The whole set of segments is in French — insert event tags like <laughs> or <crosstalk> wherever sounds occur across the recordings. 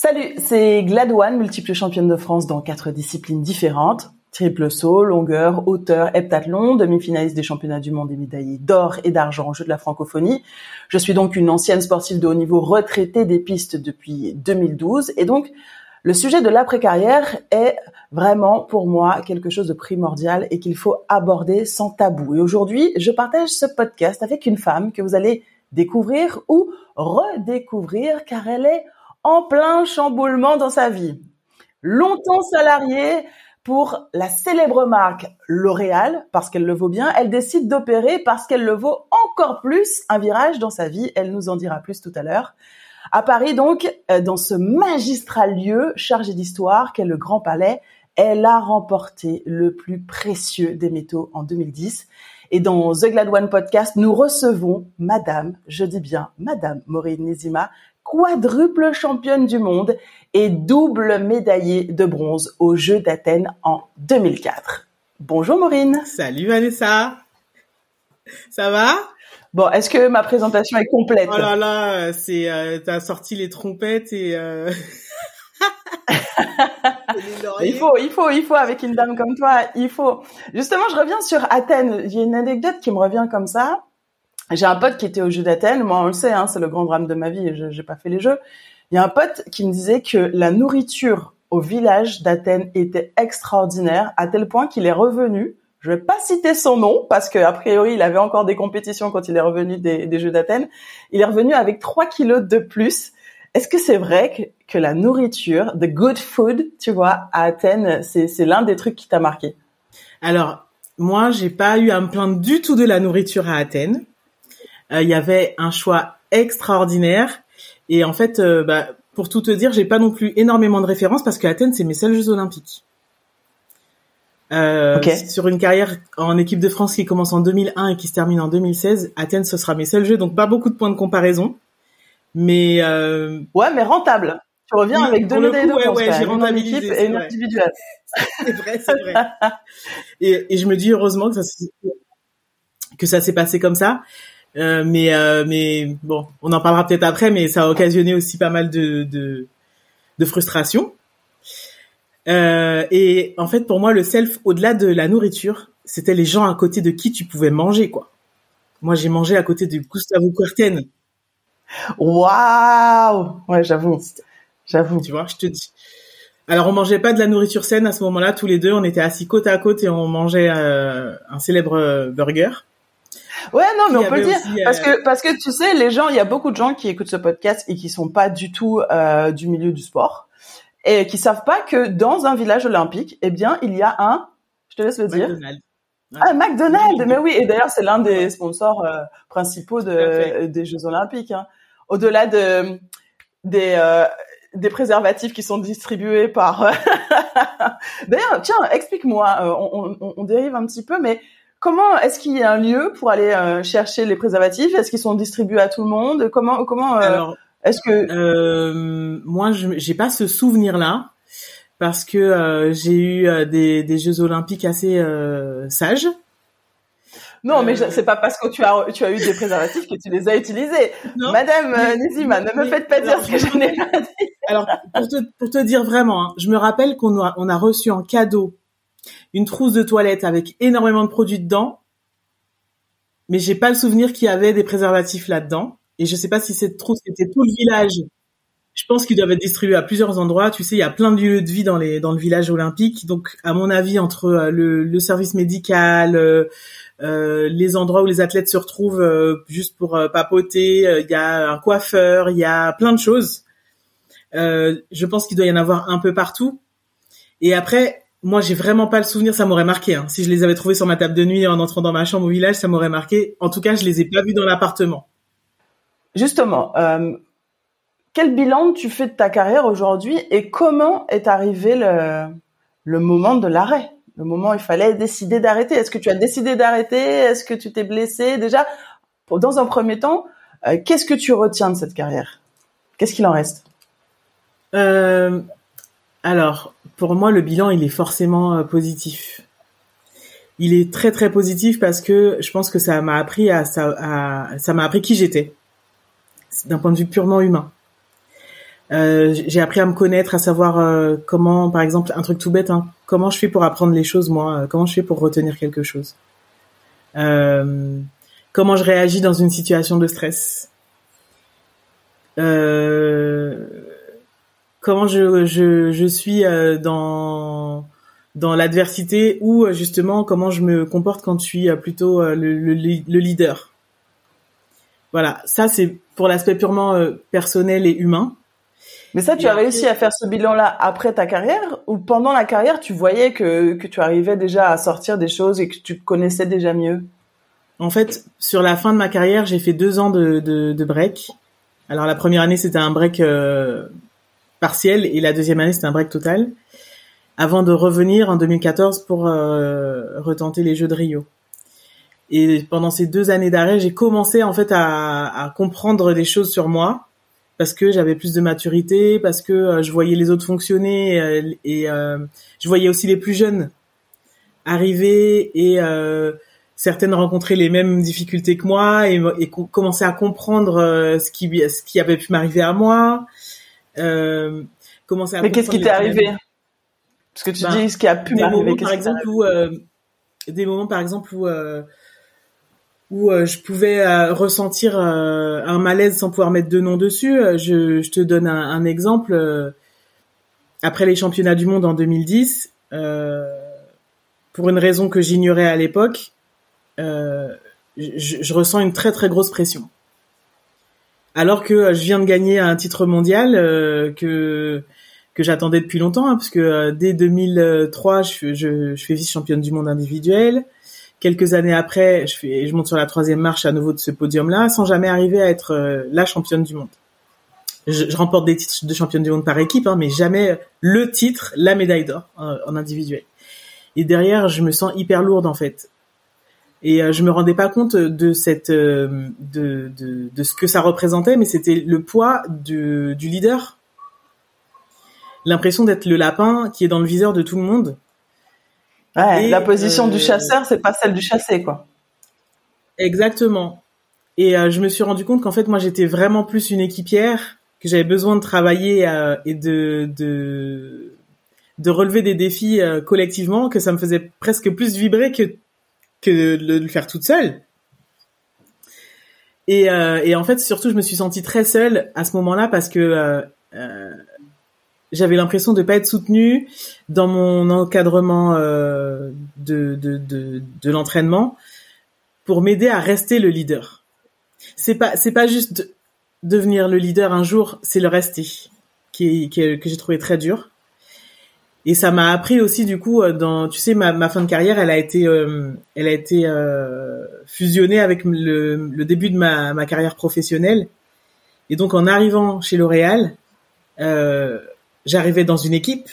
Salut, c'est Gladouane, multiple championne de France dans quatre disciplines différentes. Triple saut, longueur, hauteur, heptathlon, demi-finaliste des championnats du monde et médaillée d'or et d'argent en jeu de la francophonie. Je suis donc une ancienne sportive de haut niveau retraitée des pistes depuis 2012 et donc le sujet de l'après-carrière est vraiment pour moi quelque chose de primordial et qu'il faut aborder sans tabou. Et aujourd'hui, je partage ce podcast avec une femme que vous allez découvrir ou redécouvrir car elle est en plein chamboulement dans sa vie. Longtemps salariée pour la célèbre marque L'Oréal, parce qu'elle le vaut bien, elle décide d'opérer parce qu'elle le vaut encore plus un virage dans sa vie. Elle nous en dira plus tout à l'heure. À Paris, donc, euh, dans ce magistral lieu chargé d'histoire qu'est le Grand Palais, elle a remporté le plus précieux des métaux en 2010. Et dans The Glad One podcast, nous recevons Madame, je dis bien Madame Maureen Nizima, quadruple championne du monde et double médaillée de bronze aux Jeux d'Athènes en 2004. Bonjour Maureen. Salut Vanessa. Ça va? Bon, est-ce que ma présentation est complète? Oh là là, c'est euh, t'as sorti les trompettes et euh... <laughs> il faut, il faut, il faut avec une dame comme toi, il faut. Justement, je reviens sur Athènes. Il y a une anecdote qui me revient comme ça. J'ai un pote qui était au jeu d'Athènes. Moi, on le sait, hein, c'est le grand drame de ma vie. Je j'ai pas fait les jeux. Il y a un pote qui me disait que la nourriture au village d'Athènes était extraordinaire à tel point qu'il est revenu. Je vais pas citer son nom parce que a priori il avait encore des compétitions quand il est revenu des, des Jeux d'Athènes. Il est revenu avec 3 kilos de plus. Est-ce que c'est vrai que, que, la nourriture, the good food, tu vois, à Athènes, c'est l'un des trucs qui t'a marqué? Alors moi, j'ai pas eu à me du tout de la nourriture à Athènes. Euh, il y avait un choix extraordinaire et en fait, euh, bah, pour tout te dire, j'ai pas non plus énormément de références parce que Athènes, c'est mes seuls Jeux Olympiques. Euh, okay. Sur une carrière en équipe de France qui commence en 2001 et qui se termine en 2016, Athènes, ce sera mes seuls Jeux, donc pas beaucoup de points de comparaison. Mais euh... ouais, mais rentable. Tu reviens avec deux médailles de ouais, ouais, j'ai rentabilisé et une individuelle. <laughs> c'est vrai, c'est vrai. et, et je me dis heureusement que ça que ça s'est passé comme ça. Euh, mais euh, mais bon, on en parlera peut-être après, mais ça a occasionné aussi pas mal de de, de frustration. Euh, et en fait, pour moi, le self, au-delà de la nourriture, c'était les gens à côté de qui tu pouvais manger, quoi. Moi, j'ai mangé à côté de Gustavo Kuerten. Waouh Ouais, j'avoue. J'avoue. Tu vois, je te dis. Alors, on mangeait pas de la nourriture saine à ce moment-là, tous les deux. On était assis côte à côte et on mangeait un célèbre burger. Ouais, non, mais on peut le dire aussi, parce que parce que tu sais, les gens, il y a beaucoup de gens qui écoutent ce podcast et qui sont pas du tout euh, du milieu du sport et qui savent pas que dans un village olympique, eh bien, il y a un, je te laisse le dire. McDonald's. Ah, McDonald's, mais oui, et d'ailleurs c'est l'un des sponsors euh, principaux de, des Jeux Olympiques. Hein. Au-delà de des euh, des préservatifs qui sont distribués par. <laughs> d'ailleurs, tiens, explique-moi. On, on, on, dérive un petit peu, mais comment est-ce qu'il y a un lieu pour aller euh, chercher les préservatifs? Est-ce qu'ils sont distribués à tout le monde? Comment comment euh, Alors, est-ce que euh, moi je j'ai pas ce souvenir là parce que j'ai eu des, des Jeux Olympiques assez sages. Non, mais c'est pas parce que tu as tu as eu des préservatifs que tu les as utilisés. Non, Madame Nizima, ne me faites pas dire ce que je n'ai pas dit. Alors pour te pour te dire vraiment, hein, je me rappelle qu'on a on a reçu en cadeau une trousse de toilette avec énormément de produits dedans, mais j'ai pas le souvenir qu'il y avait des préservatifs là-dedans. Et je sais pas si cette trousse était tout le village. Je pense qu'ils doivent être distribués à plusieurs endroits. Tu sais, il y a plein de lieux de vie dans les dans le village olympique. Donc, à mon avis, entre euh, le, le service médical, euh, euh, les endroits où les athlètes se retrouvent euh, juste pour euh, papoter, il y a un coiffeur, il y a plein de choses. je pense qu'il doit y en avoir un peu partout. Et après, moi, j'ai vraiment pas le souvenir. Ça m'aurait marqué. Hein. Si je les avais trouvés sur ma table de nuit en entrant dans ma chambre au village, ça m'aurait marqué. En tout cas, je les ai pas vus dans l'appartement. Justement, euh, quel bilan tu fais de ta carrière aujourd'hui et comment est arrivé le, le moment de l'arrêt? Le moment où il fallait décider d'arrêter. Est-ce que tu as décidé d'arrêter? Est-ce que tu t'es blessé? Déjà, dans un premier temps, euh, qu'est-ce que tu retiens de cette carrière? Qu'est-ce qu'il en reste? Euh, Alors, pour moi, le bilan, il est forcément euh, positif. Il est très très positif parce que je pense que ça m'a appris à à, ça m'a appris qui j'étais d'un point de vue purement humain. Euh, j'ai appris à me connaître, à savoir euh, comment, par exemple, un truc tout bête, hein, comment je fais pour apprendre les choses, moi, comment je fais pour retenir quelque chose, comment je réagis dans une situation de stress, comment je, je, je suis dans dans l'adversité ou justement comment je me comporte quand je suis plutôt le, le, le leader. Voilà, ça c'est pour l'aspect purement personnel et humain. Mais ça, tu as réussi à faire ce bilan-là après ta carrière ou pendant la carrière, tu voyais que, que tu arrivais déjà à sortir des choses et que tu connaissais déjà mieux? En fait, sur la fin de ma carrière, j'ai fait deux ans de, de, de break. Alors la première année, c'était un break euh, partiel et la deuxième année, c'était un break total. Avant de revenir en 2014 pour euh, retenter les Jeux de Rio. Et pendant ces deux années d'arrêt, j'ai commencé en fait à, à comprendre des choses sur moi parce que j'avais plus de maturité, parce que euh, je voyais les autres fonctionner euh, et euh, je voyais aussi les plus jeunes arriver et certaines rencontrer les mêmes difficultés que moi et, et commencer à comprendre ce qui ce qui avait pu m'arriver à moi. Commencer à Mais qu'est-ce qui t'est arrivé Parce que tu ben, dis ce qui a pu m'arriver. Par exemple, où, des moments par exemple où où euh, je pouvais euh, ressentir euh, un malaise sans pouvoir mettre de nom dessus. Je, je te donne un, un, exemple. Après les championnats du monde en 2010, pour une raison que j'ignorais à l'époque, je, je, ressens une très très grosse pression. Alors que je viens de gagner un titre mondial que que j'attendais depuis longtemps, hein, parce que dès 2003, je, je, je fais vice championne du monde individuel. Quelques années après, je, fais, je monte sur la troisième marche à nouveau de ce podium-là, sans jamais arriver à être euh, la championne du monde. Je, remporte des titres de championne du monde par équipe, hein, mais jamais le titre, la médaille d'or en, individuel. Et derrière, je me sens hyper lourde en fait. Et euh, je me rendais pas compte de cette, euh, de, de, de, ce que ça représentait, mais c'était le poids du, du leader. L'impression d'être le lapin qui est dans le viseur de tout le monde Ouais, la position du euh, chasseur, c'est pas celle du chassé, quoi. Exactement. Et euh, je me suis rendu compte qu'en fait, moi, j'étais vraiment plus une équipière, que j'avais besoin de travailler euh, et de, de de relever des défis collectivement, que ça me faisait presque plus vibrer que que de le faire toute seule. Et, et en fait, surtout, je me suis sentie très seule à ce moment-là parce que j'avais l'impression de pas être soutenue dans mon encadrement euh, de, de, de, de l'entraînement pour m'aider à rester le leader. C'est pas c'est pas juste devenir le leader un jour, c'est le rester qui, qui que j'ai trouvé très dur. Et ça m'a appris aussi du coup euh, dans tu sais ma, ma fin de carrière, elle a été euh, elle a été euh, fusionnée avec le, le début de ma, ma carrière professionnelle. Et donc en arrivant chez L'Oréal, euh, j'arrivais dans une équipe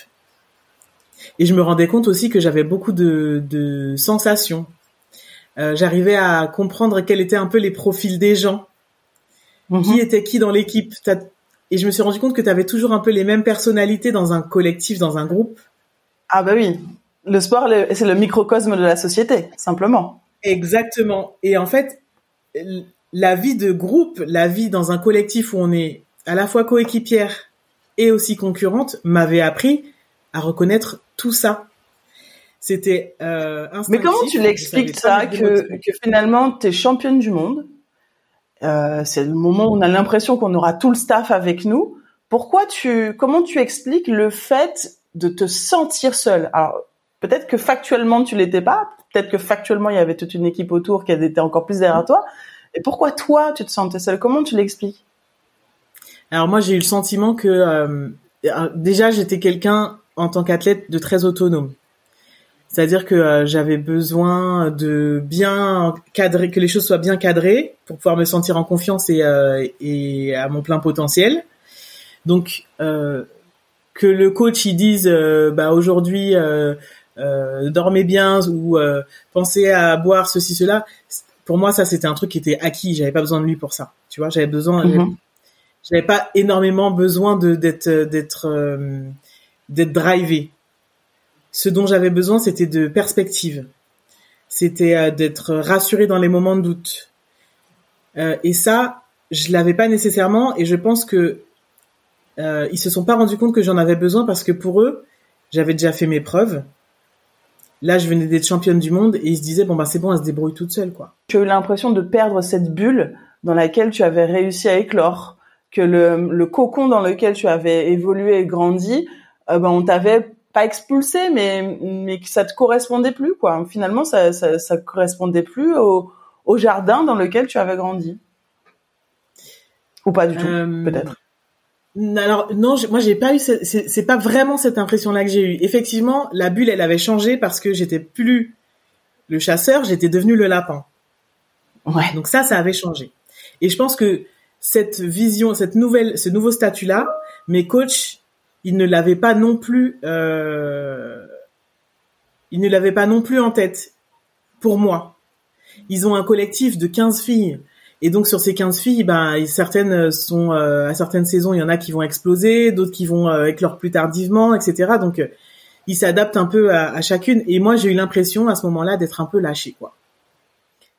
et je me rendais compte aussi que j'avais beaucoup de, de sensations. Euh, j'arrivais à comprendre quels étaient un peu les profils des gens, mhm. qui était qui dans l'équipe. Et je me suis rendu compte que tu avais toujours un peu les mêmes personnalités dans un collectif, dans un groupe. Ah bah oui, le sport, c'est le microcosme de la société, simplement. Exactement. Et en fait, la vie de groupe, la vie dans un collectif où on est à la fois coéquipière et aussi concurrente m'avait appris à reconnaître tout ça. C'était euh, Mais comment tu l'expliques ça que, que finalement tu es championne du monde euh, C'est le moment où on a l'impression qu'on aura tout le staff avec nous. Pourquoi tu comment tu expliques le fait de te sentir seule Alors peut-être que factuellement tu l'étais pas, peut-être que factuellement il y avait toute une équipe autour qui était encore plus derrière toi. Et pourquoi toi tu te sentais seule Comment tu l'expliques? Alors moi, j'ai eu le sentiment que euh, déjà j'étais quelqu'un en tant qu'athlète de très autonome. C'est-à-dire que euh, j'avais besoin de bien cadrer, que les choses soient bien cadrées pour pouvoir me sentir en confiance et, et à mon plein potentiel. Donc que le coach il dise bah aujourd'hui dormez bien ou pensez à boire ceci cela. Pour moi ça c'était un truc qui était acquis. J'avais pas besoin de lui pour ça. Tu vois, j'avais besoin. Mm-hmm j'avais pas énormément besoin de d'être d'être euh, d'être drivé. Ce dont j'avais besoin, c'était de perspective. C'était euh, d'être rassuré dans les moments de doute. Euh, et ça, je l'avais pas nécessairement. Et je pense que euh, ils se sont pas rendus compte que j'en avais besoin parce que pour eux, j'avais déjà fait mes preuves. Là, je venais d'être championne du monde et ils se disaient bon bah c'est bon, elle se débrouille toute seule quoi. Tu as eu l'impression de perdre cette bulle dans laquelle tu avais réussi à éclore, que le, cocon dans lequel tu avais évolué et grandi, ben on t'avait pas expulsé, mais mais que ça te correspondait plus quoi. Finalement, ça ça, ça correspondait plus au, au jardin dans lequel tu avais grandi. Ou pas du tout, Euh, peut-être. Alors non, moi j'ai pas eu, ce- c'est c'est pas vraiment cette impression-là que j'ai eue. Effectivement, la bulle, elle avait changé parce que j'étais plus le chasseur, j'étais devenu le lapin. Ouais. Donc ça, ça avait changé. Et je pense que cette vision, cette nouvelle, ce nouveau statut-là, mes coachs, ils ne l'avaient pas non plus, euh, ne l'avaient pas non plus en tête. Pour moi, ils ont un collectif de 15 filles. Et donc sur ces 15 filles, ben certaines sont euh, à certaines saisons, il y en a qui vont exploser, d'autres qui vont euh, éclore plus tardivement, etc. Donc euh, ils s'adaptent un peu à, à chacune. Et moi, j'ai eu l'impression à ce moment-là d'être un peu lâché, quoi.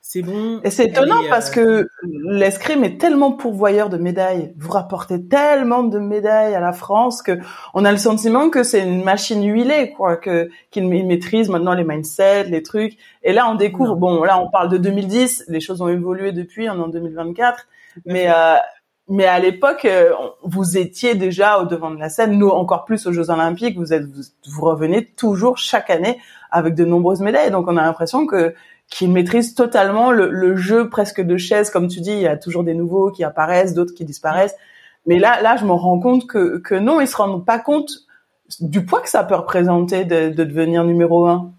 C'est bon. Et c'est étonnant parce euh, que l'escrime est tellement pourvoyeur de médailles. Vous rapportez tellement de médailles à la France que on a le sentiment que c'est une machine huilée, quoi, que qu'ils ma- ils maîtrisent maintenant les mindsets, les trucs. Et là, on découvre. Non. Bon, là, on parle de 2010. Les choses ont évolué depuis. On est en 2024. tout à Mais euh, mais à l'époque, euh, vous étiez déjà au devant de la scène. Nous, encore plus aux Jeux Olympiques, vous êtes, vous, vous revenez toujours chaque année avec de nombreuses médailles. Donc, on a l'impression que qu'ils maîtrisent totalement le, le jeu presque de chaise, comme tu dis. Il y a toujours des nouveaux qui apparaissent, d'autres qui disparaissent. Mais là, là, je me rends compte que que non, ils se rendent pas compte du poids que ça peut représenter de, de devenir numéro un.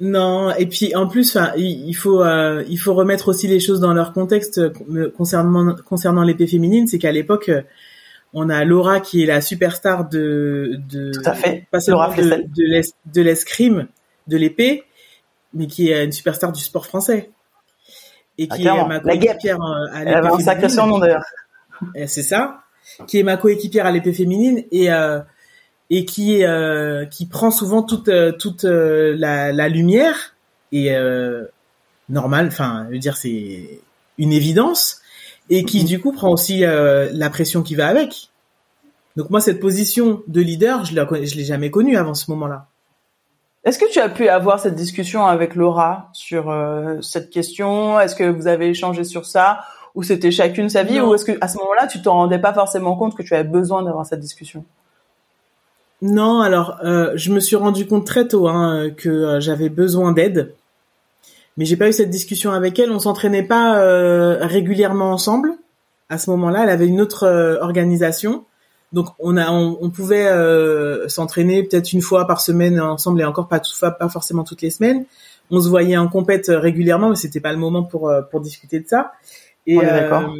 Non, et puis en plus, enfin, il faut euh, il faut remettre aussi les choses dans leur contexte euh, concernant concernant l'épée féminine, c'est qu'à l'époque euh, on a Laura qui est la superstar de de Tout à fait. pas Laura de de l'escrime, de l'épée, mais qui est une superstar du sport français. Et Ah, qui est ma coéquipière euh, à Elle avait l'épée féminine. Eh, c'est ça, qui est ma coéquipière à l'épée féminine et euh, et qui euh, qui prend souvent toute euh, toute euh, la, la lumière et euh, normal, enfin, je veux dire c'est une évidence et qui du coup prend aussi euh, la pression qui va avec. Donc moi cette position de leader, je je l'ai jamais connue avant ce moment-là. Est-ce que tu as pu avoir cette discussion avec Laura sur euh, cette question? Est-ce que vous avez échangé sur ça? Ou c'était chacune sa vie? Non. Ou est-ce que à ce moment-là, tu t'en rendais pas forcément compte que tu avais besoin d'avoir cette discussion? Non, alors euh, je me suis rendu compte très tôt hein, que euh, j'avais besoin d'aide, mais j'ai pas eu cette discussion avec elle. On s'entraînait pas euh, régulièrement ensemble. À ce moment-là, elle avait une autre euh, organisation, donc on a, on, on pouvait euh, s'entraîner peut-être une fois par semaine ensemble et encore pas tout, pas forcément toutes les semaines. On se voyait en compète euh, régulièrement, mais c'était pas le moment pour euh, pour discuter de ça. Et On est d'accord.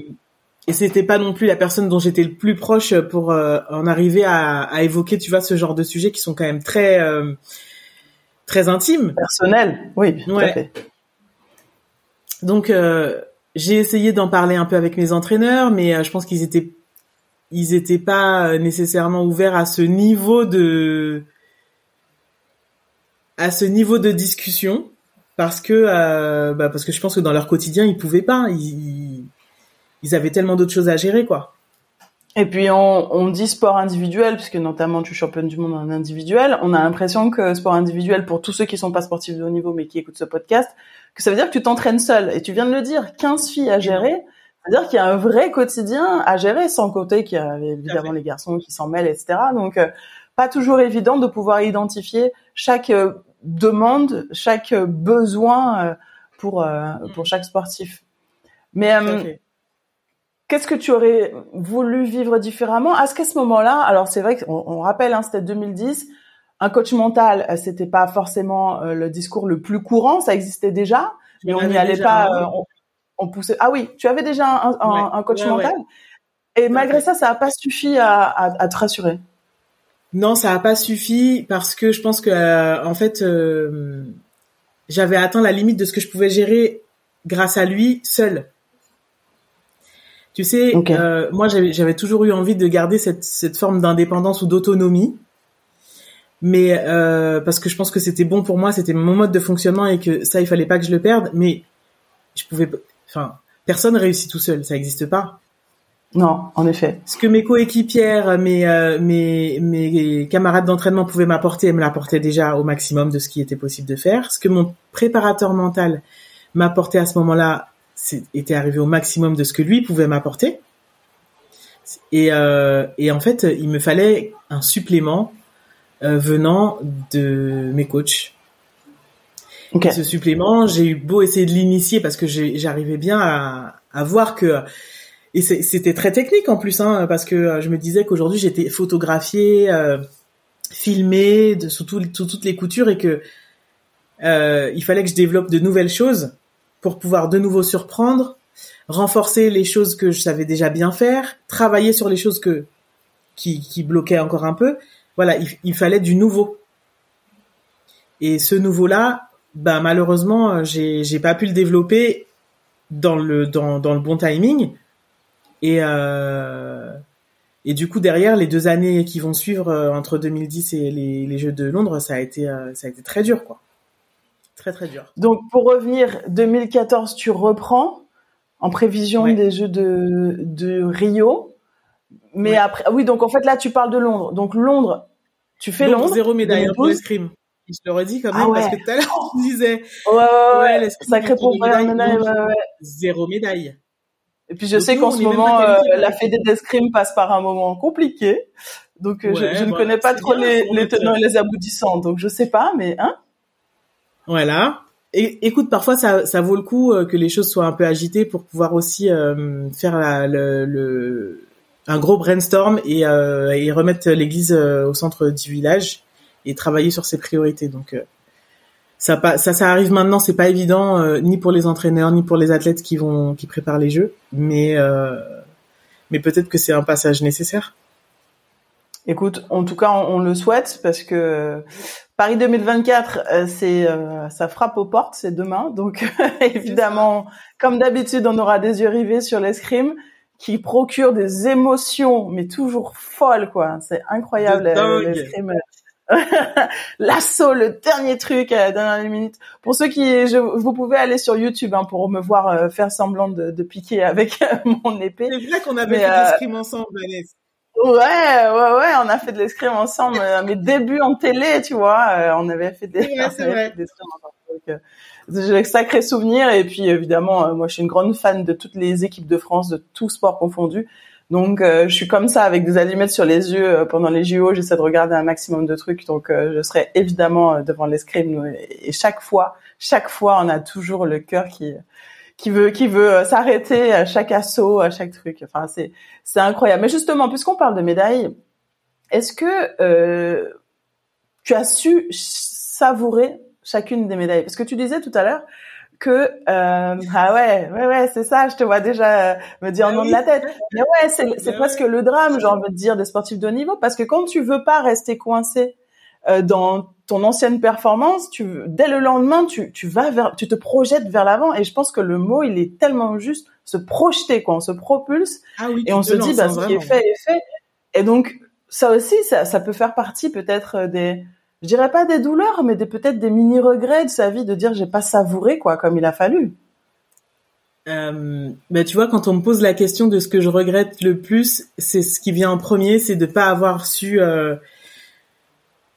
et c'était pas non plus la personne dont j'étais le plus proche pour euh, en arriver à, à évoquer, tu vois, ce genre de sujets qui sont quand même très euh, très intimes. Personnel Oui, tout à fait. Donc euh, j'ai essayé d'en parler un peu avec mes entraîneurs, mais euh, je pense qu'ils étaient ils étaient pas euh, nécessairement ouverts à ce niveau de à ce niveau de discussion parce que euh, bah, parce que je pense que dans leur quotidien ils pouvaient pas ils, ils avaient tellement d'autres choses à gérer quoi Et puis on, on dit sport individuel, puisque notamment tu es championne du monde en individuel. On a l'impression que sport individuel, pour tous ceux qui sont pas sportifs de haut niveau mais qui écoutent ce podcast, que ça veut dire que tu t'entraînes seul. Et tu viens de le dire, 15 filles à gérer. C'est-à-dire qu'il y a un vrai quotidien à gérer, sans côté qu'il y a évidemment les garçons qui s'en mêlent, etc. Donc, euh, pas toujours évident de pouvoir identifier chaque euh, demande, chaque euh, besoin pour euh, pour chaque sportif. Mais à. Qu'est-ce que tu aurais voulu vivre différemment? Est-ce qu'à ce moment-là, alors c'est vrai qu'on on rappelle, hein, c'était 2010, un coach mental, c'était pas forcément le discours le plus courant, ça existait déjà, mais on n'y allait déjà pas, on, on poussait. Ah oui, tu avais déjà un, un- Ouais, un coach ouais, mental, et malgré ça, ça n'a pas suffi à, à, à te rassurer? Non, ça a pas suffi parce que je pense que euh, en fait euh, j'avais atteint la limite de ce que je pouvais gérer grâce à lui seul. Tu sais, euh, moi j'avais toujours eu envie de garder cette cette forme d'indépendance ou d'autonomie, mais parce que je pense que c'était bon pour moi, c'était mon mode de fonctionnement et que ça il fallait pas que je le perde, mais je pouvais, enfin personne réussit tout seul, ça n'existe pas. Non, en effet. Ce que mes coéquipières, mes, euh, mes, mes camarades d'entraînement pouvaient m'apporter, elles me l'apportaient déjà au maximum de ce qui était possible de faire. Ce que mon préparateur mental m'apportait à ce moment-là, était arrivé au maximum de ce que lui pouvait m'apporter. Et, euh, et en fait, il me fallait un supplément euh, venant de mes coachs. Ce supplément, j'ai eu beau essayer de l'initier parce que j'arrivais bien à, voir que et c'était très technique en plus, hein, parce que euh, je me disais qu'aujourd'hui j'étais photographiée, euh, filmée sous, tout, toutes les coutures et que euh, il fallait que je développe de nouvelles choses pour pouvoir de nouveau surprendre, renforcer les choses que je savais déjà bien faire, travailler sur les choses que qui, bloquaient encore un peu. Voilà, il, il fallait du nouveau. Et ce nouveau-là, bah malheureusement, euh, j'ai j'ai pas pu le développer dans le dans dans le bon timing et euh, et du coup derrière les deux années qui vont suivre euh, entre 2010 et les, les Jeux de Londres, ça a été euh, ça a été très dur quoi, très très dur. Donc pour revenir 2014, tu reprends en prévision des Jeux de de Rio, mais après oui donc en fait là tu parles de Londres. Donc Londres, tu fais Londres. Zéro médaille pour l'escrime. Je le redis quand même ah parce que tout à l'heure tu disais ouais ouais ouais, sacré pour ouais, ouais. zéro médaille. Et puis je sais qu'en ce moment, euh, la fédé d'escrime passe par un moment compliqué. Donc euh, je, je ne connais pas trop les, les tenants et les aboutissants. Donc je sais pas, mais hein Voilà. Et écoute, parfois ça, ça vaut le coup euh, que les choses soient un peu agitées pour pouvoir aussi euh, faire la, le, le, un gros brainstorm et, et remettre l'église au centre du village et travailler sur ses priorités. Donc ça, ça, ça arrive maintenant, c'est pas évident euh, ni pour les entraîneurs ni pour les athlètes qui vont, qui préparent les jeux, mais euh, mais peut-être que c'est un passage nécessaire. Écoute, en tout cas, on, le souhaite parce que Paris 2024, euh, c'est ça frappe aux portes, c'est demain, donc <laughs> évidemment, comme d'habitude, on aura des yeux rivés sur l'escrime qui procure des émotions, mais toujours folles, quoi. C'est incroyable l'escrime <laughs> L'assaut, le dernier truc à la dernière minute. Pour ceux qui, je, vous pouvez aller sur YouTube hein, pour me voir euh, faire semblant de, de, piquer avec <laughs> mon épée. C'est vrai qu'on avait fait de l'escrime ensemble, Vanessa. Ouais, ouais, ouais, on a fait de l'escrime ensemble. Euh, mes débuts en télé, tu vois, euh, on avait fait des, ouais, c'est vrai. <laughs> J'ai un sacré souvenir et puis évidemment, moi je suis une grande fan de toutes les équipes de France, de tous sports confondus. Donc euh, je suis comme ça avec des allumettes sur les yeux euh, pendant les JO. J'essaie de regarder un maximum de trucs. Donc euh, je serai évidemment devant l'escrime et chaque fois, chaque fois, on a toujours le cœur qui qui veut qui veut s'arrêter à chaque assaut, à chaque truc. Enfin c'est c'est incroyable. Mais justement, puisqu'on parle de médailles, est-ce que tu as su savourer chacune des médailles? Parce que tu disais tout à l'heure que euh, ah ouais ouais ouais c'est ça je te vois déjà euh, me dire en nom de la tête. Mais ouais c'est c'est presque le drame j'ai envie de dire des sportifs de haut niveau parce que quand tu veux pas rester coincé euh, dans ton ancienne performance tu dès le lendemain tu tu vas vers tu te projettes vers l'avant et je pense que le mot il est tellement juste se projeter quoi on se propulse ah oui, et on se dit bah ce qui est fait est fait. Et donc ça aussi ça ça peut faire partie peut-être des je dirais pas des douleurs, mais peut-être des mini regrets de sa vie de dire j'ai pas savouré quoi comme il a fallu. Euh, ben tu vois, quand on me pose la question de ce que je regrette le plus, c'est ce qui vient en premier, c'est de pas avoir su euh,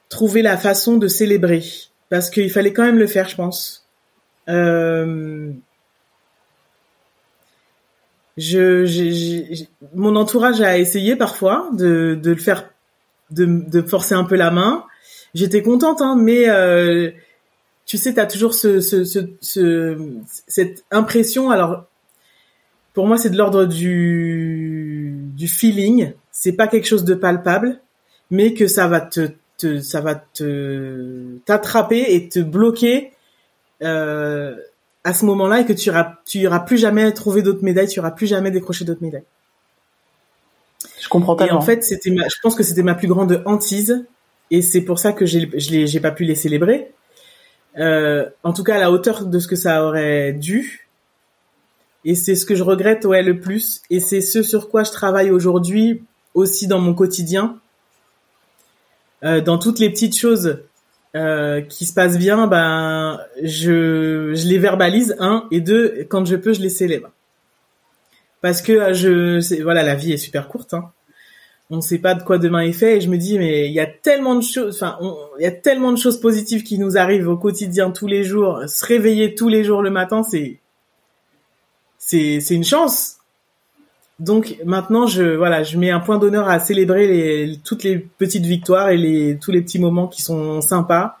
trouver la façon de célébrer, parce qu'il fallait quand même le faire, je pense. Euh, je, mon entourage a essayé parfois de, de le faire, de, de forcer un peu la main j'étais contente, hein, mais euh, tu sais, tu as toujours ce, ce, ce, cette impression. Alors, pour moi, c'est de l'ordre du, du feeling. C'est pas quelque chose de palpable, mais que ça va te, te ça va te t'attraper et te bloquer euh, à ce moment-là et que tu iras, tu iras plus jamais trouver d'autres médailles, tu iras plus jamais décrocher d'autres médailles. Je comprends tellement. Et en fait, c'était je pense que c'était ma plus grande hantise et c'est pour ça que j'ai j'ai pas pu les célébrer. Euh, en tout cas à la hauteur de ce que ça aurait dû. Et c'est ce que je regrette ouais le plus et c'est ce sur quoi je travaille aujourd'hui aussi dans mon quotidien. Euh, dans toutes les petites choses euh, qui se passent bien, ben je je les verbalise un et deux quand je peux je les célèbre. parce que je, voilà, la vie est super courte. Hein. On sait pas de quoi demain est fait, et je me dis mais il y a tellement de choses, enfin, il y a tellement de choses positives qui nous arrivent au quotidien tous les jours. Se réveiller tous les jours le matin, c'est, c'est, c'est une chance. Donc maintenant, je voilà, je mets un point d'honneur à célébrer les, toutes les petites victoires et les, tous les petits moments qui sont sympas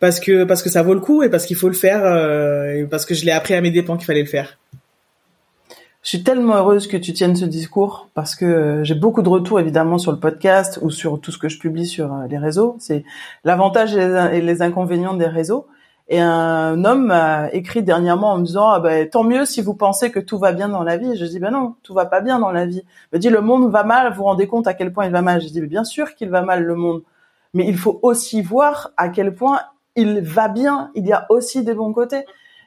parce que parce que ça vaut le coup et parce qu'il faut le faire euh, et parce que je l'ai appris à mes dépens qu'il fallait le faire. Je suis tellement heureuse que tu tiennes ce discours parce que euh, j'ai beaucoup de retours évidemment sur le podcast ou sur tout ce que je publie sur euh, les réseaux. C'est l'avantage et les inconvénients des réseaux. Et un homme m'a écrit dernièrement en me disant ah ben, tant mieux si vous pensez que tout va bien dans la vie. je dis ben non, tout va pas bien dans la vie. Il me dit le monde va mal. Vous vous rendez compte à quel point il va mal Je dis bien sûr qu'il va mal le monde, mais il faut aussi voir à quel point il va bien. Il y a aussi des bons côtés.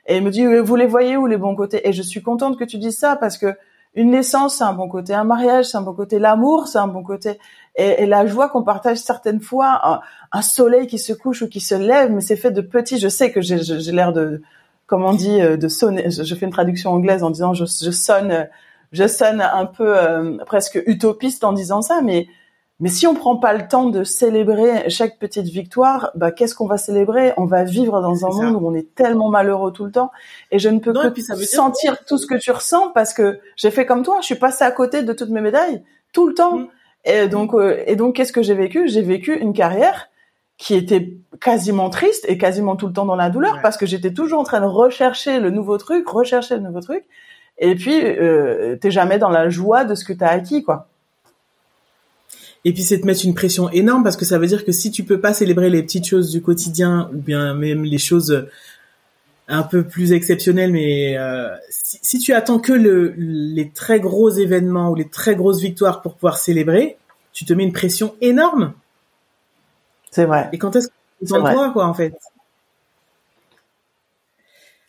Et il me dit, vous les voyez où les bons côtés? Et je suis contente que tu dises ça parce que une naissance, c'est un bon côté. Un mariage, c'est un bon côté. L'amour, c'est un bon côté. Et, la joie qu'on partage certaines fois, un, soleil qui se couche ou qui se lève, mais c'est fait de petits. Je sais que j'ai l'air de, comment on dit, euh, de sonner. Je, fais une traduction anglaise en disant je, sonne, je sonne un peu euh, presque utopiste en disant ça, mais mais si on prend pas le temps de célébrer chaque petite victoire, bah qu'est-ce qu'on va célébrer? On va vivre dans un monde où on est tellement malheureux tout le temps. Et je ne peux que sentir tout ce que tu ressens parce que j'ai fait comme toi. Je suis passée à côté de toutes mes médailles tout le temps. Mm. Et donc, euh, et donc, qu'est-ce que j'ai vécu? J'ai vécu une carrière qui était quasiment triste et quasiment tout le temps dans la douleur parce que j'étais toujours en train de rechercher le nouveau truc, rechercher le nouveau truc. Et puis, euh, t'es jamais dans la joie de ce que t'as acquis, quoi. Et puis c'est de mettre une pression énorme parce que ça veut dire que si tu peux pas célébrer les petites choses du quotidien ou bien même les choses un peu plus exceptionnelles, mais euh, si, tu attends que le, les très gros événements ou les très grosses victoires pour pouvoir célébrer, tu te mets une pression énorme. C'est vrai. Et quand est-ce que tu toi, quoi, en fait?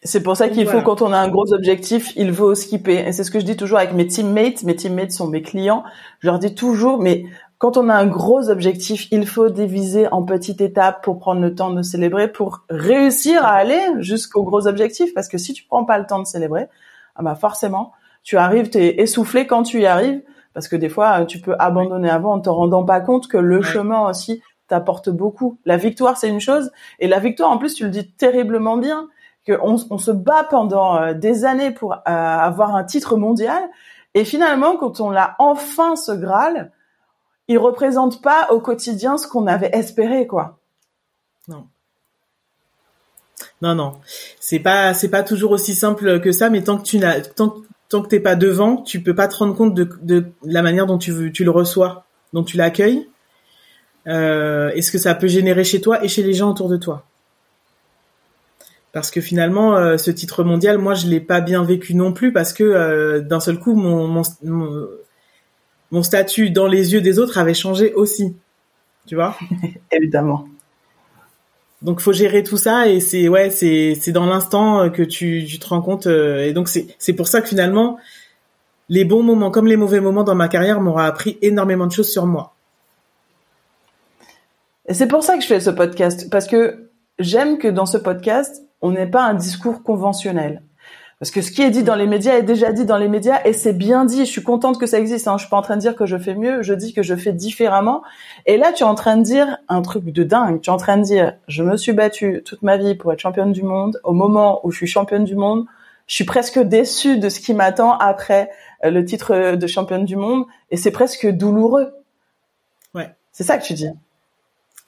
C'est pour ça qu'il faut, quand on a un gros objectif, il faut skipper. Et c'est ce que je dis toujours avec mes teammates. Mes teammates sont mes clients. Je leur dis toujours, mais quand on a un gros objectif, il faut diviser en petites étapes pour prendre le temps de célébrer, pour réussir à aller jusqu'au gros objectif. Parce que si tu prends pas le temps de célébrer, ah bah forcément, tu arrives, tu es essoufflé quand tu y arrives, parce que des fois, tu peux abandonner avant en te rendant pas compte que le chemin aussi t'apporte beaucoup. La victoire, c'est une chose, et la victoire, en plus, tu le dis terriblement bien, qu'on on se bat pendant euh, des années pour euh, avoir un titre mondial, et finalement, quand on l'a enfin ce Graal, il représente pas au quotidien ce qu'on avait espéré, quoi. Non. Non, non. C'est pas, c'est pas toujours aussi simple que ça, mais tant que tu n'as, tant, tant que t'es pas devant, tu peux pas te rendre compte de, la manière dont tu, tu le reçois, dont tu l'accueilles, euh, et ce que ça peut générer chez toi et chez les gens autour de toi. Parce que finalement, euh, ce titre mondial, moi, je l'ai pas bien vécu non plus, parce que euh, d'un seul coup, mon statut dans les yeux des autres avait changé aussi. Tu vois? <laughs> Évidemment. Donc faut gérer tout ça et c'est ouais c'est c'est dans l'instant que tu, tu te rends compte euh, et donc c'est c'est pour ça que finalement les bons moments comme les mauvais moments dans ma carrière m'ont appris énormément de choses sur moi. Et c'est pour ça que je fais ce podcast parce que j'aime que dans ce podcast on n'ait pas un discours conventionnel. Parce que ce qui est dit dans les médias est déjà dit dans les médias et c'est bien dit. Je suis contente que ça existe. Hein. Je suis pas en train de dire que je fais mieux. Je dis que je fais différemment. Et là, tu es en train de dire un truc de dingue. Tu es en train de dire, je me suis battue toute ma vie pour être championne du monde. Au moment où je suis championne du monde, je suis presque déçue de ce qui m'attend après euh, le titre de championne du monde. Et c'est presque douloureux. Ouais. C'est ça que tu dis.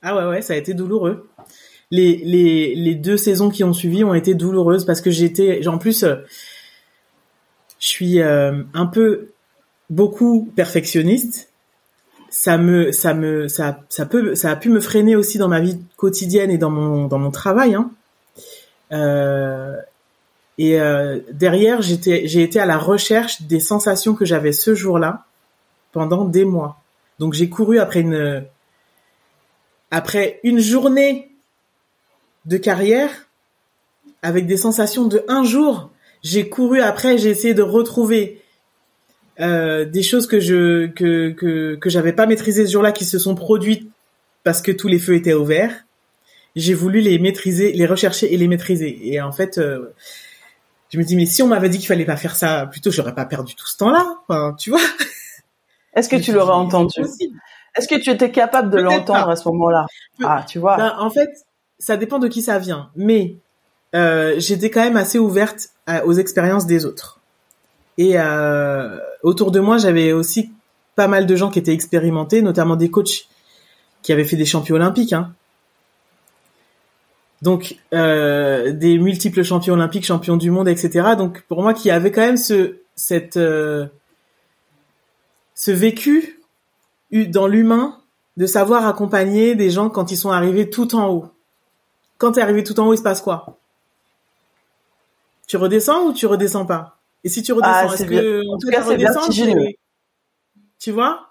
Ah ouais, ouais, ça a été douloureux les, les, les deux saisons qui ont suivi ont été douloureuses parce que j'étais, en plus, euh, je suis euh, un peu beaucoup perfectionniste. Ça me, ça me, ça, ça peut, ça a pu me freiner aussi dans ma vie quotidienne et dans mon, dans mon travail. Hein. Euh, et euh, derrière, j'étais, j'ai été à la recherche des sensations que j'avais ce jour-là pendant des mois. Donc j'ai couru après une, après une journée de carrière avec des sensations de un jour. J'ai couru après, j'ai essayé de retrouver euh, des choses que je que que que j'avais pas maîtrisées ce jour-là qui se sont produites parce que tous les feux étaient ouverts. J'ai voulu les maîtriser, les rechercher et les maîtriser. Et en fait, euh, je me dis mais si on m'avait dit qu'il fallait pas faire ça, plutôt j'aurais pas perdu tout ce temps-là. Enfin, tu vois. Est-ce que tu l'aurais entendu? Est-ce que tu étais capable de l'entendre à ce moment-là? Ah, tu vois. Ben, en fait, ça dépend de qui ça vient, mais euh, j'étais quand même assez ouverte aux expériences des autres. Et euh, autour de moi, j'avais aussi pas mal de gens qui étaient expérimentés, notamment des coachs qui avaient fait des champions olympiques. Hein. Donc euh, des multiples champions olympiques, champions du monde, etc. Donc pour moi, qui avait quand même ce cette euh, ce vécu dans l'humain de savoir accompagner des gens quand ils sont arrivés tout en haut. Quand tu es arrivé tout en haut, il se passe quoi? Tu redescends ou tu redescends pas? Et si tu ah, redescends, est-ce que en tout cas c'est vertigineux Tu vois?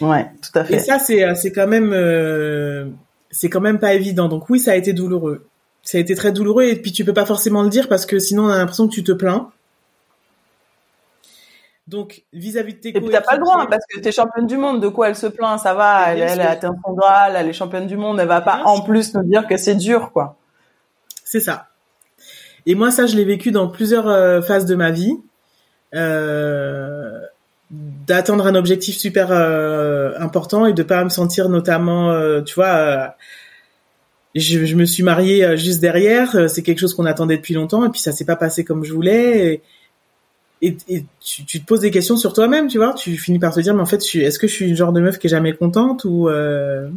Ouais, tout à fait. Et ça c'est euh, c'est quand même euh, c'est quand même pas évident. Donc oui, ça a été douloureux. Ça a été très douloureux et puis tu peux pas forcément le dire parce que sinon on a l'impression que tu te plains. Donc, vis-à-vis de tes Et puis t'as pas le droit, hein, parce que t'es championne du monde. De quoi elle se plaint Ça va, elle, elle a atteint son Graal, elle est championne du monde. Elle va pas en plus nous dire que c'est dur, quoi. C'est ça. Et moi, ça, je l'ai vécu dans plusieurs euh, phases de ma vie. Euh, d'atteindre un objectif super euh, important et de pas me sentir notamment, tu vois, je, je, me suis mariée juste derrière. C'est quelque chose qu'on attendait depuis longtemps et puis ça s'est pas passé comme je voulais. Et, et, tu, tu, te poses des questions sur toi-même, tu vois. Tu finis par te dire, mais en fait, est-ce que je suis une genre de meuf qui est jamais contente ou euh...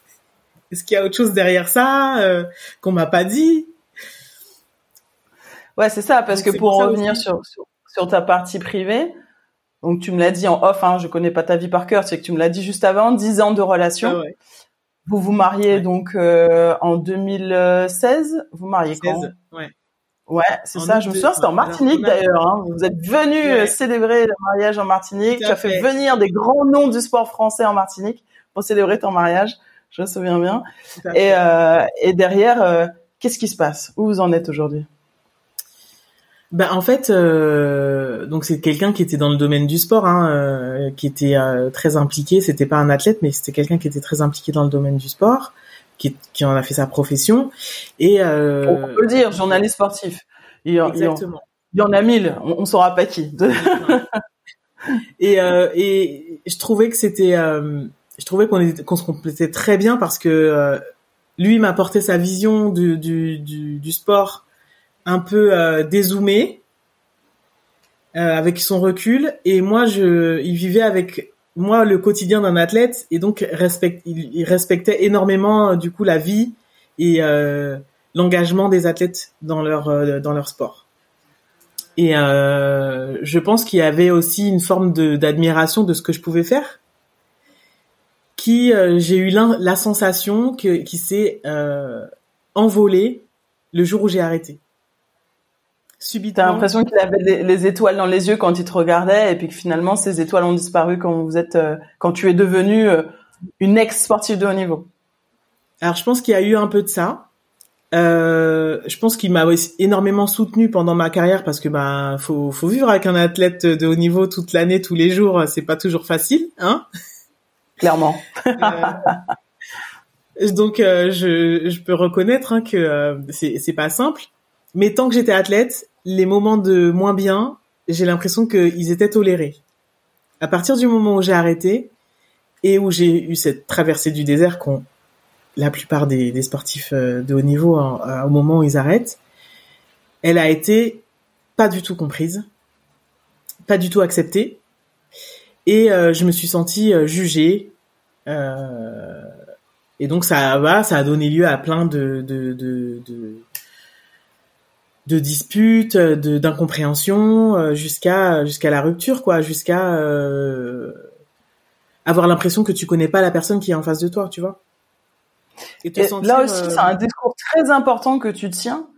<laughs> est-ce qu'il y a autre chose derrière ça euh, qu'on m'a pas dit? Ouais, c'est ça, parce que pour revenir sur, sur, ta partie privée, donc tu me l'as dit en off, hein, je connais pas ta vie par cœur, c'est que tu me l'as dit juste avant, 10 ans de relation. Ah vous vous mariez donc euh, en 2016. Vous mariez quand? Ouais. Ouais, c'est ça. Je me souviens, c'était en Martinique d'ailleurs. Hein. Vous êtes venu euh, célébrer le mariage en Martinique. Tu as fait, venir des grands noms du sport français en Martinique pour célébrer ton mariage. Je me souviens bien. Et, euh, et derrière, euh, qu'est-ce qui se passe? Où vous en êtes aujourd'hui? Ben en fait, euh, donc c'est quelqu'un qui était dans le domaine du sport, hein, euh, qui était très impliqué. C'était pas un athlète, mais c'était quelqu'un qui était très impliqué dans le domaine du sport qui, qui, en a fait sa profession. Et euh... on peut dire journaliste sportif. Il, Exactement. Il, y en a mille. On, on saura pas qui. <laughs> et, euh, et je trouvais que c'était, euh, je trouvais qu'on qu'on se complétait très bien parce que euh, lui m'apportait sa vision du, du, du, du, sport un peu euh, dézoomé. avec son recul et moi je il vivait avec moi le quotidien d'un athlète et donc respect, il, respectait énormément euh, du coup la vie et euh, l'engagement des athlètes dans leur euh, dans leur sport. Et euh, je pense qu'il y avait aussi une forme d'admiration de ce que je pouvais faire, qui euh, j'ai eu la, sensation que qui s'est envolée le jour où j'ai arrêté. T'as l'impression qu'il avait les étoiles dans les yeux quand il te regardait et puis que finalement ces étoiles ont disparu quand vous êtes, euh, quand tu es devenue euh, une ex-sportive de haut niveau. Alors je pense qu'il y a eu un peu de ça. Euh, je pense qu'il m'a énormément soutenu pendant ma carrière parce que bah faut faut vivre avec un athlète de haut niveau toute l'année tous les jours c'est pas toujours facile hein clairement donc je je peux reconnaître hein, que c'est c'est pas simple mais tant que j'étais athlète les moments de moins bien, j'ai l'impression qu'ils étaient tolérés. À partir du moment où j'ai arrêté et où j'ai eu cette traversée du désert qu'ont la plupart des, sportifs euh, de haut niveau au moment où ils arrêtent, elle a été pas du tout comprise, pas du tout acceptée, et euh, je me suis sentie euh, jugée. et donc ça va, ça a donné lieu à plein de, de, de, de de disputes, de d'incompréhension, euh, jusqu'à jusqu'à la rupture, quoi, jusqu'à euh, avoir l'impression que tu connais pas la personne qui est en face de toi, tu vois. Et, là aussi, c'est un discours très important que tu tiens,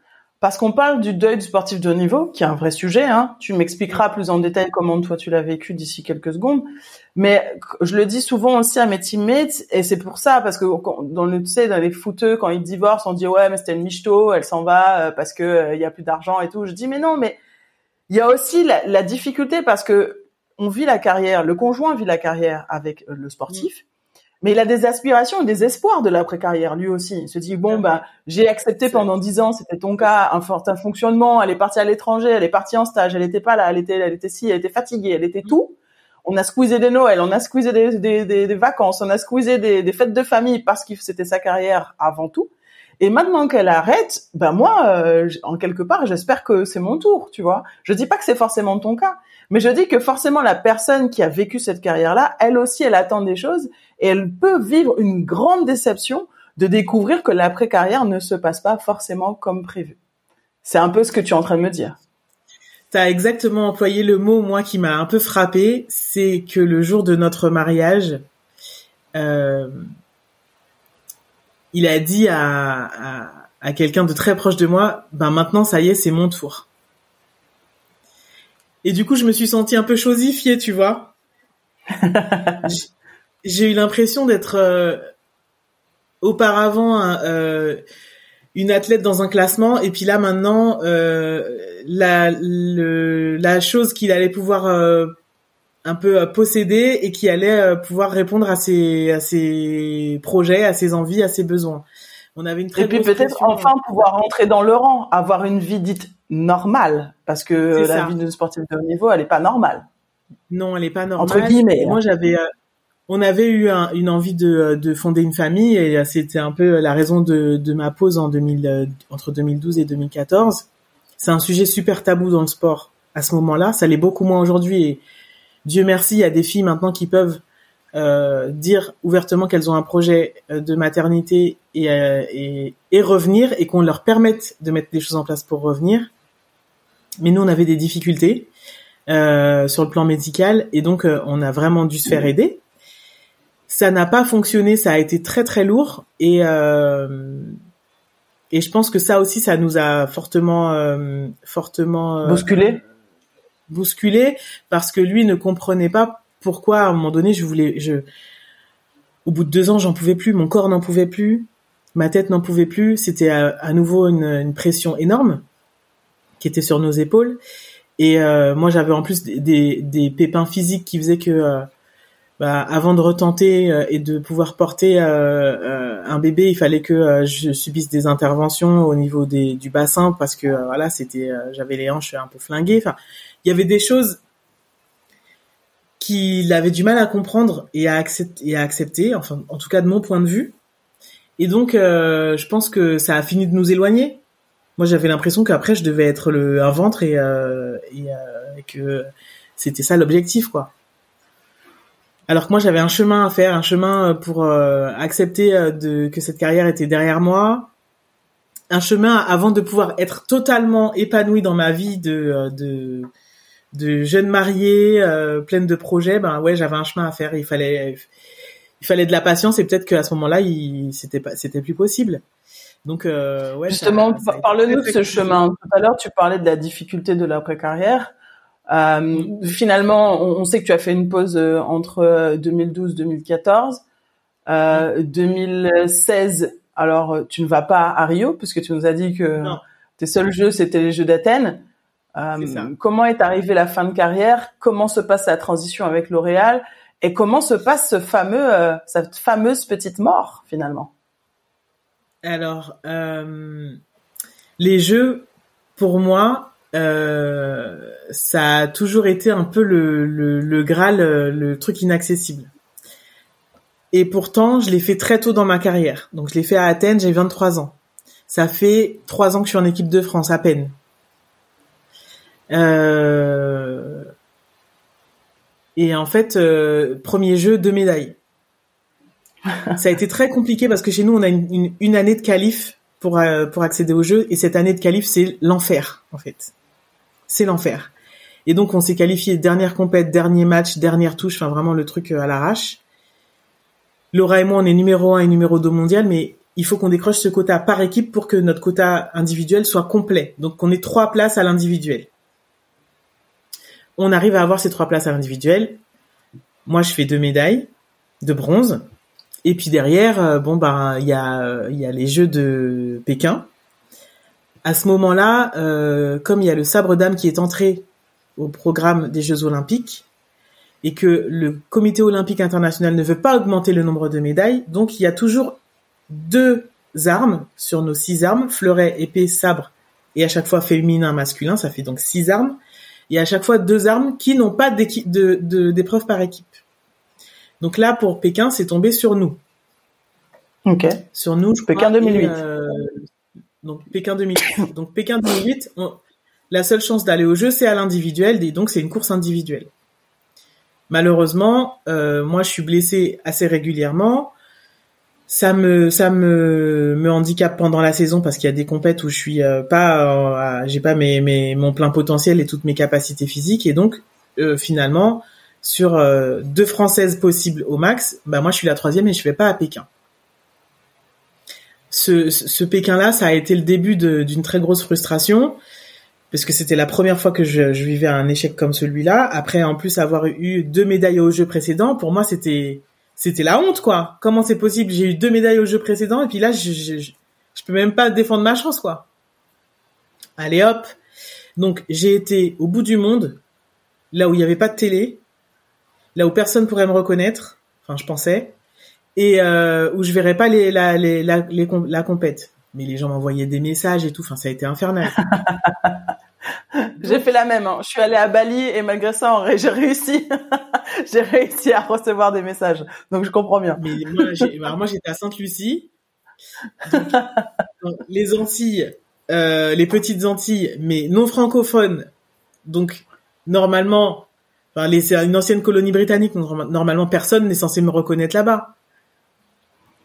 parce qu'on parle du deuil du sportif de haut niveau, qui est un vrai sujet. Hein. Tu m'expliqueras plus en détail comment toi tu l'as vécu d'ici quelques secondes. Mais je le dis souvent aussi à mes teammates, et c'est pour ça, parce que dans le, tu sais, dans les footeux, quand ils divorcent, on dit ouais, mais c'était une michto, elle s'en va euh, parce que euh, il y a plus d'argent et tout. Je dis mais non, mais il y a aussi la, la, difficulté parce que on vit la carrière, le conjoint vit la carrière avec euh, le sportif, mais il a des aspirations et des espoirs de l'après-carrière lui aussi. Il se dit bon bah j'ai accepté pendant dix ans, c'était ton cas, un fort un fonctionnement. Elle est partie à l'étranger, elle est partie en stage, elle était pas là, elle était, elle était si, elle était fatiguée, elle était tout. On a squeezé des Noëls, on a squeezé des, des, des, vacances, on a squeezé des, des fêtes de famille parce que c'était sa carrière avant tout. Et maintenant qu'elle arrête, ben moi, euh, en quelque part, j'espère que c'est mon tour, tu vois. Je dis pas que c'est forcément ton cas, mais je dis que forcément la personne qui a vécu cette carrière-là, elle aussi, elle attend des choses et elle peut vivre une grande déception de découvrir que l'après-carrière ne se passe pas forcément comme prévu. C'est un peu ce que tu es en train de me dire. Tu as exactement employé le mot, moi, qui m'a un peu frappé, c'est que le jour de notre mariage, euh, il a dit à, à, quelqu'un de très proche de moi, ben maintenant ça y est, c'est mon tour. Et du coup, je me suis sentie un peu chosifiée, tu vois. <laughs> J'ai eu l'impression d'être euh, auparavant euh, une athlète dans un classement, et puis là maintenant, euh, la, la chose qu'il allait pouvoir un peu possédé et qui allait pouvoir répondre à ses, à ses projets, à ses envies, à ses besoins. On avait une très et puis peut-être enfin pouvoir rentrer dans le rang, avoir une vie dite normale, parce que la vie de sportif de haut niveau, elle est pas normale. Non, elle est pas normale. Entre guillemets. moi, hein. j'avais, on avait eu une envie de, de, fonder une famille et c'était un peu la raison de, de ma pause en 2000, entre 2012 et 2014. C'est un sujet super tabou dans le sport à ce moment-là. Ça l'est beaucoup moins aujourd'hui et Dieu merci, il y a des filles maintenant qui peuvent euh, dire ouvertement qu'elles ont un projet euh, de maternité euh, et, et, revenir et qu'on leur permette de mettre des choses en place pour revenir. Mais nous, on avait des difficultés euh, sur le plan médical et donc on a vraiment dû se faire aider. Ça n'a pas fonctionné, ça a été très très lourd et et je pense que ça aussi, ça nous a fortement fortement bousculé. bousculé parce que lui ne comprenait pas pourquoi à un moment donné je voulais je au bout de deux ans j'en pouvais plus mon corps n'en pouvait plus ma tête n'en pouvait plus. C'était à, nouveau une, pression énorme qui était sur nos épaules. Et euh, moi j'avais en plus des, des, pépins physiques qui faisaient que euh, bah, avant de retenter euh, et de pouvoir porter un bébé, il fallait que je subisse des interventions au niveau des, du bassin parce que voilà, c'était, j'avais les hanches un peu flinguées. Enfin, il y avait des choses qu'il avait du mal à comprendre et à accepter, enfin en tout cas de mon point de vue. Et donc euh, je pense que ça a fini de nous éloigner. Moi j'avais l'impression qu'après je devais être le un ventre et, euh, et, euh, et que c'était ça l'objectif quoi. Alors que moi j'avais un chemin à faire, un chemin pour euh, accepter euh, de, que cette carrière était derrière moi, un chemin avant de pouvoir être totalement épanoui dans ma vie de, de de jeune mariée euh, pleine de projets, ben ouais, j'avais un chemin à faire. Il fallait, il fallait de la patience et peut-être qu'à ce moment-là, c'était pas, c'était plus possible. Donc euh, ouais. Justement, parle-nous de ce chemin. Tout à l'heure, tu parlais de la difficulté de l'après-carrière. Euh, finalement, on, sait que tu as fait une pause euh, entre 2012-2014. Euh, 2016, alors tu ne vas pas à Rio puisque tu nous as dit que tes seuls jeux c'était les Jeux d'Athènes. Euh, comment est arrivée la fin de carrière? Comment se passe la transition avec L'Oréal? Et comment se passe ce fameux, euh, cette fameuse petite mort finalement? Alors, euh, les jeux, pour moi, ça a toujours été un peu le, le, le Graal, le truc inaccessible. Et pourtant, je l'ai fait très tôt dans ma carrière. Donc, je l'ai fait à Athènes, j'ai 23 ans. Ça fait trois ans que je suis en équipe de France, à peine. Euh, et en fait, euh, premier jeu, deux médailles. ça a été très compliqué parce que chez nous, on a une, une, année de qualif pour euh, pour accéder au jeu et cette année de qualif, c'est l'enfer en fait. C'est l'enfer. Et donc, on s'est qualifié dernière compète, dernier match, dernière touche, enfin vraiment le truc à l'arrache. Laura et moi, on est numéro un et numéro 2 mondial, mais il faut qu'on décroche ce quota par équipe pour que notre quota individuel soit complet. Donc, on ait trois places à l'individuel on arrive à avoir ces trois places à l'individuel. Moi, je fais deux médailles de bronze. Et puis derrière, euh, bon ben il y a il y a les Jeux de Pékin. À ce moment-là, euh, comme il y a le sabre d'âme qui est entré au programme des Jeux Olympiques, et que le Comité olympique international ne veut pas augmenter le nombre de médailles, donc il y a toujours deux armes sur nos six armes, fleuret, épée, sabre, et à chaque fois féminin, masculin, ça fait donc six armes, et à chaque fois deux armes qui n'ont pas d'épreuve par équipe. Donc là, pour Pékin, c'est tombé sur nous. Ok. Sur nous, Pékin 2008. Euh, donc Pékin 2008. donc Pékin 2008, la seule chance d'aller au jeu, c'est à l'individuel, et donc c'est une course individuelle. Malheureusement, euh, moi je suis blessée assez régulièrement. Ça me ça me me handicape pendant la saison parce qu'il y a des compètes où je suis euh, pas euh, j'ai pas mes, mes mon plein potentiel et toutes mes capacités physiques et donc finalement sur deux françaises possibles au max, bah moi je suis la troisième et je vais pas à Pékin. Ce, ce Pékin là, ça a été le début d'une très grosse frustration parce que c'était la première fois que je, vivais un échec comme celui-là. Après, en plus avoir eu deux médailles aux Jeux précédents, pour moi, c'était c'était la honte, quoi. Comment c'est possible? J'ai eu deux médailles aux Jeux précédents et puis là, je, je, je peux même pas défendre ma chance, quoi. Allez hop. Donc j'ai été au bout du monde, là où il n'y avait pas de télé, là où personne pourrait me reconnaître. Enfin, je pensais, et euh, où je verrais pas les la les, la, les, la compète mais les gens m'envoyaient des messages et tout. Enfin, ça a été infernal. <laughs> j'ai fait la même. Hein. Je suis allée à Bali et malgré ça, j'ai réussi. <laughs> j'ai réussi à recevoir des messages. Donc je comprends bien. Mais moi, moi j'étais à Sainte-Lucie. les Antilles, euh, les petites Antilles, mais non francophones. Donc normalement, c'est une ancienne colonie britannique. normalement, personne n'est censé me reconnaître là-bas.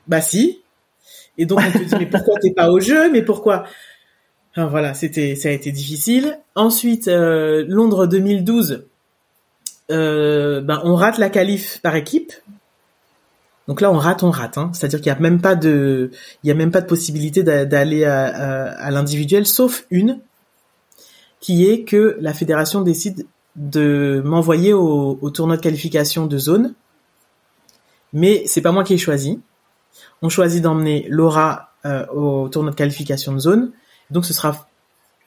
Bah si, et donc on te dit mais pourquoi t'es pas au jeu? Mais pourquoi? Voilà, c'était ça a été difficile. Ensuite, euh, Londres 2012, euh, ben on rate la qualif par équipe. Donc là, on rate, on rate. Hein. C'est-à-dire qu'il y a même pas de, y a même pas de possibilité d'aller à, l'individuel, sauf une, qui est que la fédération décide de m'envoyer au, tournoi de qualification de zone. Mais c'est pas moi qui ai choisi on choisit d'emmener Laura euh, au tournoi de qualification de zone. Donc ce sera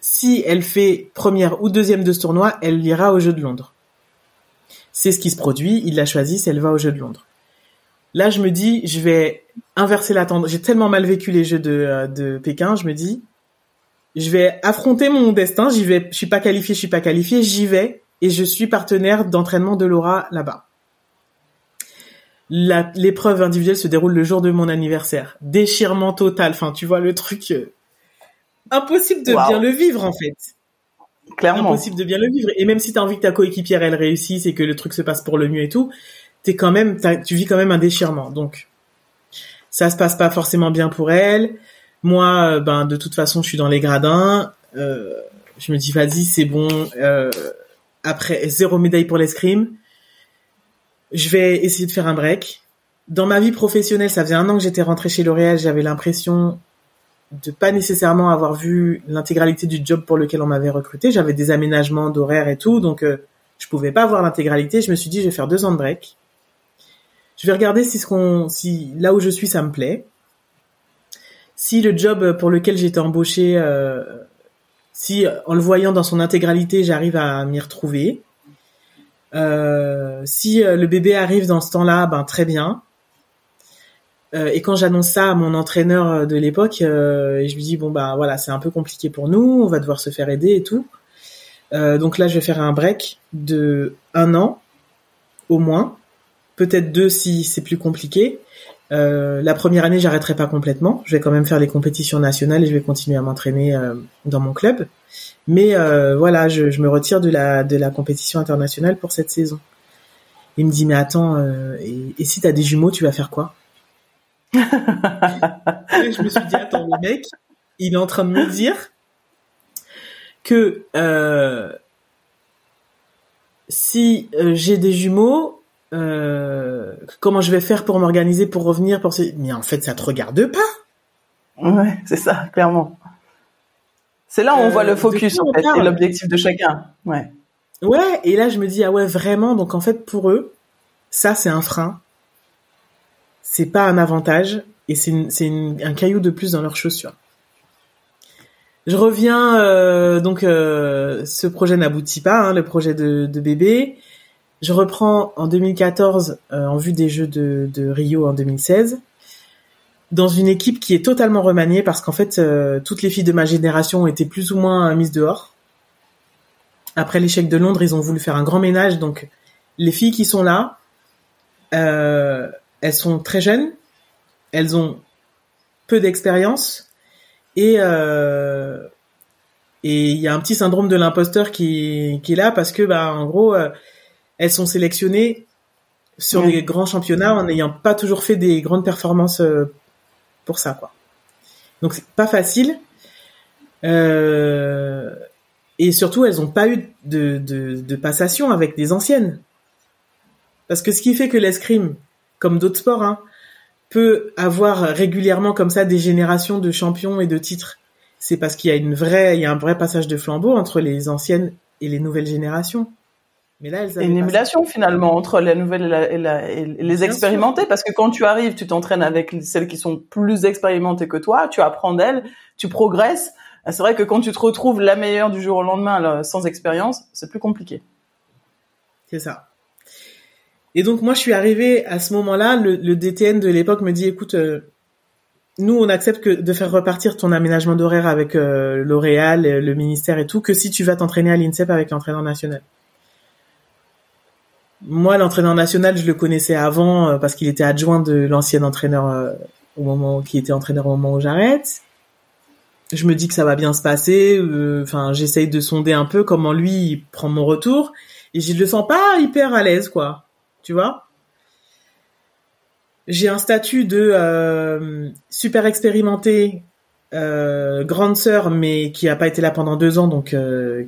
si elle fait première ou deuxième de ce tournoi, elle ira au Jeu de Londres. C'est ce qui se produit, il l'a choisi, elle va au Jeu de Londres. Là, je me dis, je vais inverser la tendance. J'ai tellement mal vécu les Jeux de, euh, de Pékin, je me dis, je vais affronter mon destin. J'y vais. Je suis pas qualifiée, je suis pas qualifiée. J'y vais et je suis partenaire d'entraînement de Laura là-bas l'épreuve individuelle se déroule le jour de mon anniversaire. Déchirement total. Enfin, tu vois le truc euh, impossible de bien le vivre en fait. Clairement. Impossible de bien le vivre. Et même si t'as envie que ta coéquipière elle réussisse et que le truc se passe pour le mieux et tout, t'es quand même, tu vis quand même un déchirement. Donc, ça se passe pas forcément bien pour elle. Moi, euh, ben de toute façon, je suis dans les gradins. Euh, je me dis vas-y, c'est bon. Après zéro médaille pour l'escrime je vais essayer de faire un break. Dans ma vie professionnelle, ça faisait un an que j'étais rentrée chez L'Oréal, j'avais l'impression de pas nécessairement avoir vu l'intégralité du job pour lequel on m'avait recruté. J'avais des aménagements d'horaire et tout, donc euh, je pouvais pas voir l'intégralité. Je me suis dit, je vais faire deux ans de break. Je vais regarder si ce qu'on, si là où je suis, ça me plaît. Si le job pour lequel j'étais embauchée, euh, si en le voyant dans son intégralité, j'arrive à m'y retrouver. Euh, si euh, le bébé arrive dans ce temps-là, ben très bien. Euh, et quand j'annonce ça à mon entraîneur de l'époque, je lui dis bon bah voilà c'est un peu compliqué pour nous, on va devoir se faire aider et tout. donc là je vais faire un break de un an au moins, peut-être deux si c'est plus compliqué. La première année, j'arrêterai pas complètement. Je vais quand même faire les compétitions nationales et je vais continuer à m'entraîner dans mon club. Mais euh, voilà, je, je, me retire de la de la compétition internationale pour cette saison. Il me dit mais attends, euh, et, et, si t'as des jumeaux, tu vas faire quoi? <laughs> Je me suis dit attends le mec, il est en train de me dire que euh, si euh, j'ai des jumeaux, euh, comment je vais faire pour m'organiser pour revenir pour ces... Mais en fait, ça te regarde pas. Ouais, c'est ça, clairement. C'est là où on voit le euh, focus en fait et l'objectif de chacun. Ouais. Ouais, et là je me dis ah ouais vraiment donc en fait pour eux ça c'est un frein. C'est pas un avantage et c'est c'est un caillou de plus dans leurs chaussures. Je reviens euh, donc euh, ce projet n'aboutit pas hein, le projet de, de bébé. Je reprends en 2014 en vue des Jeux de, Rio en 2016 dans une équipe qui est totalement remaniée parce qu'en fait, euh, toutes les filles de ma génération ont été plus ou moins mises dehors. Après l'échec de Londres, ils ont voulu faire un grand ménage. Donc, les filles qui sont là, euh, elles sont très jeunes, elles ont peu d'expérience et euh, et il y a un petit syndrome de l'imposteur qui qui est là parce que bah en gros, elles sont sélectionnées sur des grands championnats en n'ayant pas toujours fait des grandes performances pour ça, quoi. Donc c'est pas facile. Euh, et surtout, elles n'ont pas eu de, de, passation avec des anciennes. Parce que ce qui fait que l'escrime, comme d'autres sports, hein, peut avoir régulièrement comme ça des générations de champions et de titres, c'est parce qu'il y a une vraie, il y a un vrai passage de flambeau entre les anciennes et les nouvelles générations. Mais là, elles une émulation finalement entre la nouvelle et, les expérimentées, parce que quand tu arrives, tu t'entraînes avec celles qui sont plus expérimentées que toi, tu apprends d'elles, tu progresses. C'est vrai que quand tu te retrouves la meilleure du jour au lendemain sans expérience, c'est plus compliqué. C'est ça. Et donc moi, je suis arrivée à ce moment-là. Le, DTN de l'époque me dit, écoute, euh, nous, on accepte que de faire repartir ton aménagement d'horaire avec euh, L'Oréal, le ministère et tout, que si tu vas t'entraîner à l'INSEP avec l'entraîneur national. Moi, l'entraîneur national, je le connaissais avant euh, parce qu'il était adjoint de l'ancien entraîneur euh, au moment qui était entraîneur au moment où j'arrête. Je me dis que ça va bien se passer. Euh, enfin, j'essaye de sonder un peu comment lui prend mon retour et je le sens pas hyper à l'aise, quoi. Tu vois? J'ai un statut de super expérimenté, grande sœur, mais qui a pas été là pendant deux ans, donc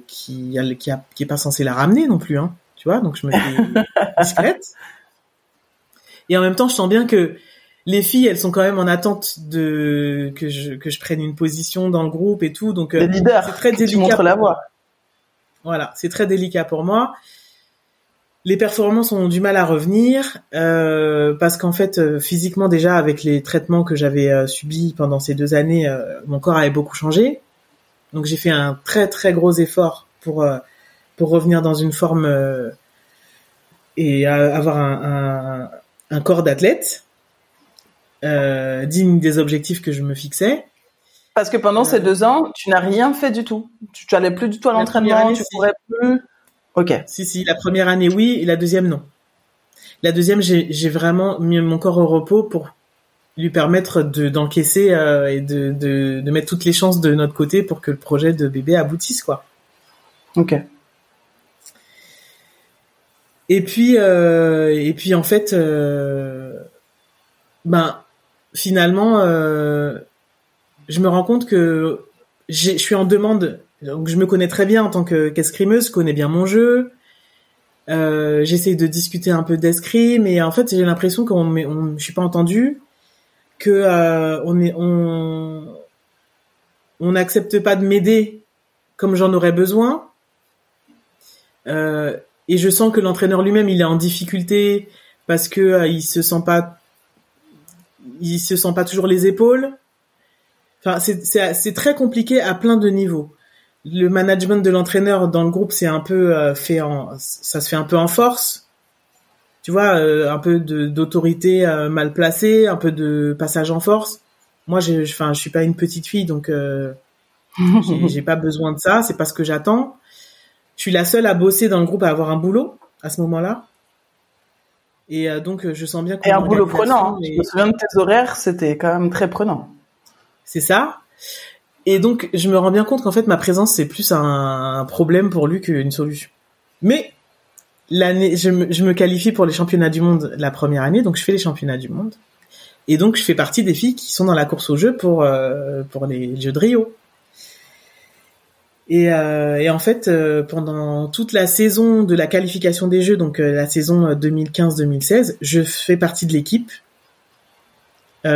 qui est pas censé la ramener non plus, hein donc je me fais discrète. Et en même temps, je sens bien que les filles, elles sont quand même en attente de que je que je prenne une position dans le groupe et tout, donc euh, c'est très délicat. la voix. Voilà, c'est très délicat pour moi. Les performances ont du mal à revenir euh, parce qu'en fait, euh, physiquement déjà, avec les traitements que j'avais subis pendant ces deux années, mon corps avait beaucoup changé. Donc j'ai fait un très très gros effort pour pour revenir dans une forme euh, et avoir un, un, corps d'athlète euh, digne des objectifs que je me fixais. Parce que pendant ces euh, deux ans, tu n'as rien fait du tout. Tu, tu allais plus du tout à l'entraînement, tu pourrais plus. Ok. Si si, la première année oui, et la deuxième non. La deuxième, j'ai vraiment mis mon corps au repos pour lui permettre de d'encaisser et de, de, de mettre toutes les chances de notre côté pour que le projet de bébé aboutisse quoi. Ok. Et puis, euh, et puis en fait, euh, ben finalement, euh, je me rends compte que je suis en demande. Donc je me connais très bien en tant que qu'escrimeuse, je connais bien mon jeu. Euh, J'essaie de discuter un peu d'escrime, et en fait j'ai l'impression qu'on on, je suis pas entendu, que euh, on est on on n'accepte pas de m'aider comme j'en aurais besoin. Euh, et je sens que l'entraîneur lui-même il est en difficulté parce que euh, il se sent pas il se sent pas toujours les épaules. Enfin, c'est très compliqué à plein de niveaux. Le management de l'entraîneur dans le groupe, c'est un peu euh, fait en ça se fait un peu en force. Tu vois, euh, un peu d'autorité mal placée, un peu de passage en force. Moi, je enfin, je suis pas une petite fille donc j'ai pas besoin de ça, c'est pas ce que j'attends. Je suis la seule à bosser dans le groupe, à avoir un boulot à ce moment-là. Et euh, donc, je sens bien Et un boulot prenant. Hein. Je me souviens de tes horaires, c'était quand même très prenant. C'est ça. Et donc, je me rends bien compte qu'en fait, ma présence, c'est plus un, problème pour lui qu'une solution. Mais l'année, je me, je me qualifie pour les championnats du monde la première année, donc je fais les championnats du monde. Et donc, je fais partie des filles qui sont dans la course au jeu pour, euh, pour les Jeux de Rio. Et, euh, et, en fait, euh, pendant toute la saison de la qualification des Jeux, donc euh, la saison 2015-2016, je fais partie de l'équipe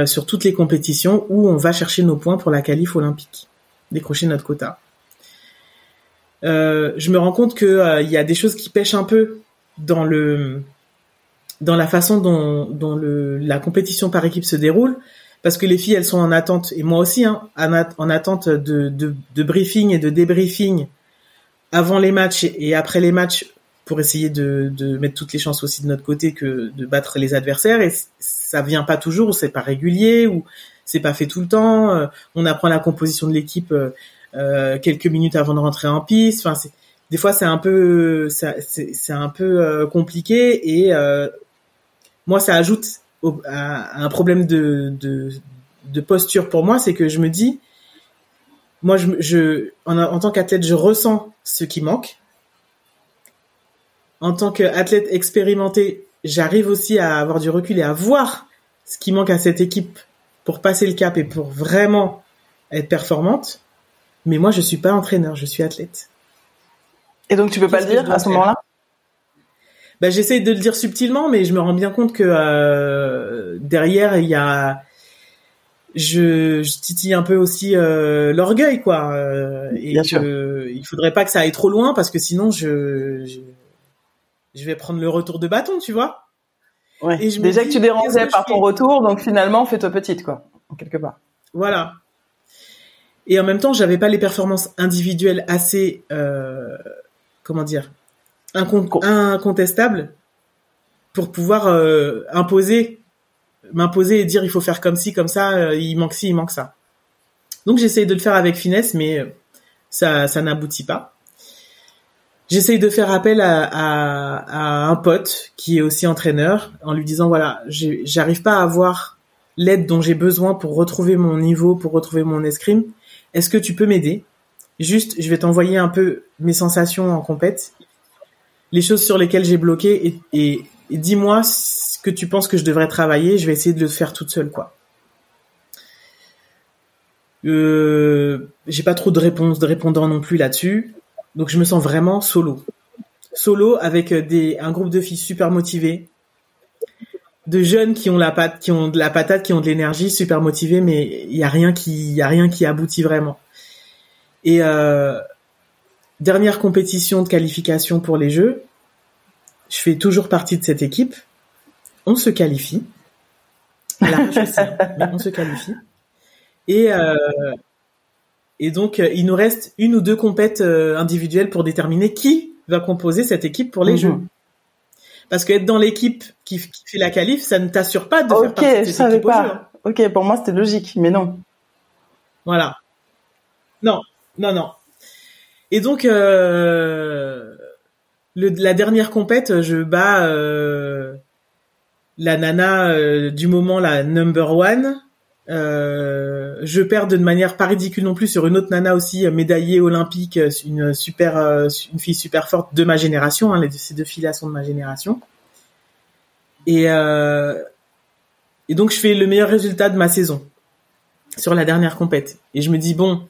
sur toutes les compétitions où on va chercher nos points pour la qualif olympique, décrocher notre quota. je me rends compte que il y a des choses qui pêchent un peu dans le dans la façon dont, dont le, la compétition par équipe se déroule, parce que les filles elles sont en attente et moi aussi hein, en attente de, de, de briefing et de débriefing avant les matchs et après les matchs pour essayer de, de mettre toutes les chances aussi de notre côté que de battre les adversaires et ça vient pas toujours ou c'est pas régulier ou c'est pas fait tout le temps. Euh, on apprend la composition de l'équipe euh, euh, quelques minutes avant de rentrer en piste. Enfin, des fois c'est un peu c'est un peu compliqué et moi ça ajoute à, un problème de, de, de posture pour moi, c'est que je me dis moi je, je en, en tant qu'athlète je ressens ce qui manque en tant qu'athlète expérimenté, j'arrive aussi à avoir du recul et à voir ce qui manque à cette équipe pour passer le cap et pour vraiment être performante. Mais moi, je suis pas entraîneur, je suis athlète. Et donc, tu peux pas le dire à ce moment-là? Ben, j'essaie de le dire subtilement, mais je me rends bien compte que euh, derrière il y a, je, je titille un peu aussi euh, l'orgueil, quoi. Euh, et bien sûr. il faudrait pas que ça aille trop loin parce que sinon je, je je vais prendre le retour de bâton, tu vois. Ouais. Et je Déjà que tu dérangeais par ton retour, donc finalement, fais-toi petite, quoi, en quelque part. Voilà. Et en même temps, j'avais pas les performances individuelles assez, comment dire, incontestables pour pouvoir euh, imposer, m'imposer et dire il faut faire comme ci, comme ça, euh, il manque ci, il manque ça. Donc j'essaye de le faire avec finesse, mais euh, ça, ça n'aboutit pas. J'essaye de faire appel à, à, à, un pote qui est aussi entraîneur en lui disant voilà, j'arrive pas à avoir l'aide dont j'ai besoin pour retrouver mon niveau, pour retrouver mon escrime. Est-ce que tu peux m'aider? Juste, je vais t'envoyer un peu mes sensations en compète, les choses sur lesquelles j'ai bloqué et, dis-moi ce que tu penses que je devrais travailler. Je vais essayer de le faire toute seule, quoi. Euh, j'ai pas trop de réponses de répondants non plus là-dessus. Donc je me sens vraiment solo. Solo avec euh, des, un groupe de filles super motivées, de jeunes qui ont la qui ont de la patate, qui ont de l'énergie, super motivées, mais il y a rien qui, y a rien qui aboutit vraiment. Et euh, dernière compétition de qualification pour les Jeux, je fais toujours partie de cette équipe. On se qualifie. on se qualifie. Et euh, et donc, euh, il nous reste une ou deux compètes euh, individuelles pour déterminer qui va composer cette équipe pour les mhm. Jeux. Parce qu'être dans l'équipe qui, fait la qualif, ça ne t'assure pas de faire partie de cette je savais pas. Ok, pour moi c'était logique, mais non. Voilà. Non, non, non. Et donc, euh, le, la dernière compète, je bats euh, la nana du moment, la number one, euh, je perds de manière pas ridicule non plus sur une autre nana aussi euh, médaillée olympique, euh, une super, une fille super forte de ma génération. Hein, les, ces deux filles-là sont de ma génération. Et et donc je fais le meilleur résultat de ma saison sur la dernière compète. Et je me dis bon,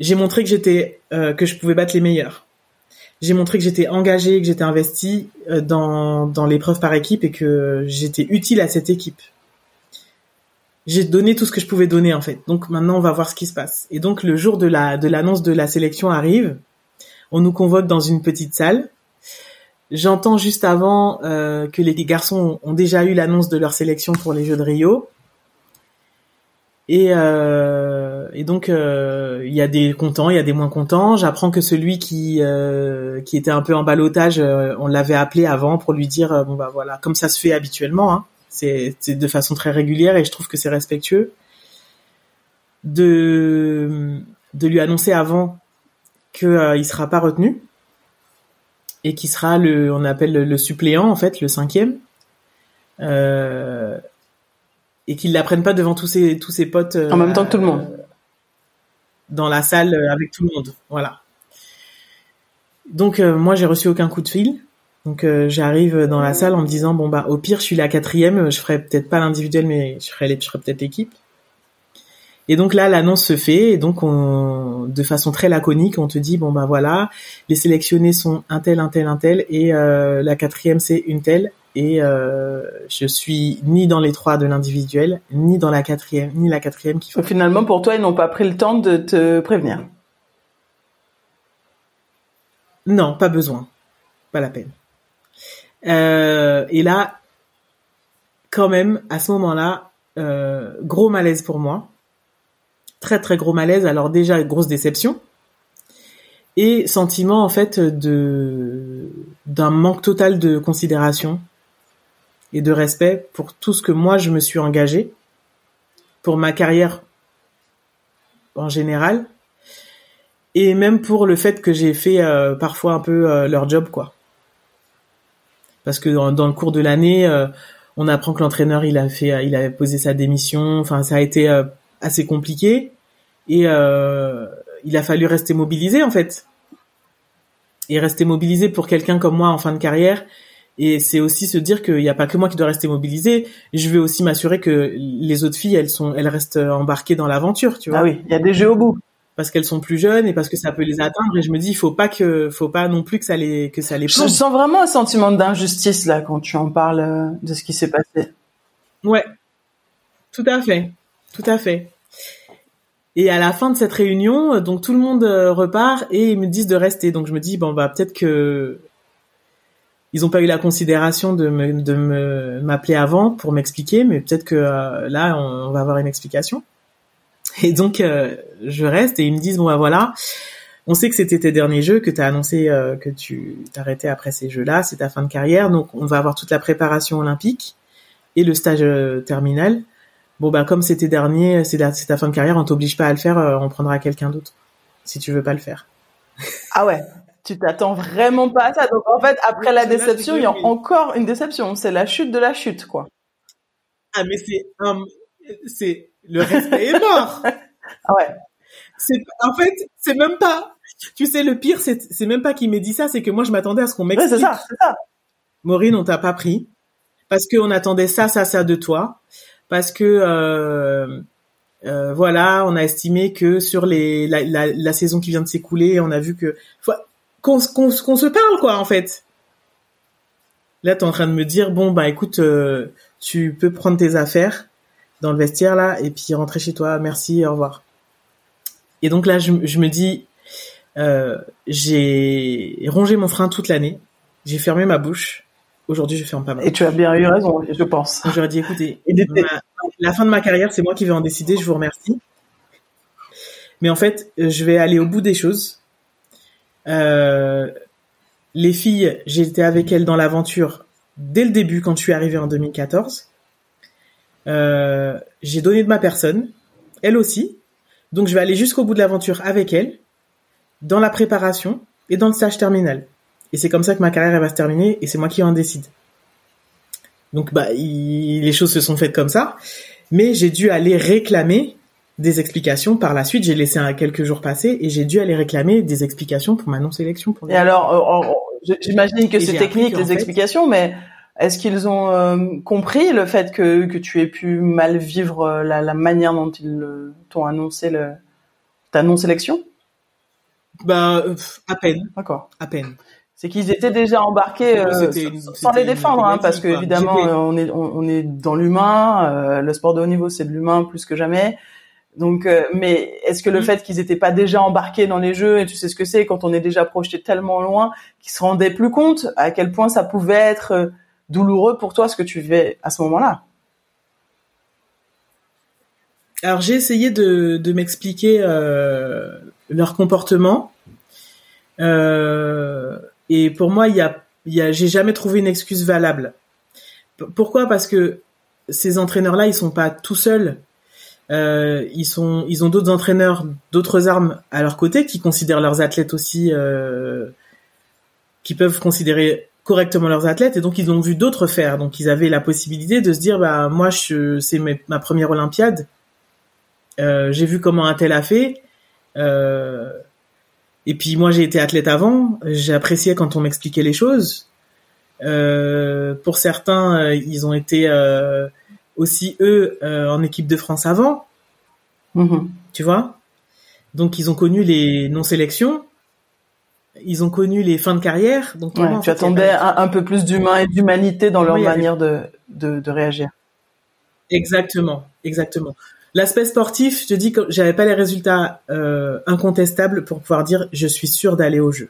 j'ai montré que j'étais que je pouvais battre les meilleurs. J'ai montré que j'étais engagé, que j'étais investi dans dans l'épreuve par équipe et que j'étais utile à cette équipe j'ai donné tout ce que je pouvais donner en fait. Donc maintenant on va voir ce qui se passe. Et donc le jour de la de l'annonce de la sélection arrive, on nous convoque dans une petite salle. J'entends juste avant euh, que les garçons ont déjà eu l'annonce de leur sélection pour les Jeux de Rio. Et, euh, et donc euh, il y a des contents, il y a des moins contents. J'apprends que celui qui euh, qui était un peu en balotage, euh, on l'avait appelé avant pour lui dire bon bah voilà, comme ça se fait habituellement. Hein, c'est de façon très régulière et je trouve que c'est respectueux de de lui annoncer avant que euh, il sera pas retenu et qui sera le on appelle le, suppléant en fait le cinquième euh, et qu'il l'apprenne pas devant tous ses tous ses potes en même temps que tout le monde dans la salle avec tout le monde. Voilà. Donc moi j'ai reçu aucun coup de fil. Donc euh, j'arrive dans la salle en me disant bon bah au pire je suis la quatrième, je ferai peut-être pas l'individuel mais je ferai, ferai peut-être l'équipe. Et donc là l'annonce se fait. Et donc on, de façon très laconique on te dit bon bah voilà les sélectionnés sont un tel un tel un tel et euh, la quatrième c'est une telle et euh, je suis ni dans les trois de l'individuel ni dans la quatrième ni la quatrième qui. Fait... Finalement pour toi ils n'ont pas pris le temps de te prévenir. Non pas besoin pas la peine. Euh, et là, quand même, à ce moment-là, euh, gros malaise pour moi. Très très gros malaise. Alors déjà, grosse déception. Et sentiment en fait de d'un manque total de considération et de respect pour tout ce que moi je me suis engagé, pour ma carrière en général, et même pour le fait que j'ai fait euh, parfois un peu euh, leur job quoi. Parce que dans, le cours de l'année, euh, on apprend que l'entraîneur il a fait, il avait posé sa démission. Enfin, ça a été assez compliqué et il a fallu rester mobilisé en fait. Et rester mobilisé pour quelqu'un comme moi en fin de carrière, et c'est aussi se dire qu'il n'y a pas que moi qui dois rester mobilisé. Je vais aussi m'assurer que les autres filles, elles sont, elles restent embarquées dans l'aventure, tu vois. Ah oui, il y a des jeux au bout. Parce qu'elles sont plus jeunes et parce que ça peut les atteindre. Et je me dis, il faut pas que, faut pas non plus que ça les, que ça les. Je sens vraiment un sentiment d'injustice là quand tu en parles euh, de ce qui s'est passé. Ouais, tout à fait, tout à fait. Et à la fin de cette réunion, euh, donc tout le monde euh, repart et ils me disent de rester. Donc je me dis bon bah peut-être que ils ont pas eu la considération de me de me m'appeler avant pour m'expliquer, mais peut-être que euh, là on, va avoir une explication. Et donc je reste et ils me disent bon bah voilà, on sait que c'était tes derniers jeux, que tu as annoncé que tu t'arrêtais après ces jeux-là, c'est ta fin de carrière, donc on va avoir toute la préparation olympique et le stage terminal bon bah comme c'était dernier, c'est ta fin de carrière, on t'oblige pas à le faire, euh, on prendra quelqu'un d'autre si tu veux pas le faire. Ah ouais, tu t'attends vraiment pas à ça. Donc en fait, après la déception, il y a encore une déception. C'est la chute de la chute, quoi. Ah mais c'est c'est le respect est mort. <laughs> ah ouais. C'est en fait, c'est même pas. Tu sais, le pire, c'est c'est même pas qu'il m'ait dit ça, c'est que moi je m'attendais à ce qu'on m'explique. c'est ça, c'est ça. Maureen, on t'a pas pris parce qu'on attendait ça, ça, ça de toi parce que euh, euh, voilà, on a estimé que sur les la, la, la saison qui vient de s'écouler, on a vu que qu'on se parle quoi en fait. Là, tu es en train de me dire bon bah écoute, euh, tu peux prendre tes affaires dans le vestiaire là et puis rentrer chez toi. Merci, au revoir. Et donc là, je, je me dis, euh, j'ai rongé mon frein toute l'année. J'ai fermé ma bouche Aujourd'hui, je ferme pas mal. Et tu as bien eu raison, je pense. J'aurais dit, écoutez, <laughs> la fin de ma carrière, c'est moi qui vais en décider. Je vous remercie. Mais en fait, je vais aller au bout des choses. Euh, les filles, été avec elles dans l'aventure dès le début quand je suis arrivée en 2014. Euh, j'ai donné de ma personne, elles aussi. Donc je vais aller jusqu'au bout de l'aventure avec elles, dans la préparation et dans le stage terminal. Et c'est comme ça que ma carrière va se terminer et c'est moi qui en décide. Donc bah les choses se sont faites comme ça, mais j'ai dû aller réclamer des explications par la suite. J'ai laissé un, quelques jours passer et j'ai dû aller réclamer des explications pour ma non-sélection. et alors, euh, j'imagine que c'est technique les explications, mais est-ce qu'ils ont euh, compris le fait que, que tu aies pu mal vivre euh, la, la manière dont ils t'ont annoncé le, ta non-sélection? Bah à peine. D'accord. À peine c'est qu'ils étaient déjà embarqués euh, sans les défendre, hein, parce que évidemment on est on, est dans l'humain, euh, le sport de haut niveau c'est de l'humain plus que jamais. Donc, mais est-ce que le mm. fait qu'ils étaient pas déjà embarqués dans les jeux et tu sais ce que c'est quand on est déjà projeté tellement loin, qu'ils se rendaient plus compte à quel point ça pouvait être douloureux pour toi ce que tu vivais à ce moment-là? Alors j'ai essayé de, de m'expliquer leur comportement. Euh, et pour moi, il y a, y a j'ai jamais trouvé une excuse valable. pourquoi? Parce que ces entraîneurs-là, ils sont pas tout seuls. Euh, ils sont, ils ont d'autres entraîneurs, d'autres armes à leur côté qui considèrent leurs athlètes aussi, euh, qui peuvent considérer correctement leurs athlètes et donc ils ont vu d'autres faire. Donc ils avaient la possibilité de se dire, bah moi, je, c'est ma première Olympiade. Euh, j'ai vu comment un tel a fait. Euh, et puis moi j'ai été athlète avant, j'appréciais quand on m'expliquait les choses. Euh, pour certains, euh, ils ont été aussi eux euh, en équipe de France avant, mm-hmm. tu vois. Donc ils ont connu les non-sélections, ils ont connu les fins de carrière. Donc tu attendais un, peu plus d'humain et d'humanité dans leur manière de, de, de réagir. Exactement, exactement. L'aspect sportif, je te dis que j'avais pas les résultats euh, incontestables pour pouvoir dire je suis sûr d'aller au jeu.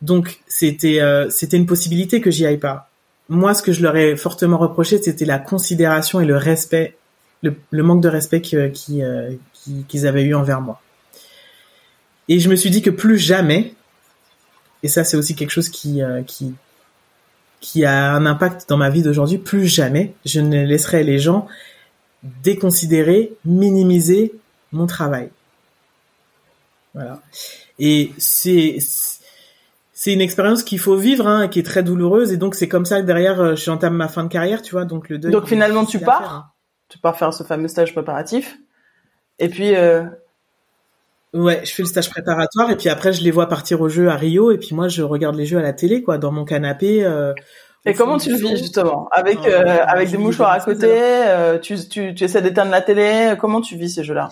Donc c'était euh, c'était une possibilité que j'y aille pas. Moi, ce que je leur ai fortement reproché, c'était la considération et le respect, le, manque de respect euh, qu'ils avaient eu envers moi. Et je me suis dit que plus jamais et ça c'est aussi quelque chose qui qui qui a un impact dans ma vie d'aujourd'hui. Plus jamais, je ne laisserai les gens déconsidérer, minimiser mon travail. Voilà. Et c'est c'est une expérience qu'il faut vivre, hein, qui est très douloureuse, et donc c'est comme ça que derrière, euh, je entame ma fin de carrière, tu vois, donc le deuil. Donc finalement, tu pars, hein. tu pars faire ce fameux stage préparatif, et puis. Euh... Ouais, je fais le stage préparatoire, et puis après, je les vois partir au jeu à Rio, et puis moi, je regarde les jeux à la télé, quoi, dans mon canapé. Euh, et comment tu le vis justement? Avec ah, euh, avec des mouchoirs à côté, euh, tu, tu, tu essaies d'éteindre la télé? Comment tu vis ces jeux-là?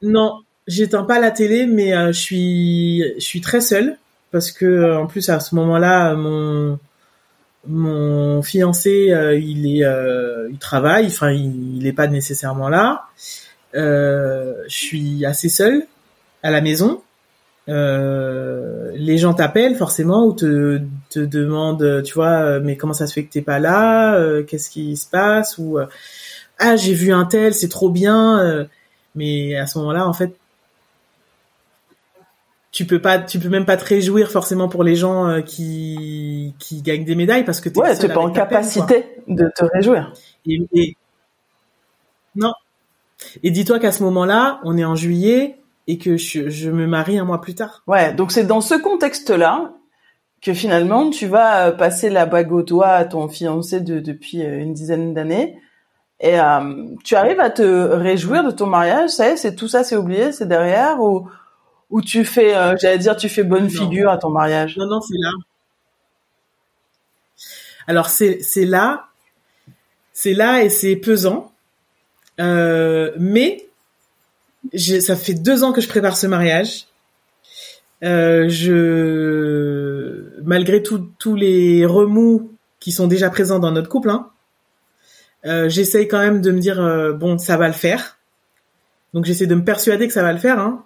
Non, j'éteins pas la télé, mais euh, je suis je suis très seule parce que euh, en plus à ce moment-là mon mon fiancé euh, il est il travaille, enfin il, est pas nécessairement là. je suis assez seule à la maison. les gens t'appellent forcément ou te te demandent, tu vois, mais comment ça se fait que t'es pas là? Qu'est-ce qui se passe? Ou ah j'ai vu un tel, c'est trop bien. mais à ce moment-là, en fait, tu peux pas tu peux même pas te réjouir forcément pour les gens euh, qui qui gagnent des médailles parce que tu ouais, pas en capacité de te réjouir. Et, non. Et dis-toi qu'à ce moment-là, on est en juillet et que je, je me marie un mois plus tard. Ouais, donc c'est dans ce contexte-là que finalement tu vas euh, passer la bague au doigt à ton fiancé de, depuis euh, une dizaine d'années et tu arrives à te réjouir de ton mariage, ça y est, c'est tout ça, c'est oublié, c'est derrière ou ou tu fais, euh, j'allais dire, tu fais bonne figure à ton mariage? Non, non, c'est là. Alors c'est c'est là, c'est là et c'est pesant, euh, mais ça fait deux ans que je prépare ce mariage. Euh, je, malgré tous les remous qui sont déjà présents dans notre couple, hein, euh, j'essaye quand même de me dire euh, bon, ça va le faire. Donc j'essaie de me persuader que ça va le faire. Hein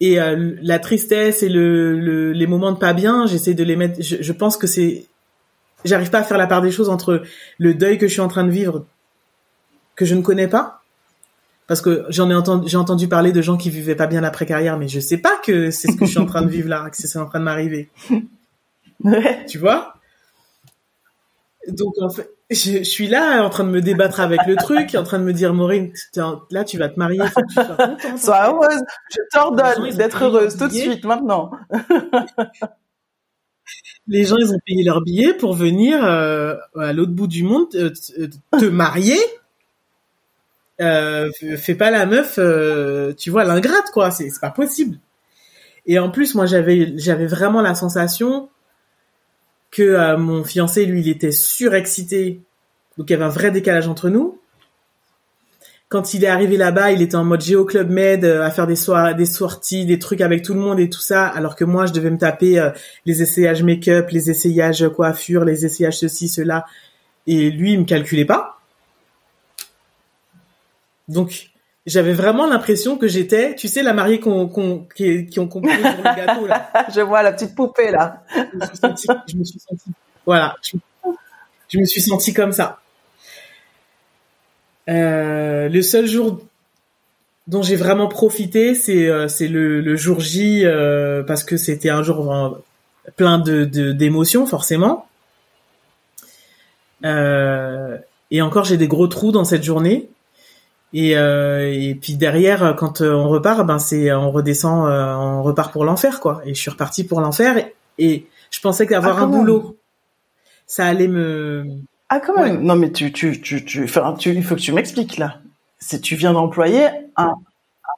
et euh, la tristesse et le, les moments de pas bien, j'essaie de les mettre. Je, pense que c'est, j'arrive pas à faire la part des choses entre le deuil que je suis en train de vivre, que je ne connais pas, parce que j'en ai entendu, j'ai entendu parler de gens qui vivaient pas bien l'après carrière, mais je sais pas que c'est ce que je suis en train de vivre là, que c'est en train de m'arriver. <laughs> Tu vois? Donc en fait, je, suis là en train de me débattre avec le truc, en train de me dire Maureen, là tu vas te marier, faut que tu sois contente. Sois heureuse, je t'ordonne d'être heureuse tout de suite maintenant. <laughs> les gens ils ont payé leur billet pour venir euh, à l'autre bout du monde euh, te marier. Euh, fais pas la meuf, euh, tu vois l'ingrate quoi, c'est pas possible. Et en plus moi j'avais j'avais vraiment la sensation que euh, mon fiancé, lui, il était surexcité. Donc il y avait un vrai décalage entre nous. Quand il est arrivé là-bas, il était en mode Géo Club Med, euh, à faire des soirées, des sorties, des trucs avec tout le monde et tout ça, alors que moi, je devais me taper euh, les essayages make-up, les essayages coiffure, les essayages ceci, cela. Et lui, il me calculait pas. Donc, j'avais vraiment l'impression que j'étais, tu sais, la mariée qu'on, qu'on, qui, qui ont compris le gâteau là. <laughs> je vois la petite poupée là. je, me suis sentie, je me suis sentie, voilà, je, me suis sentie comme ça. Euh, le seul jour dont j'ai vraiment profité, c'est euh, c'est le, le jour J euh, parce que c'était un jour plein de d'émotions forcément. Et encore, j'ai des gros trous dans cette journée et, euh, et puis derrière, quand euh, on repart, ben c'est on redescend, euh, on repart pour l'enfer quoi. Et je suis reparti pour l'enfer et, je pensais qu'avoir ah, un boulot, ça allait me. Ah quand même. Non mais tu tu tu tu, enfin, tu il faut que tu m'expliques là. C'est tu viens d'employer un, un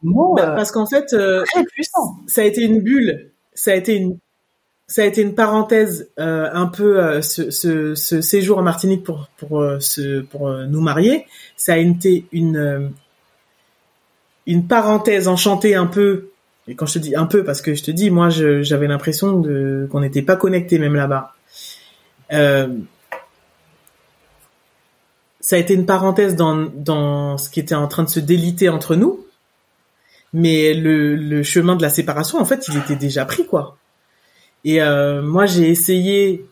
mot. Ben, parce qu'en fait, très puissant. Ça a été une bulle. Ça a été une ça a été une parenthèse euh, un peu euh, ce, ce, ce, séjour en Martinique pour pour euh, ce, pour nous marier. Ça a été une une parenthèse enchantée un peu. Et quand je te dis un peu, parce que je te dis, moi, j'avais l'impression de qu'on n'était pas connectés même là-bas. ça a été une parenthèse dans dans ce qui était en train de se déliter entre nous. Mais le, le chemin de la séparation, en fait, il était déjà pris, quoi. Et euh, moi, j'ai essayé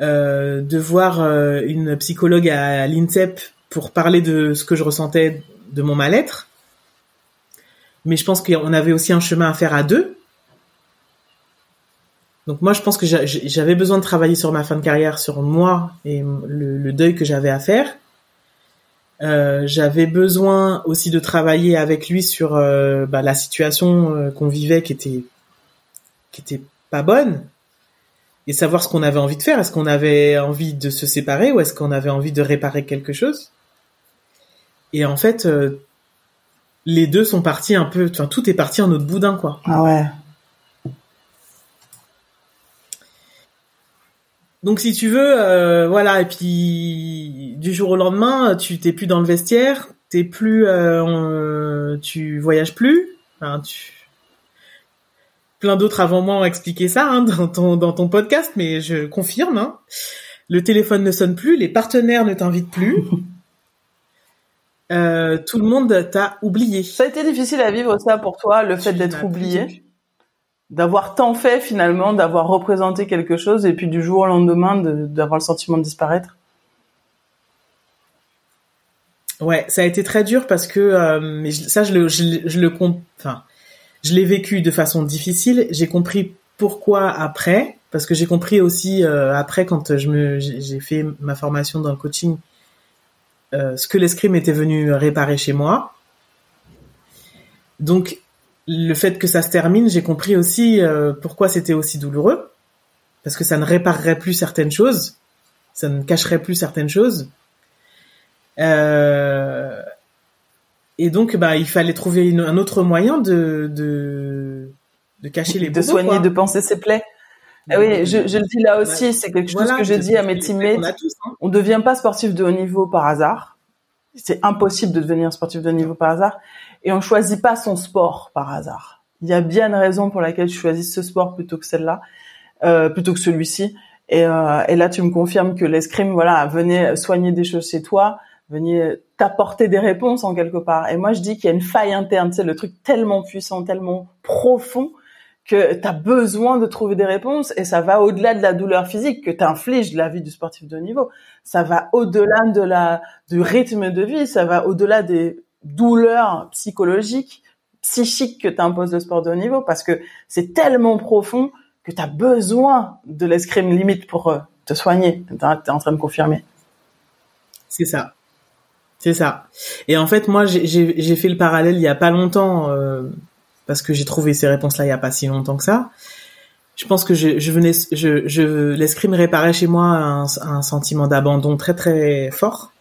euh, de voir euh, une psychologue à, l'INSEP pour parler de ce que je ressentais de mon mal-être. Mais je pense qu'on avait aussi un chemin à faire à deux. Donc moi, je pense que j'avais besoin de travailler sur ma fin de carrière, sur moi et le, deuil que j'avais à faire. Euh, j'avais besoin aussi de travailler avec lui sur euh, bah, la situation euh, qu'on vivait, qui était qui était pas bonne, et savoir ce qu'on avait envie de faire. Est-ce qu'on avait envie de se séparer ou est-ce qu'on avait envie de réparer quelque chose? Et en fait, les deux sont partis un peu. Enfin, tout est parti en autre boudin, quoi. Ah ouais. Donc si tu veux, euh, voilà, et puis du jour au lendemain, tu t'es plus dans le vestiaire, t'es plus, euh, tu voyages plus, tu... plein d'autres avant moi ont expliqué ça hein, <laughs> dans ton dans ton podcast, mais je confirme. Hein. Le téléphone ne sonne plus, les partenaires ne t'invitent plus. <laughs> Euh, tout le monde t'a oublié. Ça a été difficile à vivre ça pour toi, le fait d'être oublié d'avoir tant fait finalement, d'avoir représenté quelque chose et puis du jour au lendemain d'avoir le sentiment de disparaître Ouais, ça a été très dur parce que euh, mais ça je le je, je le enfin je l'ai vécu de façon difficile. J'ai compris pourquoi après parce que j'ai compris aussi euh, après quand je me j'ai fait ma formation dans le coaching euh, ce que l'escrime était venu réparer chez moi. Donc le fait que ça se termine, j'ai compris aussi euh, pourquoi c'était aussi douloureux, parce que ça ne réparerait plus certaines choses, ça ne cacherait plus certaines choses. Euh, et donc, bah, il fallait trouver un autre moyen de de, de cacher les de soigner, de penser ses plaies. Ah oui, je, je, le dis là aussi, c'est quelque chose que j'ai dit à mes teammates. On, ne hein. devient pas sportif de haut niveau par hasard. C'est impossible de devenir sportif de haut niveau par hasard et on choisit pas son sport par hasard. Il y a bien une raison pour laquelle tu choisis ce sport plutôt que celle-là, euh, plutôt que celui-ci. Et, euh, et, là, tu me confirmes que l'escrime, voilà, venait soigner des choses chez toi, venait t'apporter des réponses en quelque part. Et moi, je dis qu'il y a une faille interne, c'est le truc tellement puissant, tellement profond que tu as besoin de trouver des réponses et ça va au-delà de la douleur physique que t'infliges la vie du sportif de haut niveau. Ça va au-delà de la du rythme de vie, ça va au-delà des douleur psychologique, psychique que t'impose le sport de haut niveau parce que c'est tellement profond que tu as besoin de l'escrime limite pour euh, te soigner. Tu es en train de confirmer. C'est ça. C'est ça. Et en fait, moi, j'ai fait le parallèle il y a pas longtemps euh, parce que j'ai trouvé ces réponses-là il y a pas si longtemps que ça. Je pense que je, je venais, je, je l'escrime réparait chez moi un, un sentiment d'abandon très très fort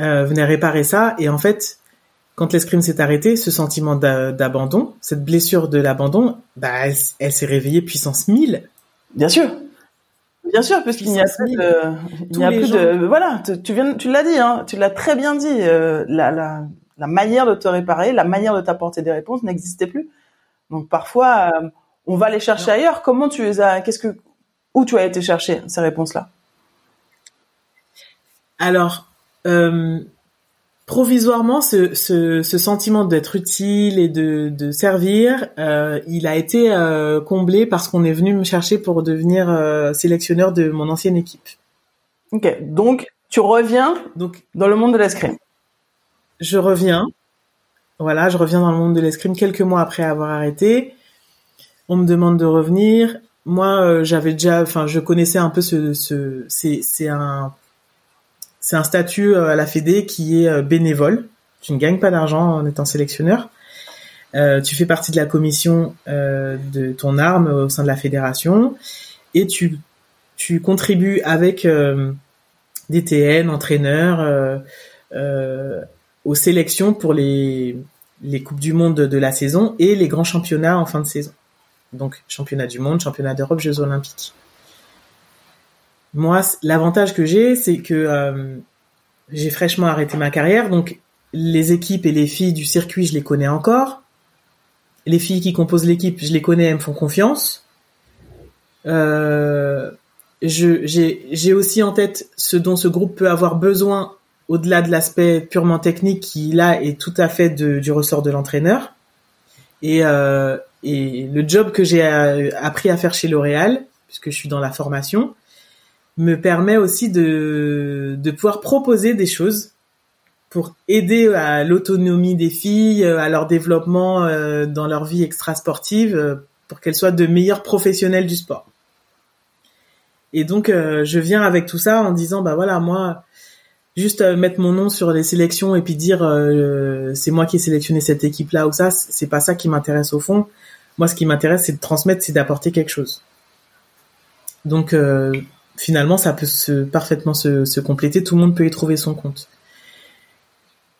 euh, venait réparer ça. Et en fait, quand l'escrime s'est arrêté, ce sentiment d'abandon, cette blessure de l'abandon, bah, elle, s'est réveillée puissance 1000. Bien sûr. Bien sûr, parce qu'il n'y a plus de, il n'y a plus de, voilà, tu viens, tu l'as dit, hein, tu l'as très bien dit, euh, la, la, la manière de te réparer, la manière de t'apporter des réponses n'existait plus. Donc parfois, euh, on va les chercher ailleurs. Comment tu les as, qu'est-ce que, où tu as été chercher ces réponses-là? Alors, euh, provisoirement, ce, ce, ce sentiment d'être utile et de, de servir, euh, il a été euh, comblé parce qu'on est venu me chercher pour devenir euh, sélectionneur de mon ancienne équipe. Ok, donc tu reviens donc dans le monde de l'escrime. Je reviens, voilà, je reviens dans le monde de l'escrime quelques mois après avoir arrêté. On me demande de revenir. Moi, j'avais déjà, enfin, je connaissais un peu ce, ce c'est un c'est un statut euh, à la Fédé qui est euh, bénévole. Tu ne gagnes pas d'argent en étant sélectionneur. Euh, tu fais partie de la commission de ton arme au sein de la fédération et tu, contribues avec des TN, entraîneurs, aux sélections pour les, les Coupes du Monde de la saison et les grands championnats en fin de saison. Donc championnat du monde, championnat d'Europe, Jeux olympiques. Moi, l'avantage que j'ai, c'est que euh, j'ai fraîchement arrêté ma carrière, donc les équipes et les filles du circuit, je les connais encore. Les filles qui composent l'équipe, je les connais, elles me font confiance. Euh, j'ai aussi en tête ce dont ce groupe peut avoir besoin au-delà de l'aspect purement technique qui là est tout à fait du ressort de l'entraîneur. Et, euh, et le job que j'ai appris à faire chez L'Oréal, puisque je suis dans la formation, me permet aussi de, de pouvoir proposer des choses pour aider à l'autonomie des filles, à leur développement euh, dans leur vie extra-sportive, euh, pour qu'elles soient de meilleurs professionnels du sport. Et donc euh, je viens avec tout ça en disant bah voilà moi juste euh, mettre mon nom sur les sélections et puis dire euh, c'est moi qui ai sélectionné cette équipe là ou ça c'est pas ça qui m'intéresse au fond. Moi ce qui m'intéresse c'est de transmettre c'est d'apporter quelque chose. Donc finalement ça peut se parfaitement se, se compléter tout le monde peut y trouver son compte.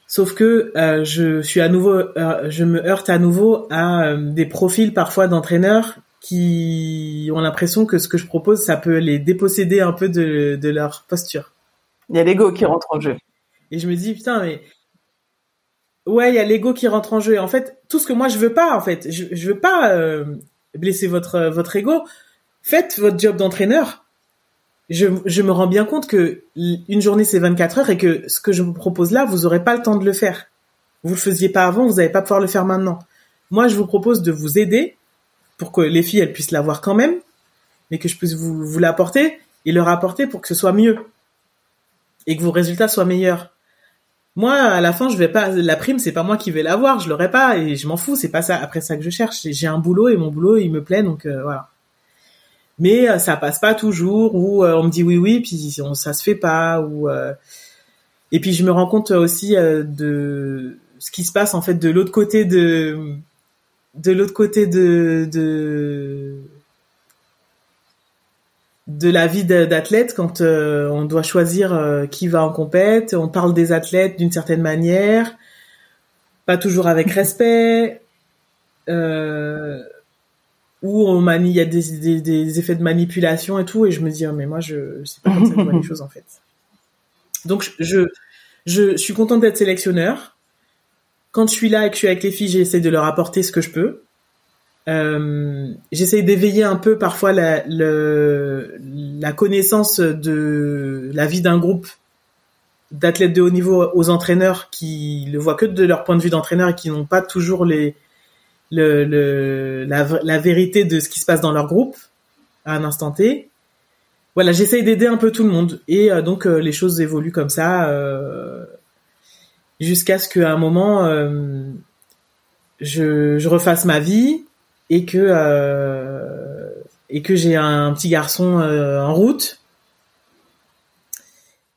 Sauf que euh, je suis à nouveau, euh, je me heurte à nouveau à euh, des profils parfois d'entraîneurs qui ont l'impression que ce que je propose, ça peut les déposséder un peu de, de leur posture. Il y a l'ego qui rentre en jeu. Et je me dis putain mais ouais il y a l'ego qui rentre en jeu. Et en fait tout ce que moi je veux pas en fait, je, je veux pas blesser votre votre ego. Faites votre job d'entraîneur je, je, me rends bien compte que une journée c'est 24 heures et que ce que je vous propose là, vous aurez pas le temps de le faire. Vous le faisiez pas avant, vous n'allez pas pouvoir le faire maintenant. Moi, je vous propose de vous aider pour que les filles elles puissent l'avoir quand même, mais que je puisse vous, vous l'apporter et leur apporter pour que ce soit mieux et que vos résultats soient meilleurs. Moi, à la fin, je vais pas la prime, c'est pas moi qui vais l'avoir, je l'aurai pas et je m'en fous, c'est pas ça après ça que je cherche. J'ai un boulot et mon boulot il me plaît donc euh, voilà mais euh, ça passe pas toujours ou euh, on me dit oui oui puis on, ça se fait pas ou euh, et puis je me rends compte aussi de ce qui se passe en fait de l'autre côté de de l'autre côté de de de la vie d'athlète quand on doit choisir qui va en compète, on parle des athlètes d'une certaine manière, pas toujours avec respect. Euh, où on manie, il y a des, des, effets de manipulation et tout, et je me dis, oh, mais moi, je, sais pas comme ça que les choses, en fait. Donc, je, je, suis contente d'être sélectionneur. Quand je suis là et que je suis avec les filles, j'essaie de leur apporter ce que je peux. Euh, j'essaie d'éveiller un peu parfois la, le, la connaissance de la vie d'un groupe d'athlètes de haut niveau aux entraîneurs qui le voient que de leur point de vue d'entraîneur et qui n'ont pas toujours les, le, le la, la, vérité de ce qui se passe dans leur groupe à un instant T. Voilà, j'essaye d'aider un peu tout le monde. Et euh, donc euh, les choses évoluent comme ça euh, jusqu'à ce qu'à un moment je, je, refasse ma vie et que et que j'ai un petit garçon en route.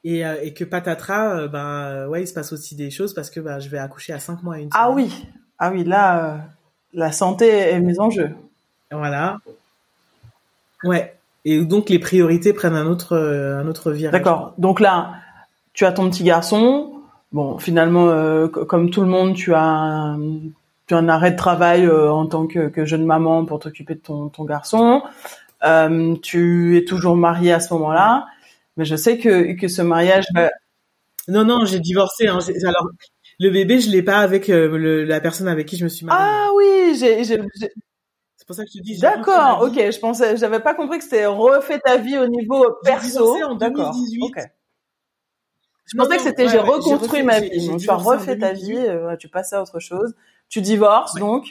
Et, et que patatras bah ouais il se passe aussi des choses parce que bah je vais accoucher à 5 mois et une ah oui. Ah oui là la santé est mise en jeu. Voilà. Ouais. Et donc les priorités prennent un autre un autre virage. D'accord. Donc là, tu as ton petit garçon. Bon, finalement, euh, comme tout le monde, tu as un, tu as un arrêt de travail euh, en tant que, que, jeune maman pour t'occuper de ton, ton garçon. Euh, tu es toujours mariée à ce moment-là, mais je sais que que ce mariage. Non, non, j'ai divorcé. Hein. Alors, le bébé, je l'ai pas avec euh, la personne avec qui je me suis mariée. Ah oui, j'ai. C'est pour ça que je te dis. D'accord, ok. Je pensais, j'avais pas compris que c'était refait ta vie au niveau perso. en 2018. Ok. Je pensais que c'était j'ai reconstruit ma vie. Donc tu as refait ta vie, euh, tu passes à autre chose. Tu divorces donc.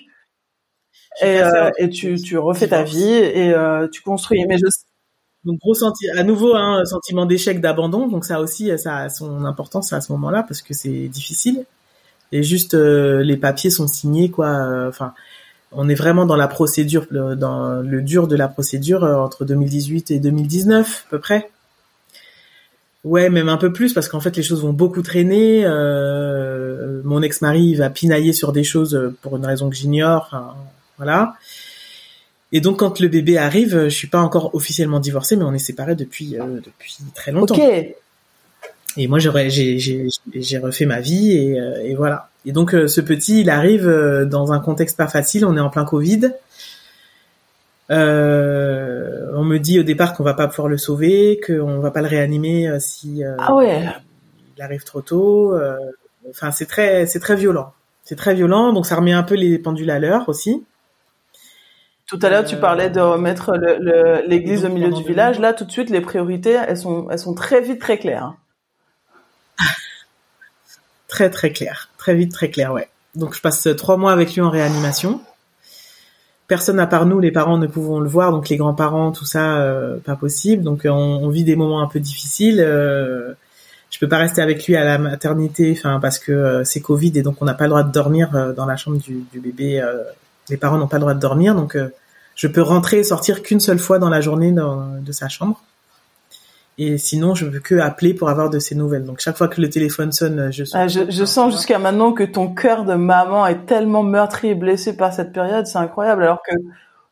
Et, euh, et tu, tu refais ta vie et euh, tu construis. Mais je donc gros senti à nouveau un hein, sentiment d'échec d'abandon donc ça aussi ça a son importance à ce moment-là parce que c'est difficile et juste euh, les papiers sont signés quoi. Euh, enfin, on est vraiment dans la procédure, dans le dur de la procédure euh, entre 2018 et 2019 à peu près. Ouais, même un peu plus parce qu'en fait les choses vont beaucoup traîner. mon ex-mari va pinailler sur des choses pour une raison que j'ignore. Voilà. Et donc quand le bébé arrive, je suis pas encore officiellement divorcée, mais on est séparés depuis depuis très longtemps. Ok. Et moi, j'aurais, j'ai, j'ai, j'ai refait ma vie et, euh, et voilà. Et donc, euh, ce petit, il arrive euh, dans un contexte pas facile. On est en plein Covid. Euh, on me dit au départ qu'on va pas pouvoir le sauver, qu'on va pas le réanimer si ah ouais. il arrive trop tôt. Enfin, c'est très, c'est très violent. C'est très violent. Donc, ça remet un peu les pendules à l'heure aussi. Tout à l'heure, tu parlais de remettre l'église au milieu du village. Là, tout de suite, les priorités, elles sont, elles sont très vite très claires. Très très clair, très vite très clair, ouais. Donc je passe trois mois avec lui en réanimation. Personne à part nous, les parents, ne pouvons le voir, donc les grands-parents, tout ça, euh, pas possible. Donc on, vit des moments un peu difficiles. Euh, je peux pas rester avec lui à la maternité, enfin parce que euh, c'est Covid et donc on n'a pas le droit de dormir dans la chambre du, bébé. les parents n'ont pas le droit de dormir, donc je peux rentrer et sortir qu'une seule fois dans la journée de sa chambre. Et sinon, je veux que appeler pour avoir de ses nouvelles. Donc chaque fois que le téléphone sonne, je. Ah, je, je sens jusqu'à maintenant que ton cœur de maman est tellement meurtri et blessé par cette période, c'est incroyable. Alors que,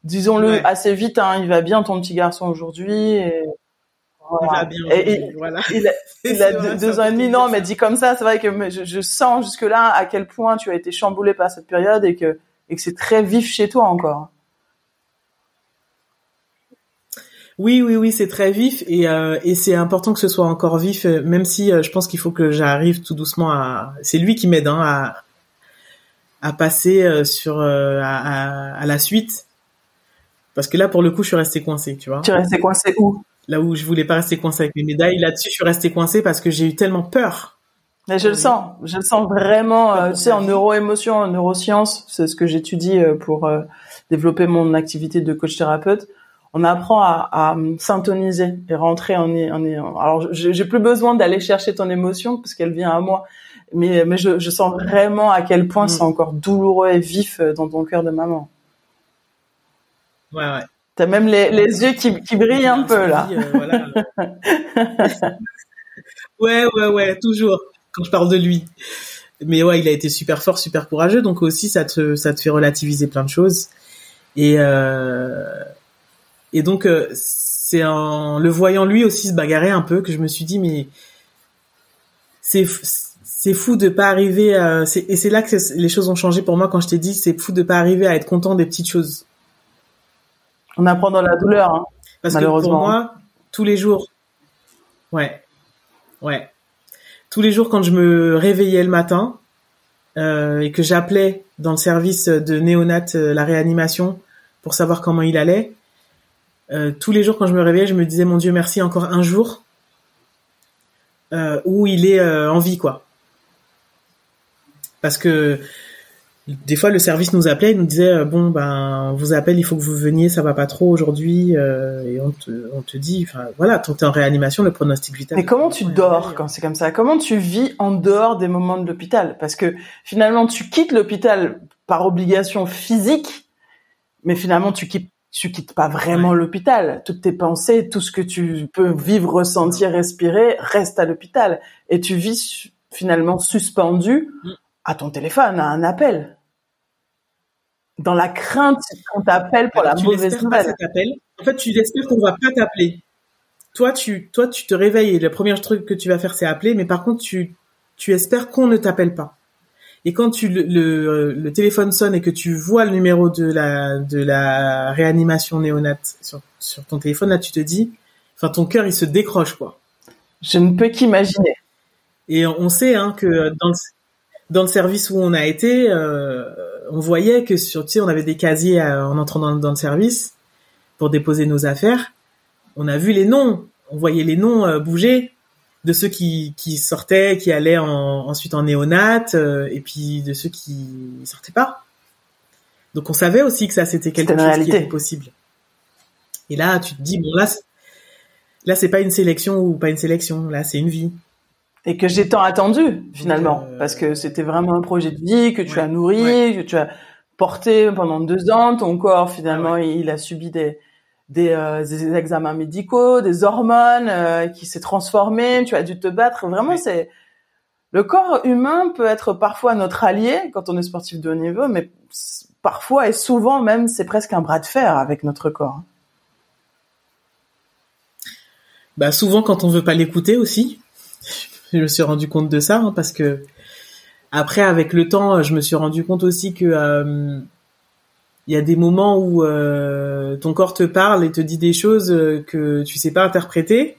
disons-le assez vite, hein, il va bien ton petit garçon aujourd'hui. Et... Il va bien. Et, voilà. Il a, <laughs> il a deux, ans et demi. Non, mais dit comme ça, c'est vrai que je, je sens jusque là à quel point tu as été chamboulé par cette période et que et que c'est très vif chez toi encore. Oui, oui, oui, c'est très vif et, euh, et c'est important que ce soit encore vif, euh, même si euh, je pense qu'il faut que j'arrive tout doucement à. C'est lui qui m'aide hein, à à passer sur à, à, la suite, parce que là pour le coup je suis resté coincé, tu vois. Tu es resté coincé où? Là où je voulais pas rester coincé avec mes médailles, là-dessus je suis resté coincé parce que j'ai eu tellement peur. Mais je le sens, je le sens vraiment. tu sais, en neuroémotion, en neurosciences, c'est ce que j'étudie pour développer mon activité de coach thérapeute on apprend à, à s'intoniser et rentrer en, en, alors j'ai plus besoin d'aller chercher ton émotion parce qu'elle vient à moi mais mais je, je sens vraiment à quel point mm. c'est encore douloureux et vif euh, dans ton cœur de maman. Ouais ouais. T'as même les, les yeux qui, qui brillent un peu là. Euh, voilà. <laughs> ouais ouais ouais toujours quand je parle de lui. Mais ouais il a été super fort super courageux donc aussi ça te ça te fait relativiser plein de choses. Et euh, et donc euh, c'est en le voyant lui aussi se bagarrer un peu que je me suis dit mais c'est c'est fou de pas arriver à et c'est là que les choses ont changé pour moi quand je t'ai dit c'est fou de pas arriver à être content des petites choses. On apprend dans la douleur hein, Parce que pour moi tous les jours ouais. Ouais. Tous les jours quand je me réveillais le matin euh, et que j'appelais dans le service de néonat euh, la réanimation pour savoir comment il allait, euh, tous les jours quand je me réveillais, je me disais mon Dieu merci encore un jour euh, où il est euh, en vie quoi. Parce que des fois le service nous appelait, il nous disait bon ben on vous appelle, il faut que vous veniez, ça va pas trop aujourd'hui et on te, on te dit enfin voilà, tant que en réanimation, le pronostic vital. Mais comment tu dors quand c'est comme ça? Comment tu vis en dehors des moments de l'hôpital? Parce que finalement tu quittes l'hôpital par obligation physique, mais finalement tu quittes tu quittes pas vraiment l'hôpital. Toutes tes pensées, tout ce que tu peux vivre, ressentir, respirer, reste à l'hôpital. Et tu vis finalement suspendu mm. à ton téléphone, à un appel. Dans la crainte qu'on t'appelle pour la mauvaise nouvelle. En fait, tu espères qu'on va pas t'appeler. Toi, tu, toi, tu te réveilles et le premier truc que tu vas faire, c'est appeler. Mais par contre, tu, tu espères qu'on ne t'appelle pas. Et quand tu le, le, téléphone sonne et que tu vois le numéro de la de la réanimation néonate sur, sur ton téléphone, là tu te dis, enfin ton cœur il se décroche quoi. Je ne peux qu'imaginer. Et on sait hein, que dans le, dans le service où on a été, euh, on voyait que sur, tu sais, on avait des casiers en entrant dans, dans, le service pour déposer nos affaires. On a vu les noms, on voyait les noms euh, bouger de ceux qui, qui sortaient, qui allaient ensuite en néonat, euh, et puis de ceux qui sortaient pas. Donc on savait aussi que ça c'était quelque chose qui était possible. Et là, tu te dis bon là, là c'est pas une sélection ou pas une sélection, là c'est une vie. Et que j'ai tant attendu finalement, euh, parce que c'était vraiment un projet de vie que tu as nourri, que tu as porté pendant deux ans. Ton corps finalement, ah il a subi des euh, des, examens médicaux, des hormones euh, qui s'est transformé, tu as dû te battre. Vraiment, c'est le corps humain peut être parfois notre allié quand on est sportif de haut niveau, mais parfois et souvent même c'est presque un bras de fer avec notre corps. Bah souvent quand on veut pas l'écouter aussi. <laughs> Je me suis rendu compte de ça hein, parce que après avec le temps, je me suis rendu compte aussi que euh, il y a des moments où euh, ton corps te parle et te dit des choses euh, que tu sais pas interpréter.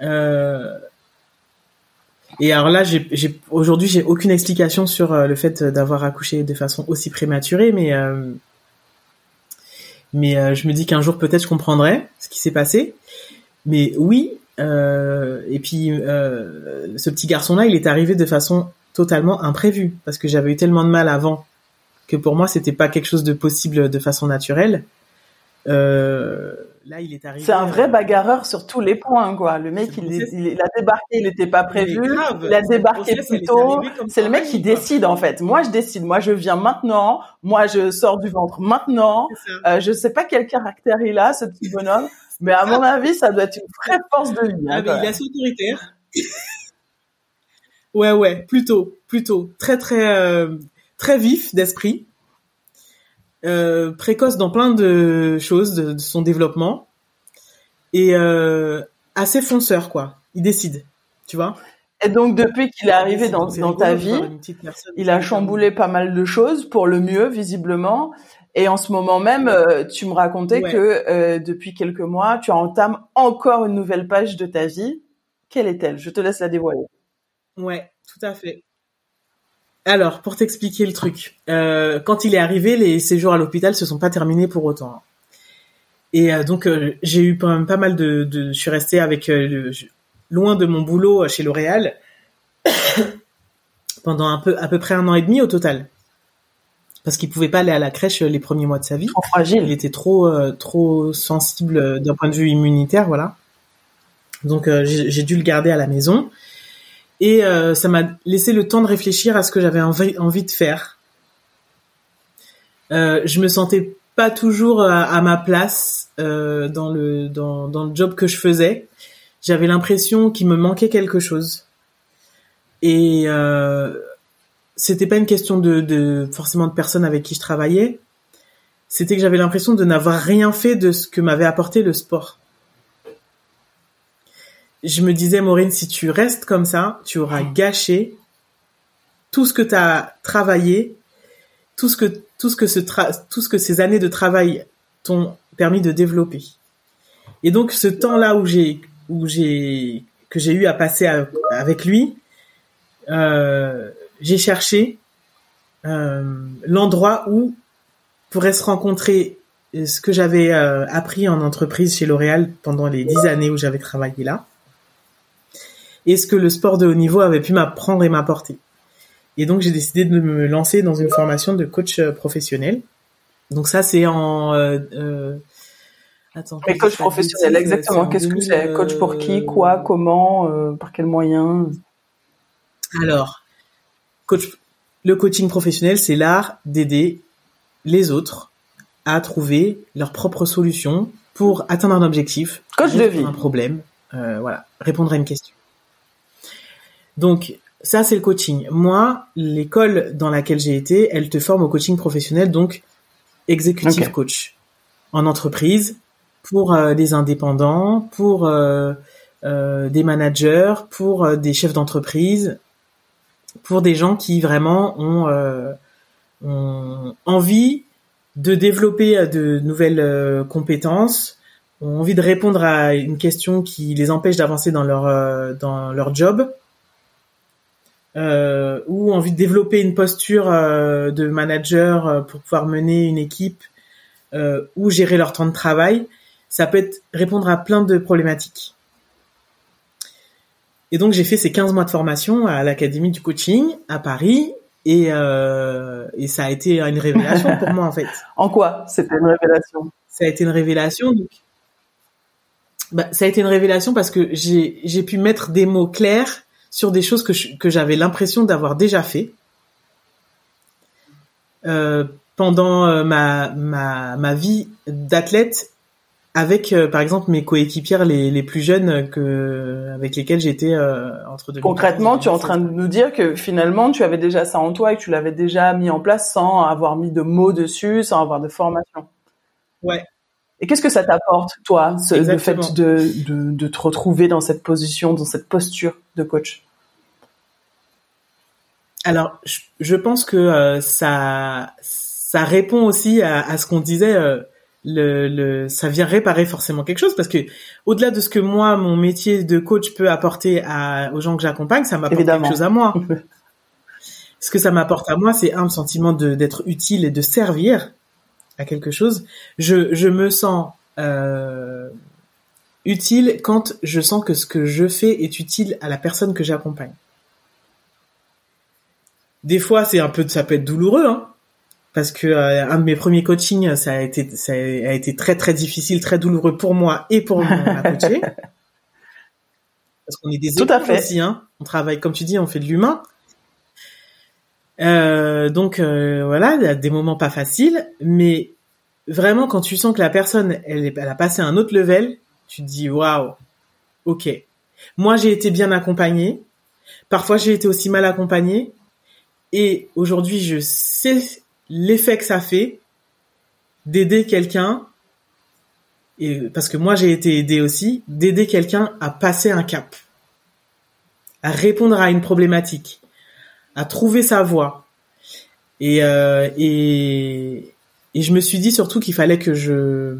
Euh, et alors là, aujourd'hui, j'ai aucune explication sur le fait d'avoir accouché de façon aussi prématurée, mais mais je me dis qu'un jour peut-être je comprendrai ce qui s'est passé. Mais oui, et puis ce petit garçon-là, il est arrivé de façon totalement imprévue parce que j'avais eu tellement de mal avant que pour moi c'était pas quelque chose de possible de façon naturelle. Euh, là, il est arrivé. C'est un vrai bagarreur sur tous les points, quoi. Le mec, il, il, a débarqué, il n'était pas prévu. il a débarqué plus tôt. C'est le mec qui décide, en fait. Moi, je décide. Moi, je viens maintenant. Moi, je sors du ventre maintenant. Euh, je sais pas quel caractère il a, ce petit bonhomme. Mais à mon avis, ça doit être une vraie force de vie. Hein, ah, il est assez autoritaire. <laughs> ouais, ouais, plutôt, plutôt. Très, très, euh, très vif d'esprit. Euh, précoce dans plein de choses de, son développement et euh, assez fonceur quoi. Il décide, tu vois. Et donc depuis qu'il est arrivé dans, dans ta vie, il a chamboulé pas mal de choses pour le mieux visiblement. Et en ce moment même, euh, tu me racontais que depuis quelques mois, tu entames encore une nouvelle page de ta vie. Quelle est-elle? Je te laisse la dévoiler. Ouais, tout à fait. Alors, pour t'expliquer le truc, euh, quand il est arrivé, les séjours à l'hôpital se sont pas terminés pour autant. Et euh, donc, euh, j'ai eu quand même pas mal de, Je suis restée avec loin de mon boulot chez L'Oréal <coughs> pendant un peu, à peu près un an et demi au total, parce qu'il pouvait pas aller à la crèche les premiers mois de sa vie. Trop fragile. Il était trop, trop sensible d'un point de vue immunitaire, voilà. Donc, j'ai dû le garder à la maison et euh, ça m'a laissé le temps de réfléchir à ce que j'avais envie, envie de faire. Euh, je me sentais pas toujours à, ma place euh, dans le dans, dans le job que je faisais. J'avais l'impression qu'il me manquait quelque chose. Et euh, c'était pas une question de, de forcément de personnes avec qui je travaillais. C'était que j'avais l'impression de n'avoir rien fait de ce que m'avait apporté le sport je me disais, Maureen, si tu restes comme ça, tu auras gâché tout ce que tu as travaillé, tout ce que tout ce que ce tout ce que ces années de travail t'ont permis de développer. Et donc ce temps-là où j'ai où j'ai que j'ai eu à passer avec lui, euh, j'ai cherché euh, l'endroit où pourrait se rencontrer ce que j'avais euh, appris en entreprise chez L'Oréal pendant les dix années où j'avais travaillé là et ce que le sport de haut niveau avait pu m'apprendre et m'apporter? Et donc j'ai décidé de me lancer dans une formation de coach euh, professionnel. Donc ça c'est en euh, euh Attends, Mais coach professionnel, exactement. Qu'est-ce que c'est? Coach pour qui, quoi, comment, euh, par quels moyens Alors, coach, le coaching professionnel, c'est l'art d'aider les autres à trouver leurs propres solutions pour atteindre un objectif, coach de vie, un problème, euh, voilà, répondre à une question. Donc ça c'est le coaching. Moi, l'école dans laquelle j'ai été, elle te forme au coaching professionnel, donc executive coach. En entreprise pour euh, des indépendants, pour euh, euh, des managers, pour des chefs d'entreprise, pour des gens qui vraiment ont, ont envie de développer de nouvelles compétences, ont envie de répondre à une question qui les empêche d'avancer dans leur dans leur job euh, ou envie de développer une posture euh, de manager euh, pour pouvoir mener une équipe ou gérer leur temps de travail, ça peut être répondre à plein de problématiques. Et donc j'ai fait ces 15 mois de formation à l'Académie du coaching à Paris et, et ça a été une révélation pour moi en fait. <laughs> En quoi? C'était une révélation? Ça a été une révélation. Donc, bah, ça a été une révélation parce que j'ai pu mettre des mots clairs sur des choses que, que j'avais l'impression d'avoir déjà fait euh, pendant euh, ma, ma, ma vie d'athlète avec euh, par exemple mes coéquipières les, les plus jeunes que avec lesquelles j'étais euh, entre deux. Concrètement, tu es en train de nous dire que finalement tu avais déjà ça en toi et que tu l'avais déjà mis en place sans avoir mis de mots dessus, sans avoir de formation. Ouais. Et qu'est-ce que ça t'apporte, toi, ce, le fait de, de, de, te retrouver dans cette position, dans cette posture de coach? Alors, je, je, pense que euh, ça, ça répond aussi à, à ce qu'on disait. Euh, le, le, ça vient réparer forcément quelque chose parce que au-delà de ce que moi, mon métier de coach peut apporter à, aux gens que j'accompagne, ça m'apporte quelque chose à moi. <laughs> ce que ça m'apporte à moi, c'est un sentiment d'être utile et de servir à quelque chose, je, je me sens euh, utile quand je sens que ce que je fais est utile à la personne que j'accompagne. Des fois, c'est un peu, ça peut être douloureux, hein, parce que euh, un de mes premiers coachings, ça a été ça a été très très difficile, très douloureux pour moi et pour mon coacher. <laughs> Parce qu'on est des Tout à fait. aussi, hein. On travaille, comme tu dis, on fait de l'humain. Euh, donc euh, voilà, des moments pas faciles, mais vraiment quand tu sens que la personne, elle, elle a passé un autre level, tu te dis waouh, ok. Moi j'ai été bien accompagnée, parfois j'ai été aussi mal accompagnée, et aujourd'hui je sais l'effet que ça fait d'aider quelqu'un, parce que moi j'ai été aidé aussi, d'aider quelqu'un à passer un cap, à répondre à une problématique à trouver sa voie. Et, euh, et, et je me suis dit surtout qu'il fallait que je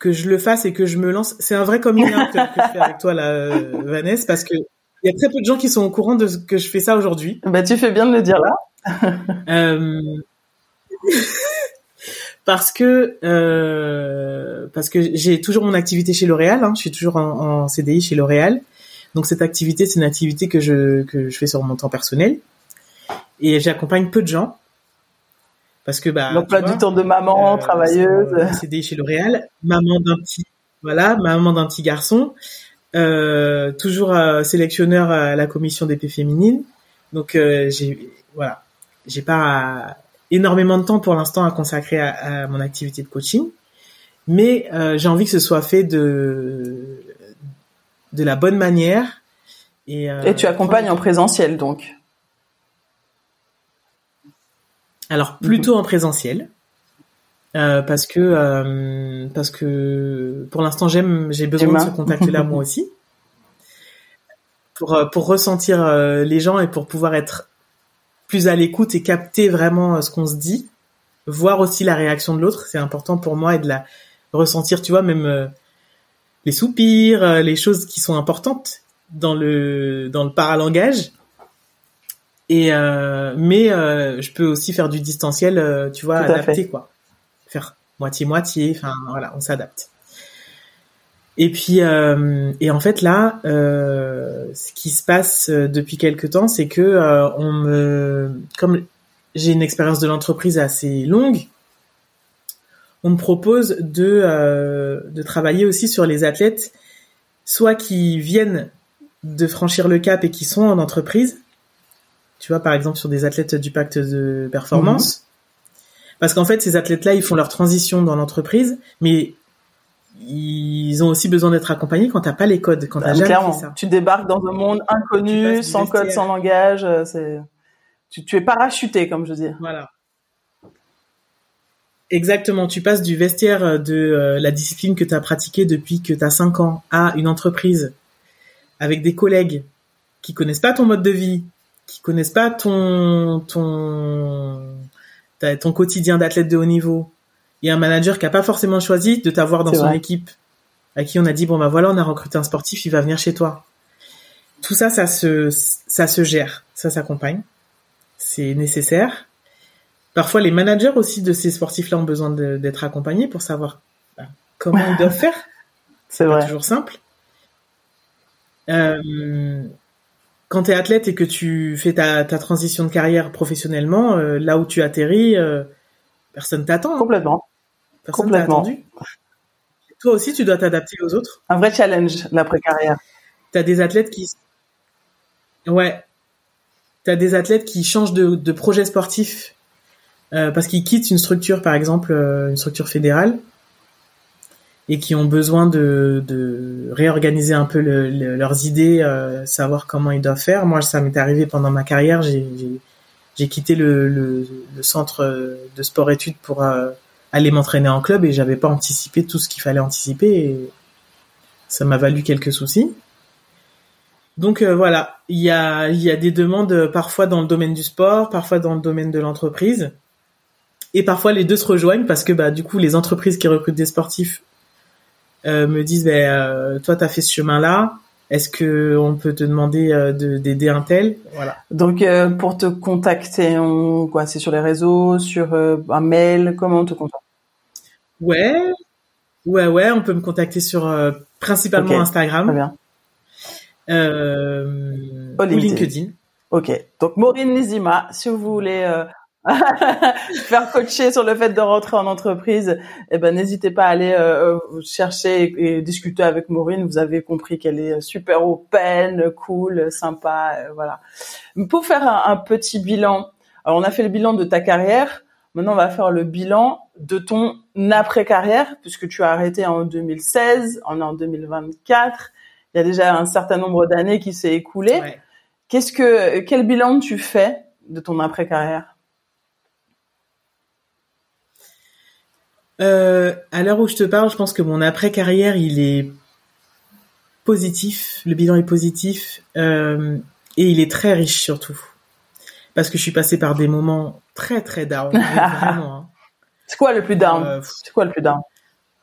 que je le fasse et que je me lance. C'est un vrai coming out que je fais avec toi là, Vanessa, parce que il y a très peu de gens qui sont au courant de ce que je fais ça aujourd'hui. Bah tu fais bien de le dire là. euh... <laughs> parce que euh... parce que j'ai toujours mon activité chez L'Oréal. Hein. Je suis toujours en, en CDI chez L'Oréal. Donc cette activité, c'est une activité que je que je fais sur mon temps personnel. Et j'accompagne peu de gens. Parce que bah donc pas du temps de maman euh, travailleuse. CDI chez L'Oréal, maman d'un petit voilà, maman d'un petit garçon, euh, toujours euh, sélectionneur à la commission d'épée féminine. Donc euh, j'ai voilà, j'ai pas énormément de temps pour l'instant à consacrer à, à, mon activité de coaching, mais euh, j'ai envie que ce soit fait de de la bonne manière. Et, euh, et tu accompagnes en présentiel donc Alors plutôt en présentiel. Euh, parce que euh, parce que pour l'instant j'aime j'ai besoin de ce contact là moi <laughs> aussi pour pour ressentir euh, les gens et pour pouvoir être plus à l'écoute et capter vraiment ce qu'on se dit voir aussi la réaction de l'autre c'est important pour moi et de la ressentir tu vois même les soupirs, euh, les choses qui sont importantes dans le dans le paralangage. Et euh, mais euh, je peux aussi faire du distanciel, euh, tu vois, adapté quoi. Faire moitié moitié, enfin voilà, on s'adapte. Et puis euh, et en fait là, ce qui se passe depuis quelque temps, c'est que on me comme j'ai une expérience de l'entreprise assez longue, on me propose de, euh, de travailler aussi sur les athlètes, soit qui viennent de franchir le cap et qui sont en entreprise, tu vois, par exemple sur des athlètes du pacte de performance, mmh. parce qu'en fait, ces athlètes-là, ils font leur transition dans l'entreprise, mais ils ont aussi besoin d'être accompagnés quand t'as pas les codes, quand t'as bah, jamais clairement. fait ça. Tu débarques dans un monde inconnu, sans code, sans langage, euh, c'est, tu, tu es parachuté, comme je dis. Voilà. Exactement, tu passes du vestiaire euh, de euh, la discipline que tu as pratiquée depuis que tu as 5 ans à une entreprise avec des collègues qui connaissent pas ton mode de vie, qui connaissent pas ton ton ton quotidien d'athlète de haut niveau et un manager qui a pas forcément choisi de t'avoir dans son vrai. équipe à qui on a dit bon bah voilà, on a recruté un sportif, il va venir chez toi. Tout ça ça se ça se gère, ça s'accompagne. C'est nécessaire Parfois, les managers aussi de ces sportifs-là ont besoin d'être accompagnés pour savoir bah, comment ils doivent faire. <laughs> C'est vrai. toujours simple. Euh, quand tu es athlète et que tu fais ta, ta transition de carrière professionnellement, euh, là où tu atterris, euh, personne t'attend. Hein. Complètement. Personne Complètement. attendu. Toi aussi, tu dois t'adapter aux autres. Un vrai challenge, l'après-carrière. Tu as des athlètes qui... Ouais. Tu as des athlètes qui changent de, de projet sportif euh, parce qu'ils quittent une structure, par exemple, euh, une structure fédérale, et qui ont besoin de, de réorganiser un peu le, le, leurs idées, euh, savoir comment ils doivent faire. Moi, ça m'est arrivé pendant ma carrière. J'ai quitté le, le, centre de sport-études pour euh, aller m'entraîner en club et j'avais pas anticipé tout ce qu'il fallait anticiper et ça m'a valu quelques soucis. Donc euh, voilà, il y a, y a des demandes parfois dans le domaine du sport, parfois dans le domaine de l'entreprise. Et parfois les deux se rejoignent parce que bah du coup les entreprises qui recrutent des sportifs euh, me disent bah, euh, toi t'as fait ce chemin là est-ce que on peut te demander euh, d'aider un tel? Voilà. Donc euh, pour te contacter on quoi c'est sur les réseaux sur euh, un mail comment on te contacte? Ouais. Ouais ouais on peut me contacter sur euh, principalement okay. Instagram. Très bien. ou LinkedIn. ok. Donc Maureen Nizima si vous voulez <laughs> faire coacher sur le fait de rentrer en entreprise, eh ben n'hésitez pas à aller euh, chercher et, discuter avec Maureen. Vous avez compris qu'elle est super open, cool, sympa, euh, voilà. Pour faire un, petit bilan, alors on a fait le bilan de ta carrière. Maintenant, on va faire le bilan de ton après-carrière, puisque tu as arrêté en 2016, on est en 2024. Il y a déjà un certain nombre d'années qui s'est écoulé. Qu'est-ce que, quel bilan tu fais de ton après-carrière? Euh, à l'heure où je te parle, je pense que mon après-carrière, il est positif. Le bilan est positif euh, et il est très riche surtout. Parce que je suis passée par des moments très très down. <laughs> vraiment, hein. C'est quoi le plus down? Euh, C'est quoi le plus down?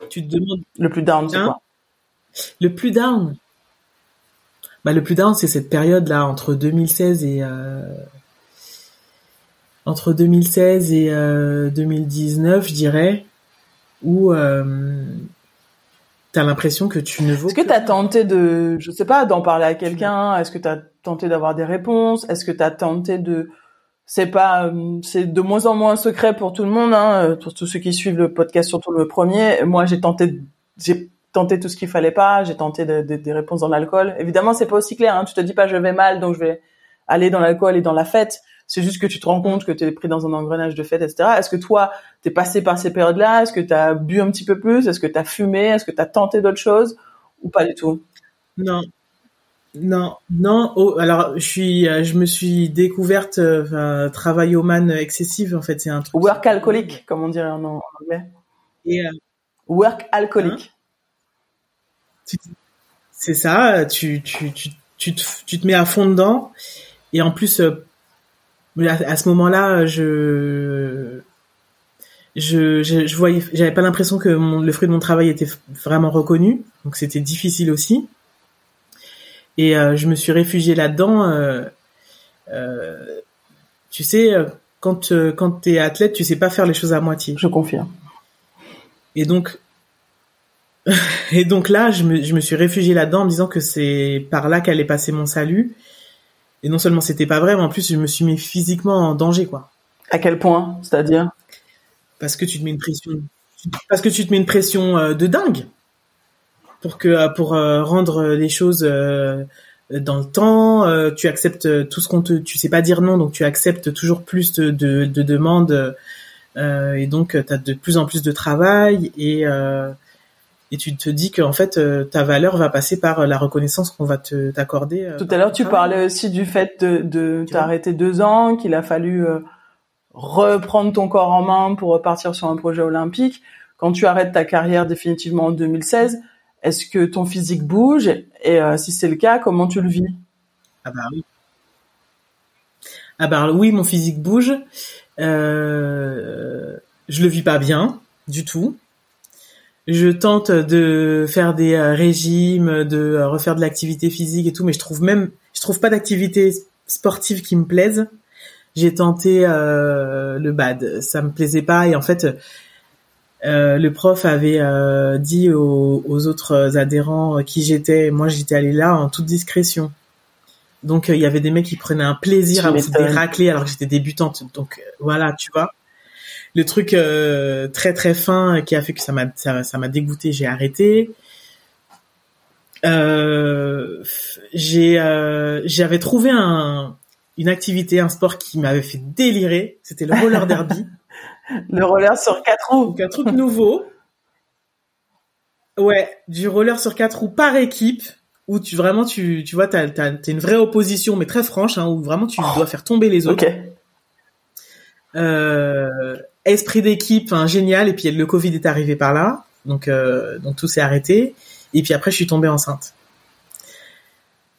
Tu te demandes le plus down, c'est hein? quoi? Le plus down? Bah le plus down, c'est cette période là entre 2016 et euh, entre 2016 et 2019, je dirais où euh, tu as l'impression que tu ne vaux Est-ce que tu as tenté de, je sais pas, d'en parler à quelqu'un? Est-ce que tu as tenté d'avoir des réponses? Est-ce que tu as tenté de... C'est pas, euh, c'est de moins en moins secret pour tout le monde, hein, pour tous ceux qui suivent le podcast, surtout le premier. Moi, j'ai tenté, j'ai tenté tout ce qu'il fallait pas. J'ai tenté des réponses dans l'alcool. Évidemment, c'est pas aussi clair. Hein. Tu te dis pas je vais mal, donc je vais aller dans l'alcool et dans la fête. C'est juste que tu te rends compte que tu es pris dans un engrenage de fête, etc. Est-ce que toi, t'es passé par ces périodes-là? Est-ce que tu as bu un petit peu plus? Est-ce que tu as fumé? Est-ce que tu as tenté d'autres choses? Ou pas du tout? Non. Non, non. Oh, alors, je suis, euh, je me suis découverte euh, travaillomane excessive. En fait, c'est un truc. Work alcoolique, comme on dirait en, anglais. Et, euh, Work alcoolique. Hein? C'est ça. Tu, tu, tu, tu, te, tu te mets à fond dedans. Et en plus, à, ce moment-là, je je, je, voyais, j'avais pas l'impression que le fruit de mon travail était vraiment reconnu, donc c'était difficile aussi. Et euh, je me suis réfugiée là-dedans. Euh, euh, tu sais, quand quand t'es athlète, tu sais pas faire les choses à moitié. Je confirme. Et donc <laughs> et donc là, je me, je me suis réfugiée là-dedans en me disant que c'est par là qu'allait passer mon salut et non seulement c'était pas vrai, mais en plus je me suis mis physiquement en danger, quoi. À quel point C'est-à-dire? Parce que tu te mets une pression, parce que tu te mets une pression euh, de dingue pour que euh, pour euh, rendre les choses dans le temps, tu acceptes tout ce qu'on te, tu sais pas dire non, donc tu acceptes toujours plus de, de, de demandes et donc tu as de plus en plus de travail et et tu te dis qu'en fait euh, ta valeur va passer par euh, la reconnaissance qu'on va te t'accorder. Euh, Tout à l'heure, tu parlais aussi du fait de, de t'arrêter deux ans, qu'il a fallu reprendre ton corps en main pour repartir sur un projet olympique. Quand tu arrêtes ta carrière définitivement en 2016, est-ce que ton physique bouge? Et si c'est le cas, comment tu le vis? Ah bah oui. Ah bah oui, mon physique bouge. Je le vis pas bien du tout je tente de faire des euh, régimes, de euh, refaire de l'activité physique et tout, mais je trouve même, je trouve pas d'activité sportive qui me plaise. J'ai tenté euh, le bad, ça me plaisait pas et en fait, euh, le prof avait euh, dit aux, aux, autres adhérents qui j'étais, moi j'étais allée là en toute discrétion. Donc il y avait des mecs qui prenaient un plaisir à me foutre des raclés alors que j'étais débutante. Donc voilà, tu vois le truc euh, très très fin qui a fait que ça m'a ça, m'a dégoûté, j'ai arrêté. Euh, j'ai euh, j'avais trouvé un une activité, un sport qui m'avait fait délirer, c'était le roller <laughs> derby. le roller sur quatre roues. Donc un truc nouveau. Ouais, du roller sur quatre roues par équipe où tu vraiment tu tu vois t'as t'as une vraie opposition mais très franche hein, où vraiment tu dois faire tomber les autres. Ok. Euh, esprit d'équipe, génial. Et puis le Covid est arrivé par là, donc euh, donc tout s'est arrêté. Et puis après, je suis tombée enceinte.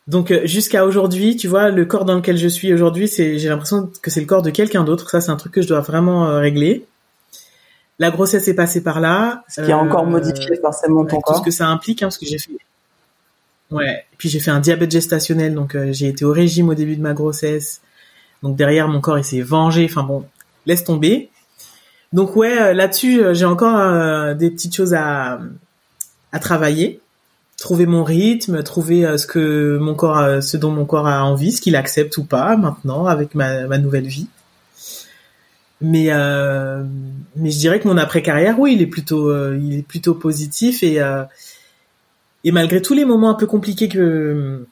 Donc euh, jusqu'à aujourd'hui, tu vois, le corps dans lequel je suis aujourd'hui, c'est j'ai l'impression que c'est le corps de quelqu'un d'autre. Ça, c'est un truc que je dois vraiment euh, régler. La grossesse est passée par là. Ce qui a encore modifié forcément ton corps. Tout ce que ça implique, hein, parce que j'ai fait. Ouais. Et puis j'ai fait un diabète gestationnel, donc j'ai été au régime au début de ma grossesse. Donc derrière, mon corps il s'est vengé. Enfin bon, laisse tomber. Donc ouais, euh, là-dessus, euh, j'ai encore euh, des petites choses à, à travailler, trouver mon rythme, trouver ce que mon corps, ce dont mon corps a envie, ce qu'il accepte ou pas maintenant avec ma, ma nouvelle vie. Mais mais je dirais que mon après carrière, oui, il est plutôt il est plutôt positif et et malgré tous les moments un peu compliqués que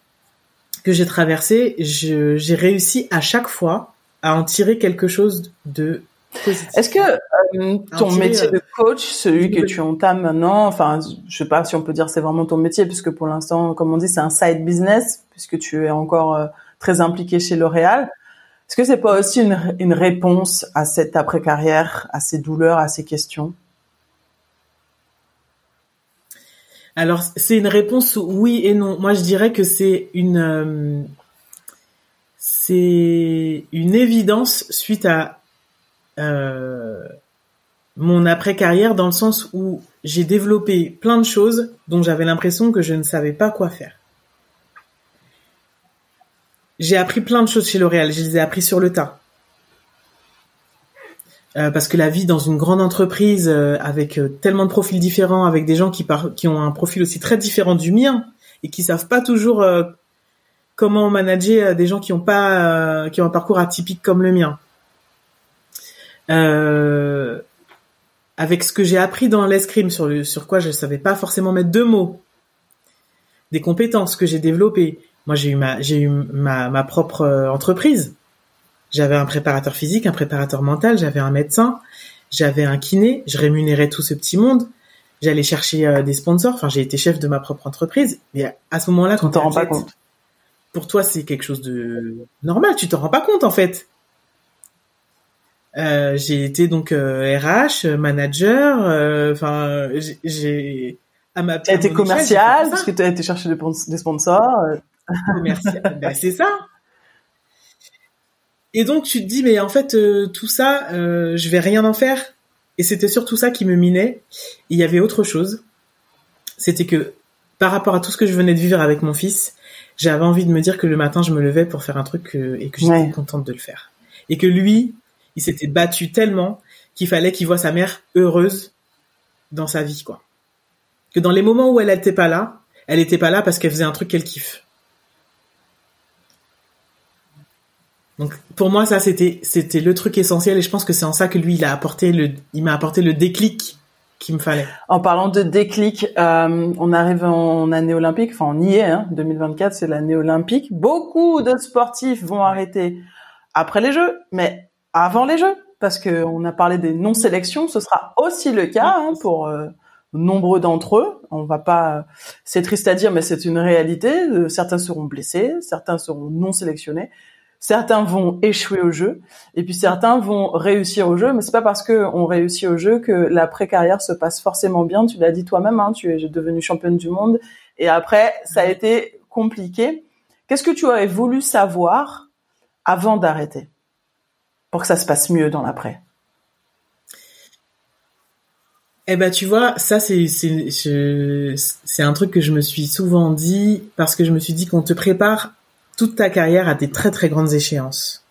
que j'ai traversés, j'ai réussi à chaque fois à en tirer quelque chose de. Est-ce que euh, ton métier de coach, celui que tu entames maintenant, enfin, je sais pas si on peut dire c'est vraiment ton métier, puisque pour l'instant, comme on dit, c'est un side business, puisque tu es encore très impliqué chez L'Oréal. Est-ce que c'est pas aussi une, une réponse à cette après-carrière, à ces douleurs, à ces questions? Alors, c'est une réponse oui et non. Moi, je dirais que c'est une euh, c'est une évidence suite à euh, mon après-carrière dans le sens où j'ai développé plein de choses dont j'avais l'impression que je ne savais pas quoi faire j'ai appris plein de choses chez L'Oréal. Je les ai appris sur le tas. Euh, parce que la vie dans une grande entreprise euh, avec euh, tellement de profils différents, avec des gens qui, qui ont un profil aussi très différent du mien et qui savent pas toujours comment manager des gens qui ont un parcours atypique comme le mien. Avec ce que j'ai appris dans l'escrime sur le, sur quoi je savais pas forcément mettre deux mots, des compétences que j'ai développées, moi, j'ai eu ma, j'ai eu ma, ma propre euh, entreprise. J'avais un préparateur physique, un préparateur mental, j'avais un médecin, j'avais un kiné, je rémunérais tout ce petit monde. J'allais chercher euh, des sponsors. Enfin, j'ai été chef de ma propre entreprise. Mais à ce moment-là, quand t'en rends pas compte. Pour toi, c'est quelque chose de normal. Tu t'en rends pas compte, en fait. Euh, j'ai été donc RH, manager. Enfin, j'ai à ma. T'as été commercial parce que tu as été chercher des sponsors. <laughs> ben, c'est ça. Et donc tu te dis mais en fait euh, tout ça euh, je vais rien en faire et c'était surtout ça qui me minait. Il y avait autre chose. C'était que par rapport à tout ce que je venais de vivre avec mon fils, j'avais envie de me dire que le matin je me levais pour faire un truc euh, et que j'étais contente de le faire. Et que lui, il s'était battu tellement qu'il fallait qu'il voit sa mère heureuse dans sa vie quoi. Que dans les moments où elle n'était pas là, elle était pas là parce qu'elle faisait un truc qu'elle kiffe. Donc pour moi ça c'était c'était le truc essentiel et je pense que c'est en ça que lui il a apporté le il m'a apporté le déclic qu'il me fallait. En parlant de déclic, euh, on arrive en année olympique, enfin on y est, hein, 2024 c'est l'année olympique. Beaucoup de sportifs vont arrêter après les Jeux, mais avant les Jeux, parce que on a parlé des non-sélections, ce sera aussi le cas hein, pour euh, nombreux d'entre eux. On va pas, c'est triste à dire, mais c'est une réalité. Certains seront blessés, certains seront non sélectionnés. Certains vont échouer au jeu et puis certains vont réussir au jeu, mais c'est pas parce que on réussit au jeu que la pré-carrière se passe forcément bien. Tu l'as dit toi-même, hein, tu es devenu championne du monde et après ça a été compliqué. Qu'est-ce que tu aurais voulu savoir avant d'arrêter? Pour que ça se passe mieux dans l'après eh ben tu vois, ça c'est un truc que je me suis souvent dit parce que je me suis dit qu'on te prépare toute ta carrière à des très très grandes échéances.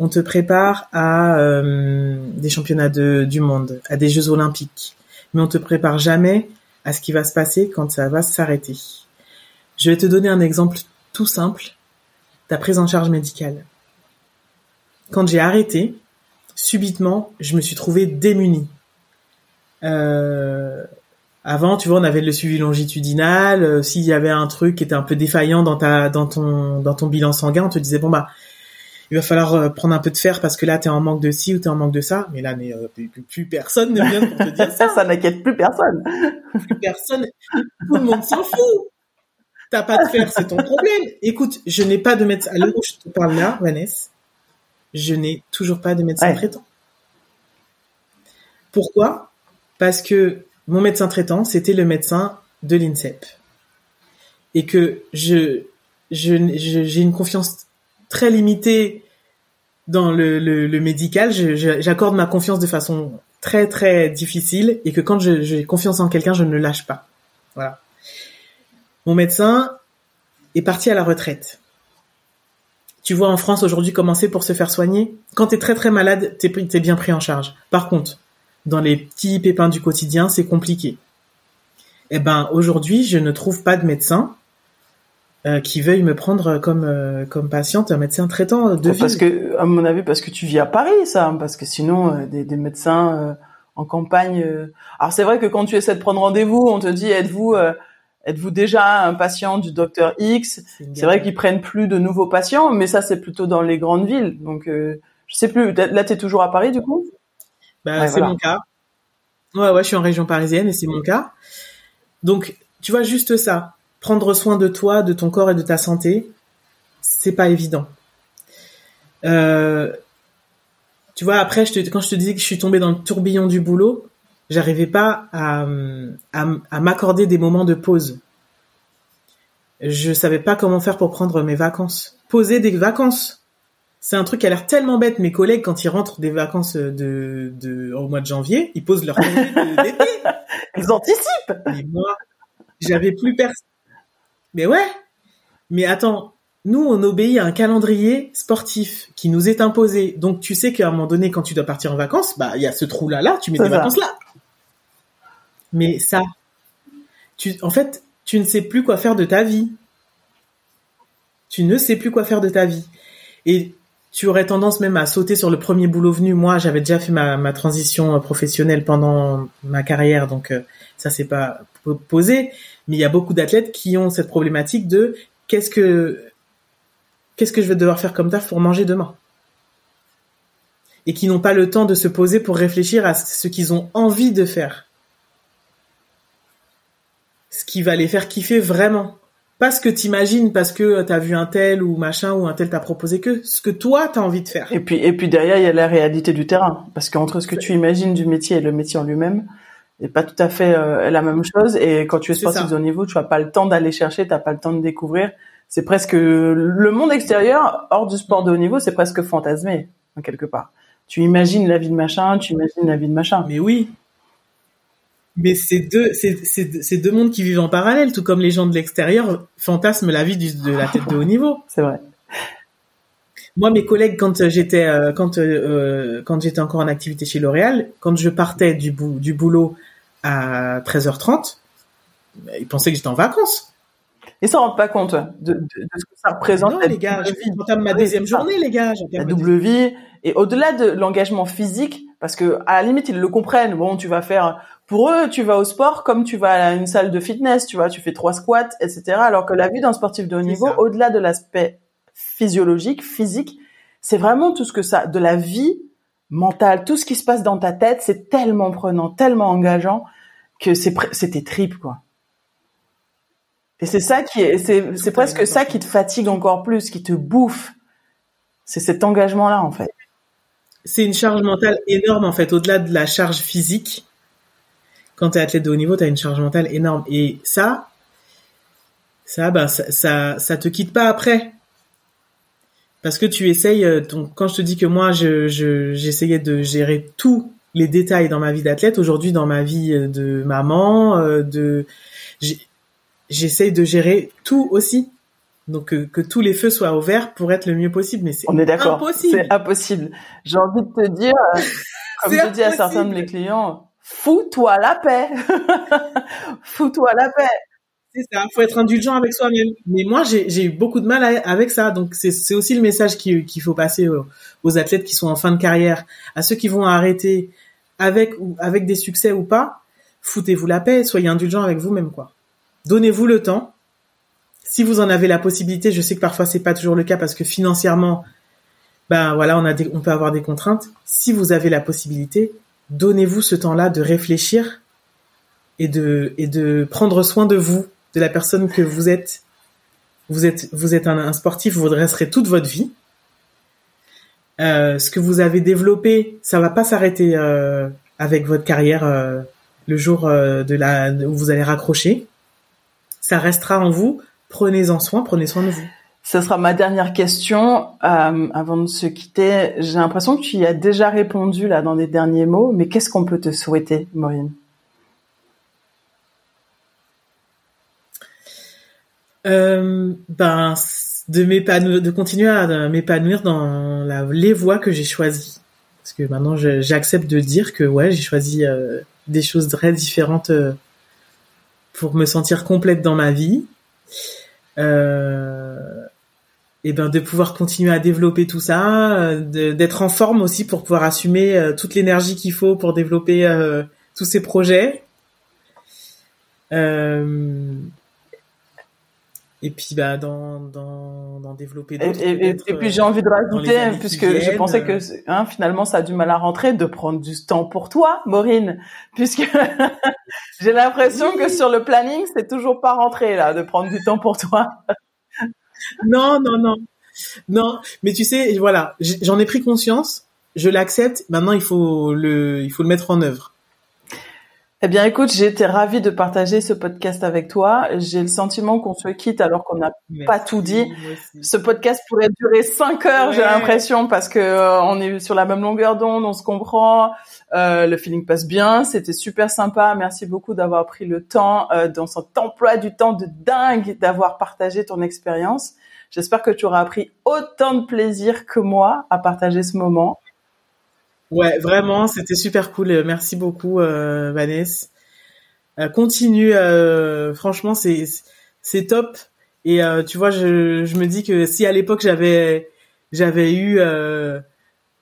On te prépare à euh, des championnats de, du monde, à des Jeux olympiques, mais on te prépare jamais à ce qui va se passer quand ça va s'arrêter. Je vais te donner un exemple tout simple, ta prise en charge médicale. Quand j'ai arrêté, subitement, je me suis trouvé démunie. Euh, avant, tu vois, on avait le suivi longitudinal. Euh, s'il y avait un truc qui était un peu défaillant dans ta, dans ton, dans ton bilan sanguin, on te disait bon bah, il va falloir euh, prendre un peu de fer parce que là t'es en manque de ci ou t'es en manque de ça. Mais là, mais euh, plus, personne ne vient pour te dire <laughs> ça. ça n'inquiète plus personne. Plus personne. Tout le monde s'en fout. T'as pas de fer, c'est ton problème. Écoute, je n'ai pas de médecin. Où je te parle là, Vanessa, je n'ai toujours pas de médecin traitant. Pourquoi? Parce que mon médecin traitant, c'était le médecin de l'INSEP. Et que je, j'ai une confiance très limitée dans le, le, médical. J'accorde ma confiance de façon très très difficile et que quand j'ai confiance en quelqu'un, je ne le lâche pas. Voilà. Mon médecin est parti à la retraite. Tu vois en France aujourd'hui commencer pour se faire soigner. Quand t'es très très malade, t'es es bien pris en charge. Par contre, dans les petits pépins du quotidien, c'est compliqué. Eh ben, aujourd'hui, je ne trouve pas de médecin euh, qui veuille me prendre comme euh, comme patiente un médecin traitant de Parce que, à mon avis, parce que tu vis à Paris, ça, hein, parce que sinon, euh, des, des, médecins en campagne. Alors c'est vrai que quand tu essaies de prendre rendez-vous, on te dit êtes-vous êtes-vous déjà un patient du docteur X? C'est vrai qu'ils prennent plus de nouveaux patients, mais ça c'est plutôt dans les grandes villes. Donc je sais plus. Là, tu es toujours à Paris du coup? Bah c'est mon cas. Ouais ouais, je suis en région parisienne et c'est mon cas. Donc tu vois juste ça prendre soin de toi, de ton corps et de ta santé, c'est pas évident. Euh, tu vois, après, quand je te disais que je suis tombée dans le tourbillon du boulot, j'arrivais pas à, m'accorder des moments de pause. Je savais pas comment faire pour prendre mes vacances. Poser des vacances. C'est un truc qui a l'air tellement bête. Mes collègues, quand ils rentrent des vacances de, au mois de janvier, ils posent leur congé <laughs> d'été. Ils anticipent. Et moi, j'avais plus personne. Mais ouais. Mais attends, nous, on obéit à un calendrier sportif qui nous est imposé. Donc, tu sais qu'à un moment donné, quand tu dois partir en vacances, bah, il y a ce trou-là, là, tu mets tes vacances là. Mais ça, en fait, tu ne sais plus quoi faire de ta vie. Tu ne sais plus quoi faire de ta vie. Et tu aurais tendance même à sauter sur le premier boulot venu. Moi, j'avais déjà fait ma, transition professionnelle pendant ma carrière, donc euh, ça c'est pas posé. Mais il y a beaucoup d'athlètes qui ont cette problématique de qu'est-ce que qu'est-ce que je vais devoir faire comme taf pour manger demain? Et qui n'ont pas le temps de se poser pour réfléchir à ce qu'ils ont envie de faire. Ce qui va les faire kiffer vraiment. Pas ce que t'imagines parce que t'as vu un tel ou machin ou un tel t'a proposé que ce que toi t'as envie de faire. Et puis et puis derrière il y a la réalité du terrain parce qu'entre ce que tu imagines du métier et le métier en lui-même, et pas tout à fait euh, la même chose. Et quand tu es sportif de haut niveau, tu n'as pas le temps d'aller chercher, tu n'as pas le temps de découvrir. C'est presque le monde extérieur, hors du sport de haut niveau, c'est presque fantasmé en quelque part. Tu imagines la vie de machin, tu imagines la vie de machin. Mais oui. Mais c'est deux, c'est deux mondes qui vivent en parallèle, tout comme les gens de l'extérieur fantasment la vie de la tête de haut niveau. <laughs> c'est vrai. Moi, mes collègues, quand j'étais euh, quand euh, quand j'étais encore en activité chez L'Oréal, quand je partais du, du boulot à 13h30, ils pensaient que j'étais en vacances. Ils s'en rendent pas compte de, de, ce que ça représente. Non, les gars, je ma deuxième journée, les gars. La double vie. Et au-delà de l'engagement physique, parce que à la limite ils le comprennent. Bon, tu vas faire pour eux, tu vas au sport comme tu vas à une salle de fitness, tu vois, tu fais trois squats, etc. Alors que la vie d'un sportif de haut niveau, au-delà de l'aspect physiologique, physique, c'est vraiment tout ce que ça, de la vie mentale, tout ce qui se passe dans ta tête, c'est tellement prenant, tellement engageant que c'est c'était trip quoi. Et c'est ça qui est, c'est, c'est presque ça qui te fatigue encore plus, qui te bouffe. C'est cet engagement-là en fait. C'est une charge mentale énorme en fait, au-delà de la charge physique. Quand tu es athlète de haut niveau, tu as une charge mentale énorme. Et ça, ça, ben, ça, ça, ça te quitte pas après parce que tu essayes. Euh, donc, quand je te dis que moi, je, j'essayais de gérer tous les détails dans ma vie d'athlète, aujourd'hui, dans ma vie euh, de maman, euh, de, j'essaye de gérer tout aussi. Donc que, tous les feux soient ouverts pour être le mieux possible, mais c'est on est d'accord, c'est impossible. J'ai envie de te dire, <laughs> comme je dis à certains de mes clients, fous-toi la paix, <laughs> fous-toi la paix. C'est ça, faut être indulgent avec soi-même. Mais moi, j'ai eu beaucoup de mal avec ça. Donc, c'est aussi le message qu'il faut passer aux, athlètes qui sont en fin de carrière, à ceux qui vont arrêter avec ou avec des succès ou pas. Foutez-vous la paix, soyez indulgent avec vous-même, quoi. Donnez-vous le temps. Si vous en avez la possibilité, je sais que parfois c'est pas toujours le cas parce que financièrement, ben voilà, on peut avoir des contraintes. Si vous avez la possibilité, donnez-vous ce temps-là de réfléchir et de et de prendre soin de vous de la personne que vous êtes. Vous êtes, vous êtes un, sportif, vous resterez toute votre vie. Euh, ce que vous avez développé, ça va pas s'arrêter euh, avec votre carrière euh, le jour de la où vous allez raccrocher. Ça restera en vous. Prenez-en soin, prenez soin de vous. Ce sera ma dernière question avant de se quitter. J'ai l'impression que tu y as déjà répondu là dans les derniers mots, mais qu'est-ce qu'on peut te souhaiter, Maureen? Euh, ben, de m'épanouir, de continuer à m'épanouir dans les voies que j'ai choisies. Parce que maintenant, j'accepte de dire que ouais, j'ai choisi euh, des choses très différentes euh, pour me sentir complète dans ma vie. euh, et ben de pouvoir continuer à développer tout ça, d'être en forme aussi pour pouvoir assumer toute l'énergie qu'il faut pour développer tous ces projets. Euh, et puis bah dans dans, dans développer d'autres. Et, et, puis j'ai envie de rajouter puisque je pensais que hein, finalement ça a du mal à rentrer de prendre du temps pour toi, Maureen, <laughs> puisque <laughs> j'ai l'impression que sur le planning c'est toujours pas rentré là de prendre du temps pour toi. <laughs> non non non non, mais tu sais voilà j'en ai pris conscience, je l'accepte. Maintenant il faut le il faut le mettre en œuvre. Eh bien, écoute, j'ai été ravie de partager ce podcast avec toi. J'ai le sentiment qu'on se quitte alors qu'on n'a pas tout dit. Ce podcast pourrait durer cinq heures, j'ai l'impression, parce que euh, on est sur la même longueur d'onde, on se comprend, euh, le feeling passe bien, c'était super sympa. Merci beaucoup d'avoir pris le temps euh, dans cet emploi du temps de dingue d'avoir partagé ton expérience. J'espère que tu auras pris autant de plaisir que moi à partager ce moment. Ouais, vraiment, c'était super cool. Merci beaucoup, euh, Vanessa. Euh, continue, euh, franchement, c'est c'est top. Et euh, tu vois, je, je me dis que si à l'époque j'avais j'avais eu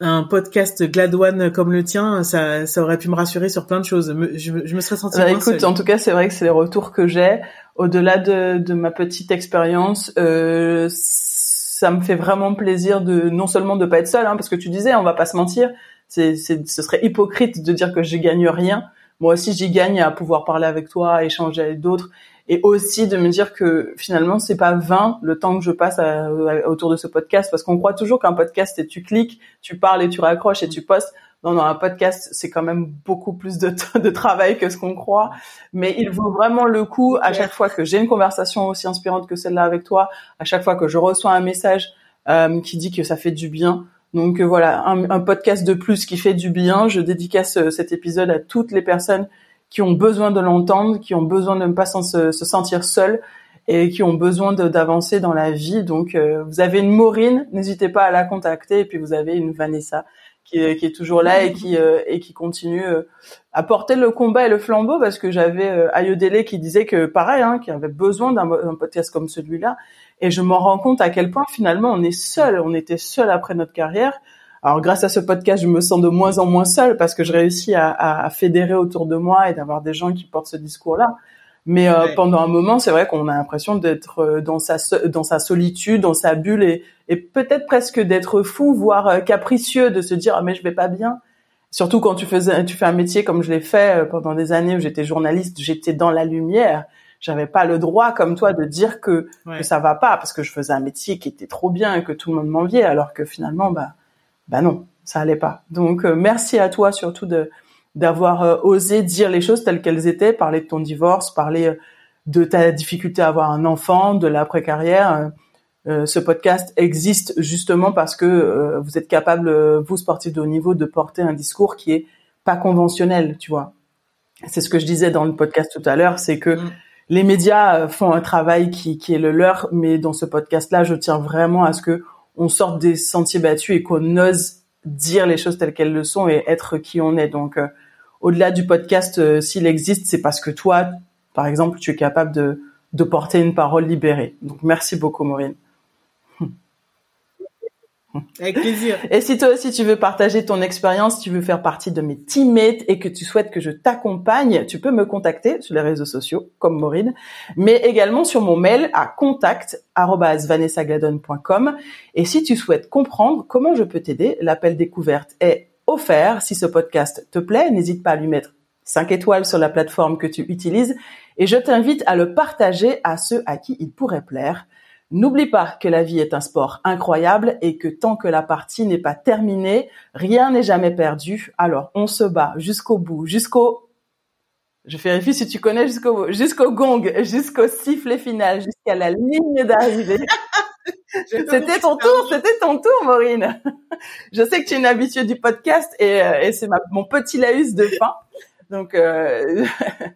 un podcast Gladouane comme le tien, ça, ça aurait pu me rassurer sur plein de choses. je, je me serais sentie bah, écoute, en tout cas, c'est vrai que c'est les retours que j'ai. Au-delà de, de ma petite expérience, euh, ça me fait vraiment plaisir de non seulement de pas être seule, hein, parce que tu disais, on va pas se mentir, c'est, ce serait hypocrite de dire que j'y gagne rien. Moi aussi, j'y gagne à pouvoir parler avec toi, à échanger avec d'autres, et aussi de me dire que finalement, c'est pas vain le temps que je passe autour de ce podcast, parce qu'on croit toujours qu'un podcast, c'est tu cliques, tu parles et tu raccroches et tu postes. Non, non, un podcast, c'est quand même beaucoup plus de, <laughs> de travail que ce qu'on croit. Mais il vaut vraiment le coup à chaque fois que j'ai une conversation aussi inspirante que celle-là avec toi, à chaque fois que je reçois un message euh, qui dit que ça fait du bien, donc euh, voilà, un, podcast de plus qui fait du bien. Je dédicace euh, cet épisode à toutes les personnes qui ont besoin de l'entendre, qui ont besoin de ne pas se, sentir seules et qui ont besoin d'avancer dans la vie. Donc euh, vous avez une Maureen, n'hésitez pas à la contacter. Et puis vous avez une Vanessa qui, qui est toujours là et qui et qui continue à porter le combat et le flambeau parce que j'avais Ayodele qui disait que pareil, hein, qu'il avait besoin d'un podcast comme celui-là et je m'en rends compte à quel point finalement on est seul. On était seul après notre carrière. Alors grâce à ce podcast, je me sens de moins en moins seul parce que je réussis à, à, fédérer autour de moi et d'avoir des gens qui portent ce discours-là. Mais euh, pendant un moment, c'est vrai qu'on a l'impression d'être euh, dans sa dans sa solitude, dans sa bulle et, et peut-être presque d'être fou, voire euh, capricieux, de se dire ah, mais je vais pas bien. Surtout quand tu faisais tu fais un métier comme je l'ai fait pendant des années où j'étais journaliste, j'étais dans la lumière. J'avais pas le droit comme toi de dire que, que ça va pas parce que je faisais un métier qui était trop bien et que tout le monde m'enviait alors que finalement bah bah non ça allait pas. Donc euh, merci à toi surtout de d'avoir euh, osé dire les choses telles qu'elles étaient parler de ton divorce parler euh, de ta difficulté à avoir un enfant de l'après carrière ce podcast existe justement parce que vous êtes capable vous sportifs de haut niveau de porter un discours qui est pas conventionnel tu vois c'est ce que je disais dans le podcast tout à l'heure c'est que mm les médias euh, font un travail qui, qui est le leur, mais dans ce podcast-là, je tiens vraiment à ce que on sorte des sentiers battus et qu'on ose dire les choses telles qu'elles le sont et être qui on est. Donc, euh, au-delà du podcast, euh, s'il existe, c'est parce que toi, par exemple, tu es capable de, de porter une parole libérée. Donc, merci beaucoup, Maureen. Avec plaisir. Et si toi aussi tu veux partager ton expérience, tu veux faire partie de mes teammates et que tu souhaites que je t'accompagne, tu peux me contacter sur les réseaux sociaux comme Maureen, mais également sur mon mail à contact@vanessagladon.com. Et si tu souhaites comprendre comment je peux t'aider, l'appel découverte est offert. Si ce podcast te plaît, n'hésite pas à lui mettre 5 étoiles sur la plateforme que tu utilises et je t'invite à le partager à ceux à qui il pourrait plaire. N'oublie pas que la vie est un sport incroyable et que tant que la partie n'est pas terminée, rien n'est jamais perdu. Alors, on se bat jusqu'au bout, jusqu'au je vérifie si tu connais jusqu'au jusqu'au gong, jusqu'au sifflet final, jusqu'à la ligne d'arrivée. <laughs> c'était ton tour, c'était ton tour, Maureen. <laughs> Je sais que tu es une habituée du podcast et, euh, et c'est mon petit laus de fin. Donc euh,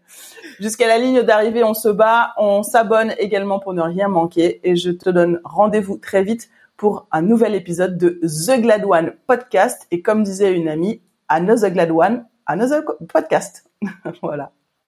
<laughs> jusqu'à la ligne d'arrivée, on se bat, on s'abonne également pour ne rien manquer et je te donne rendez-vous très vite pour un nouvel épisode de The Glad One podcast et comme disait une amie, another Glad One, another podcast. <laughs> voilà.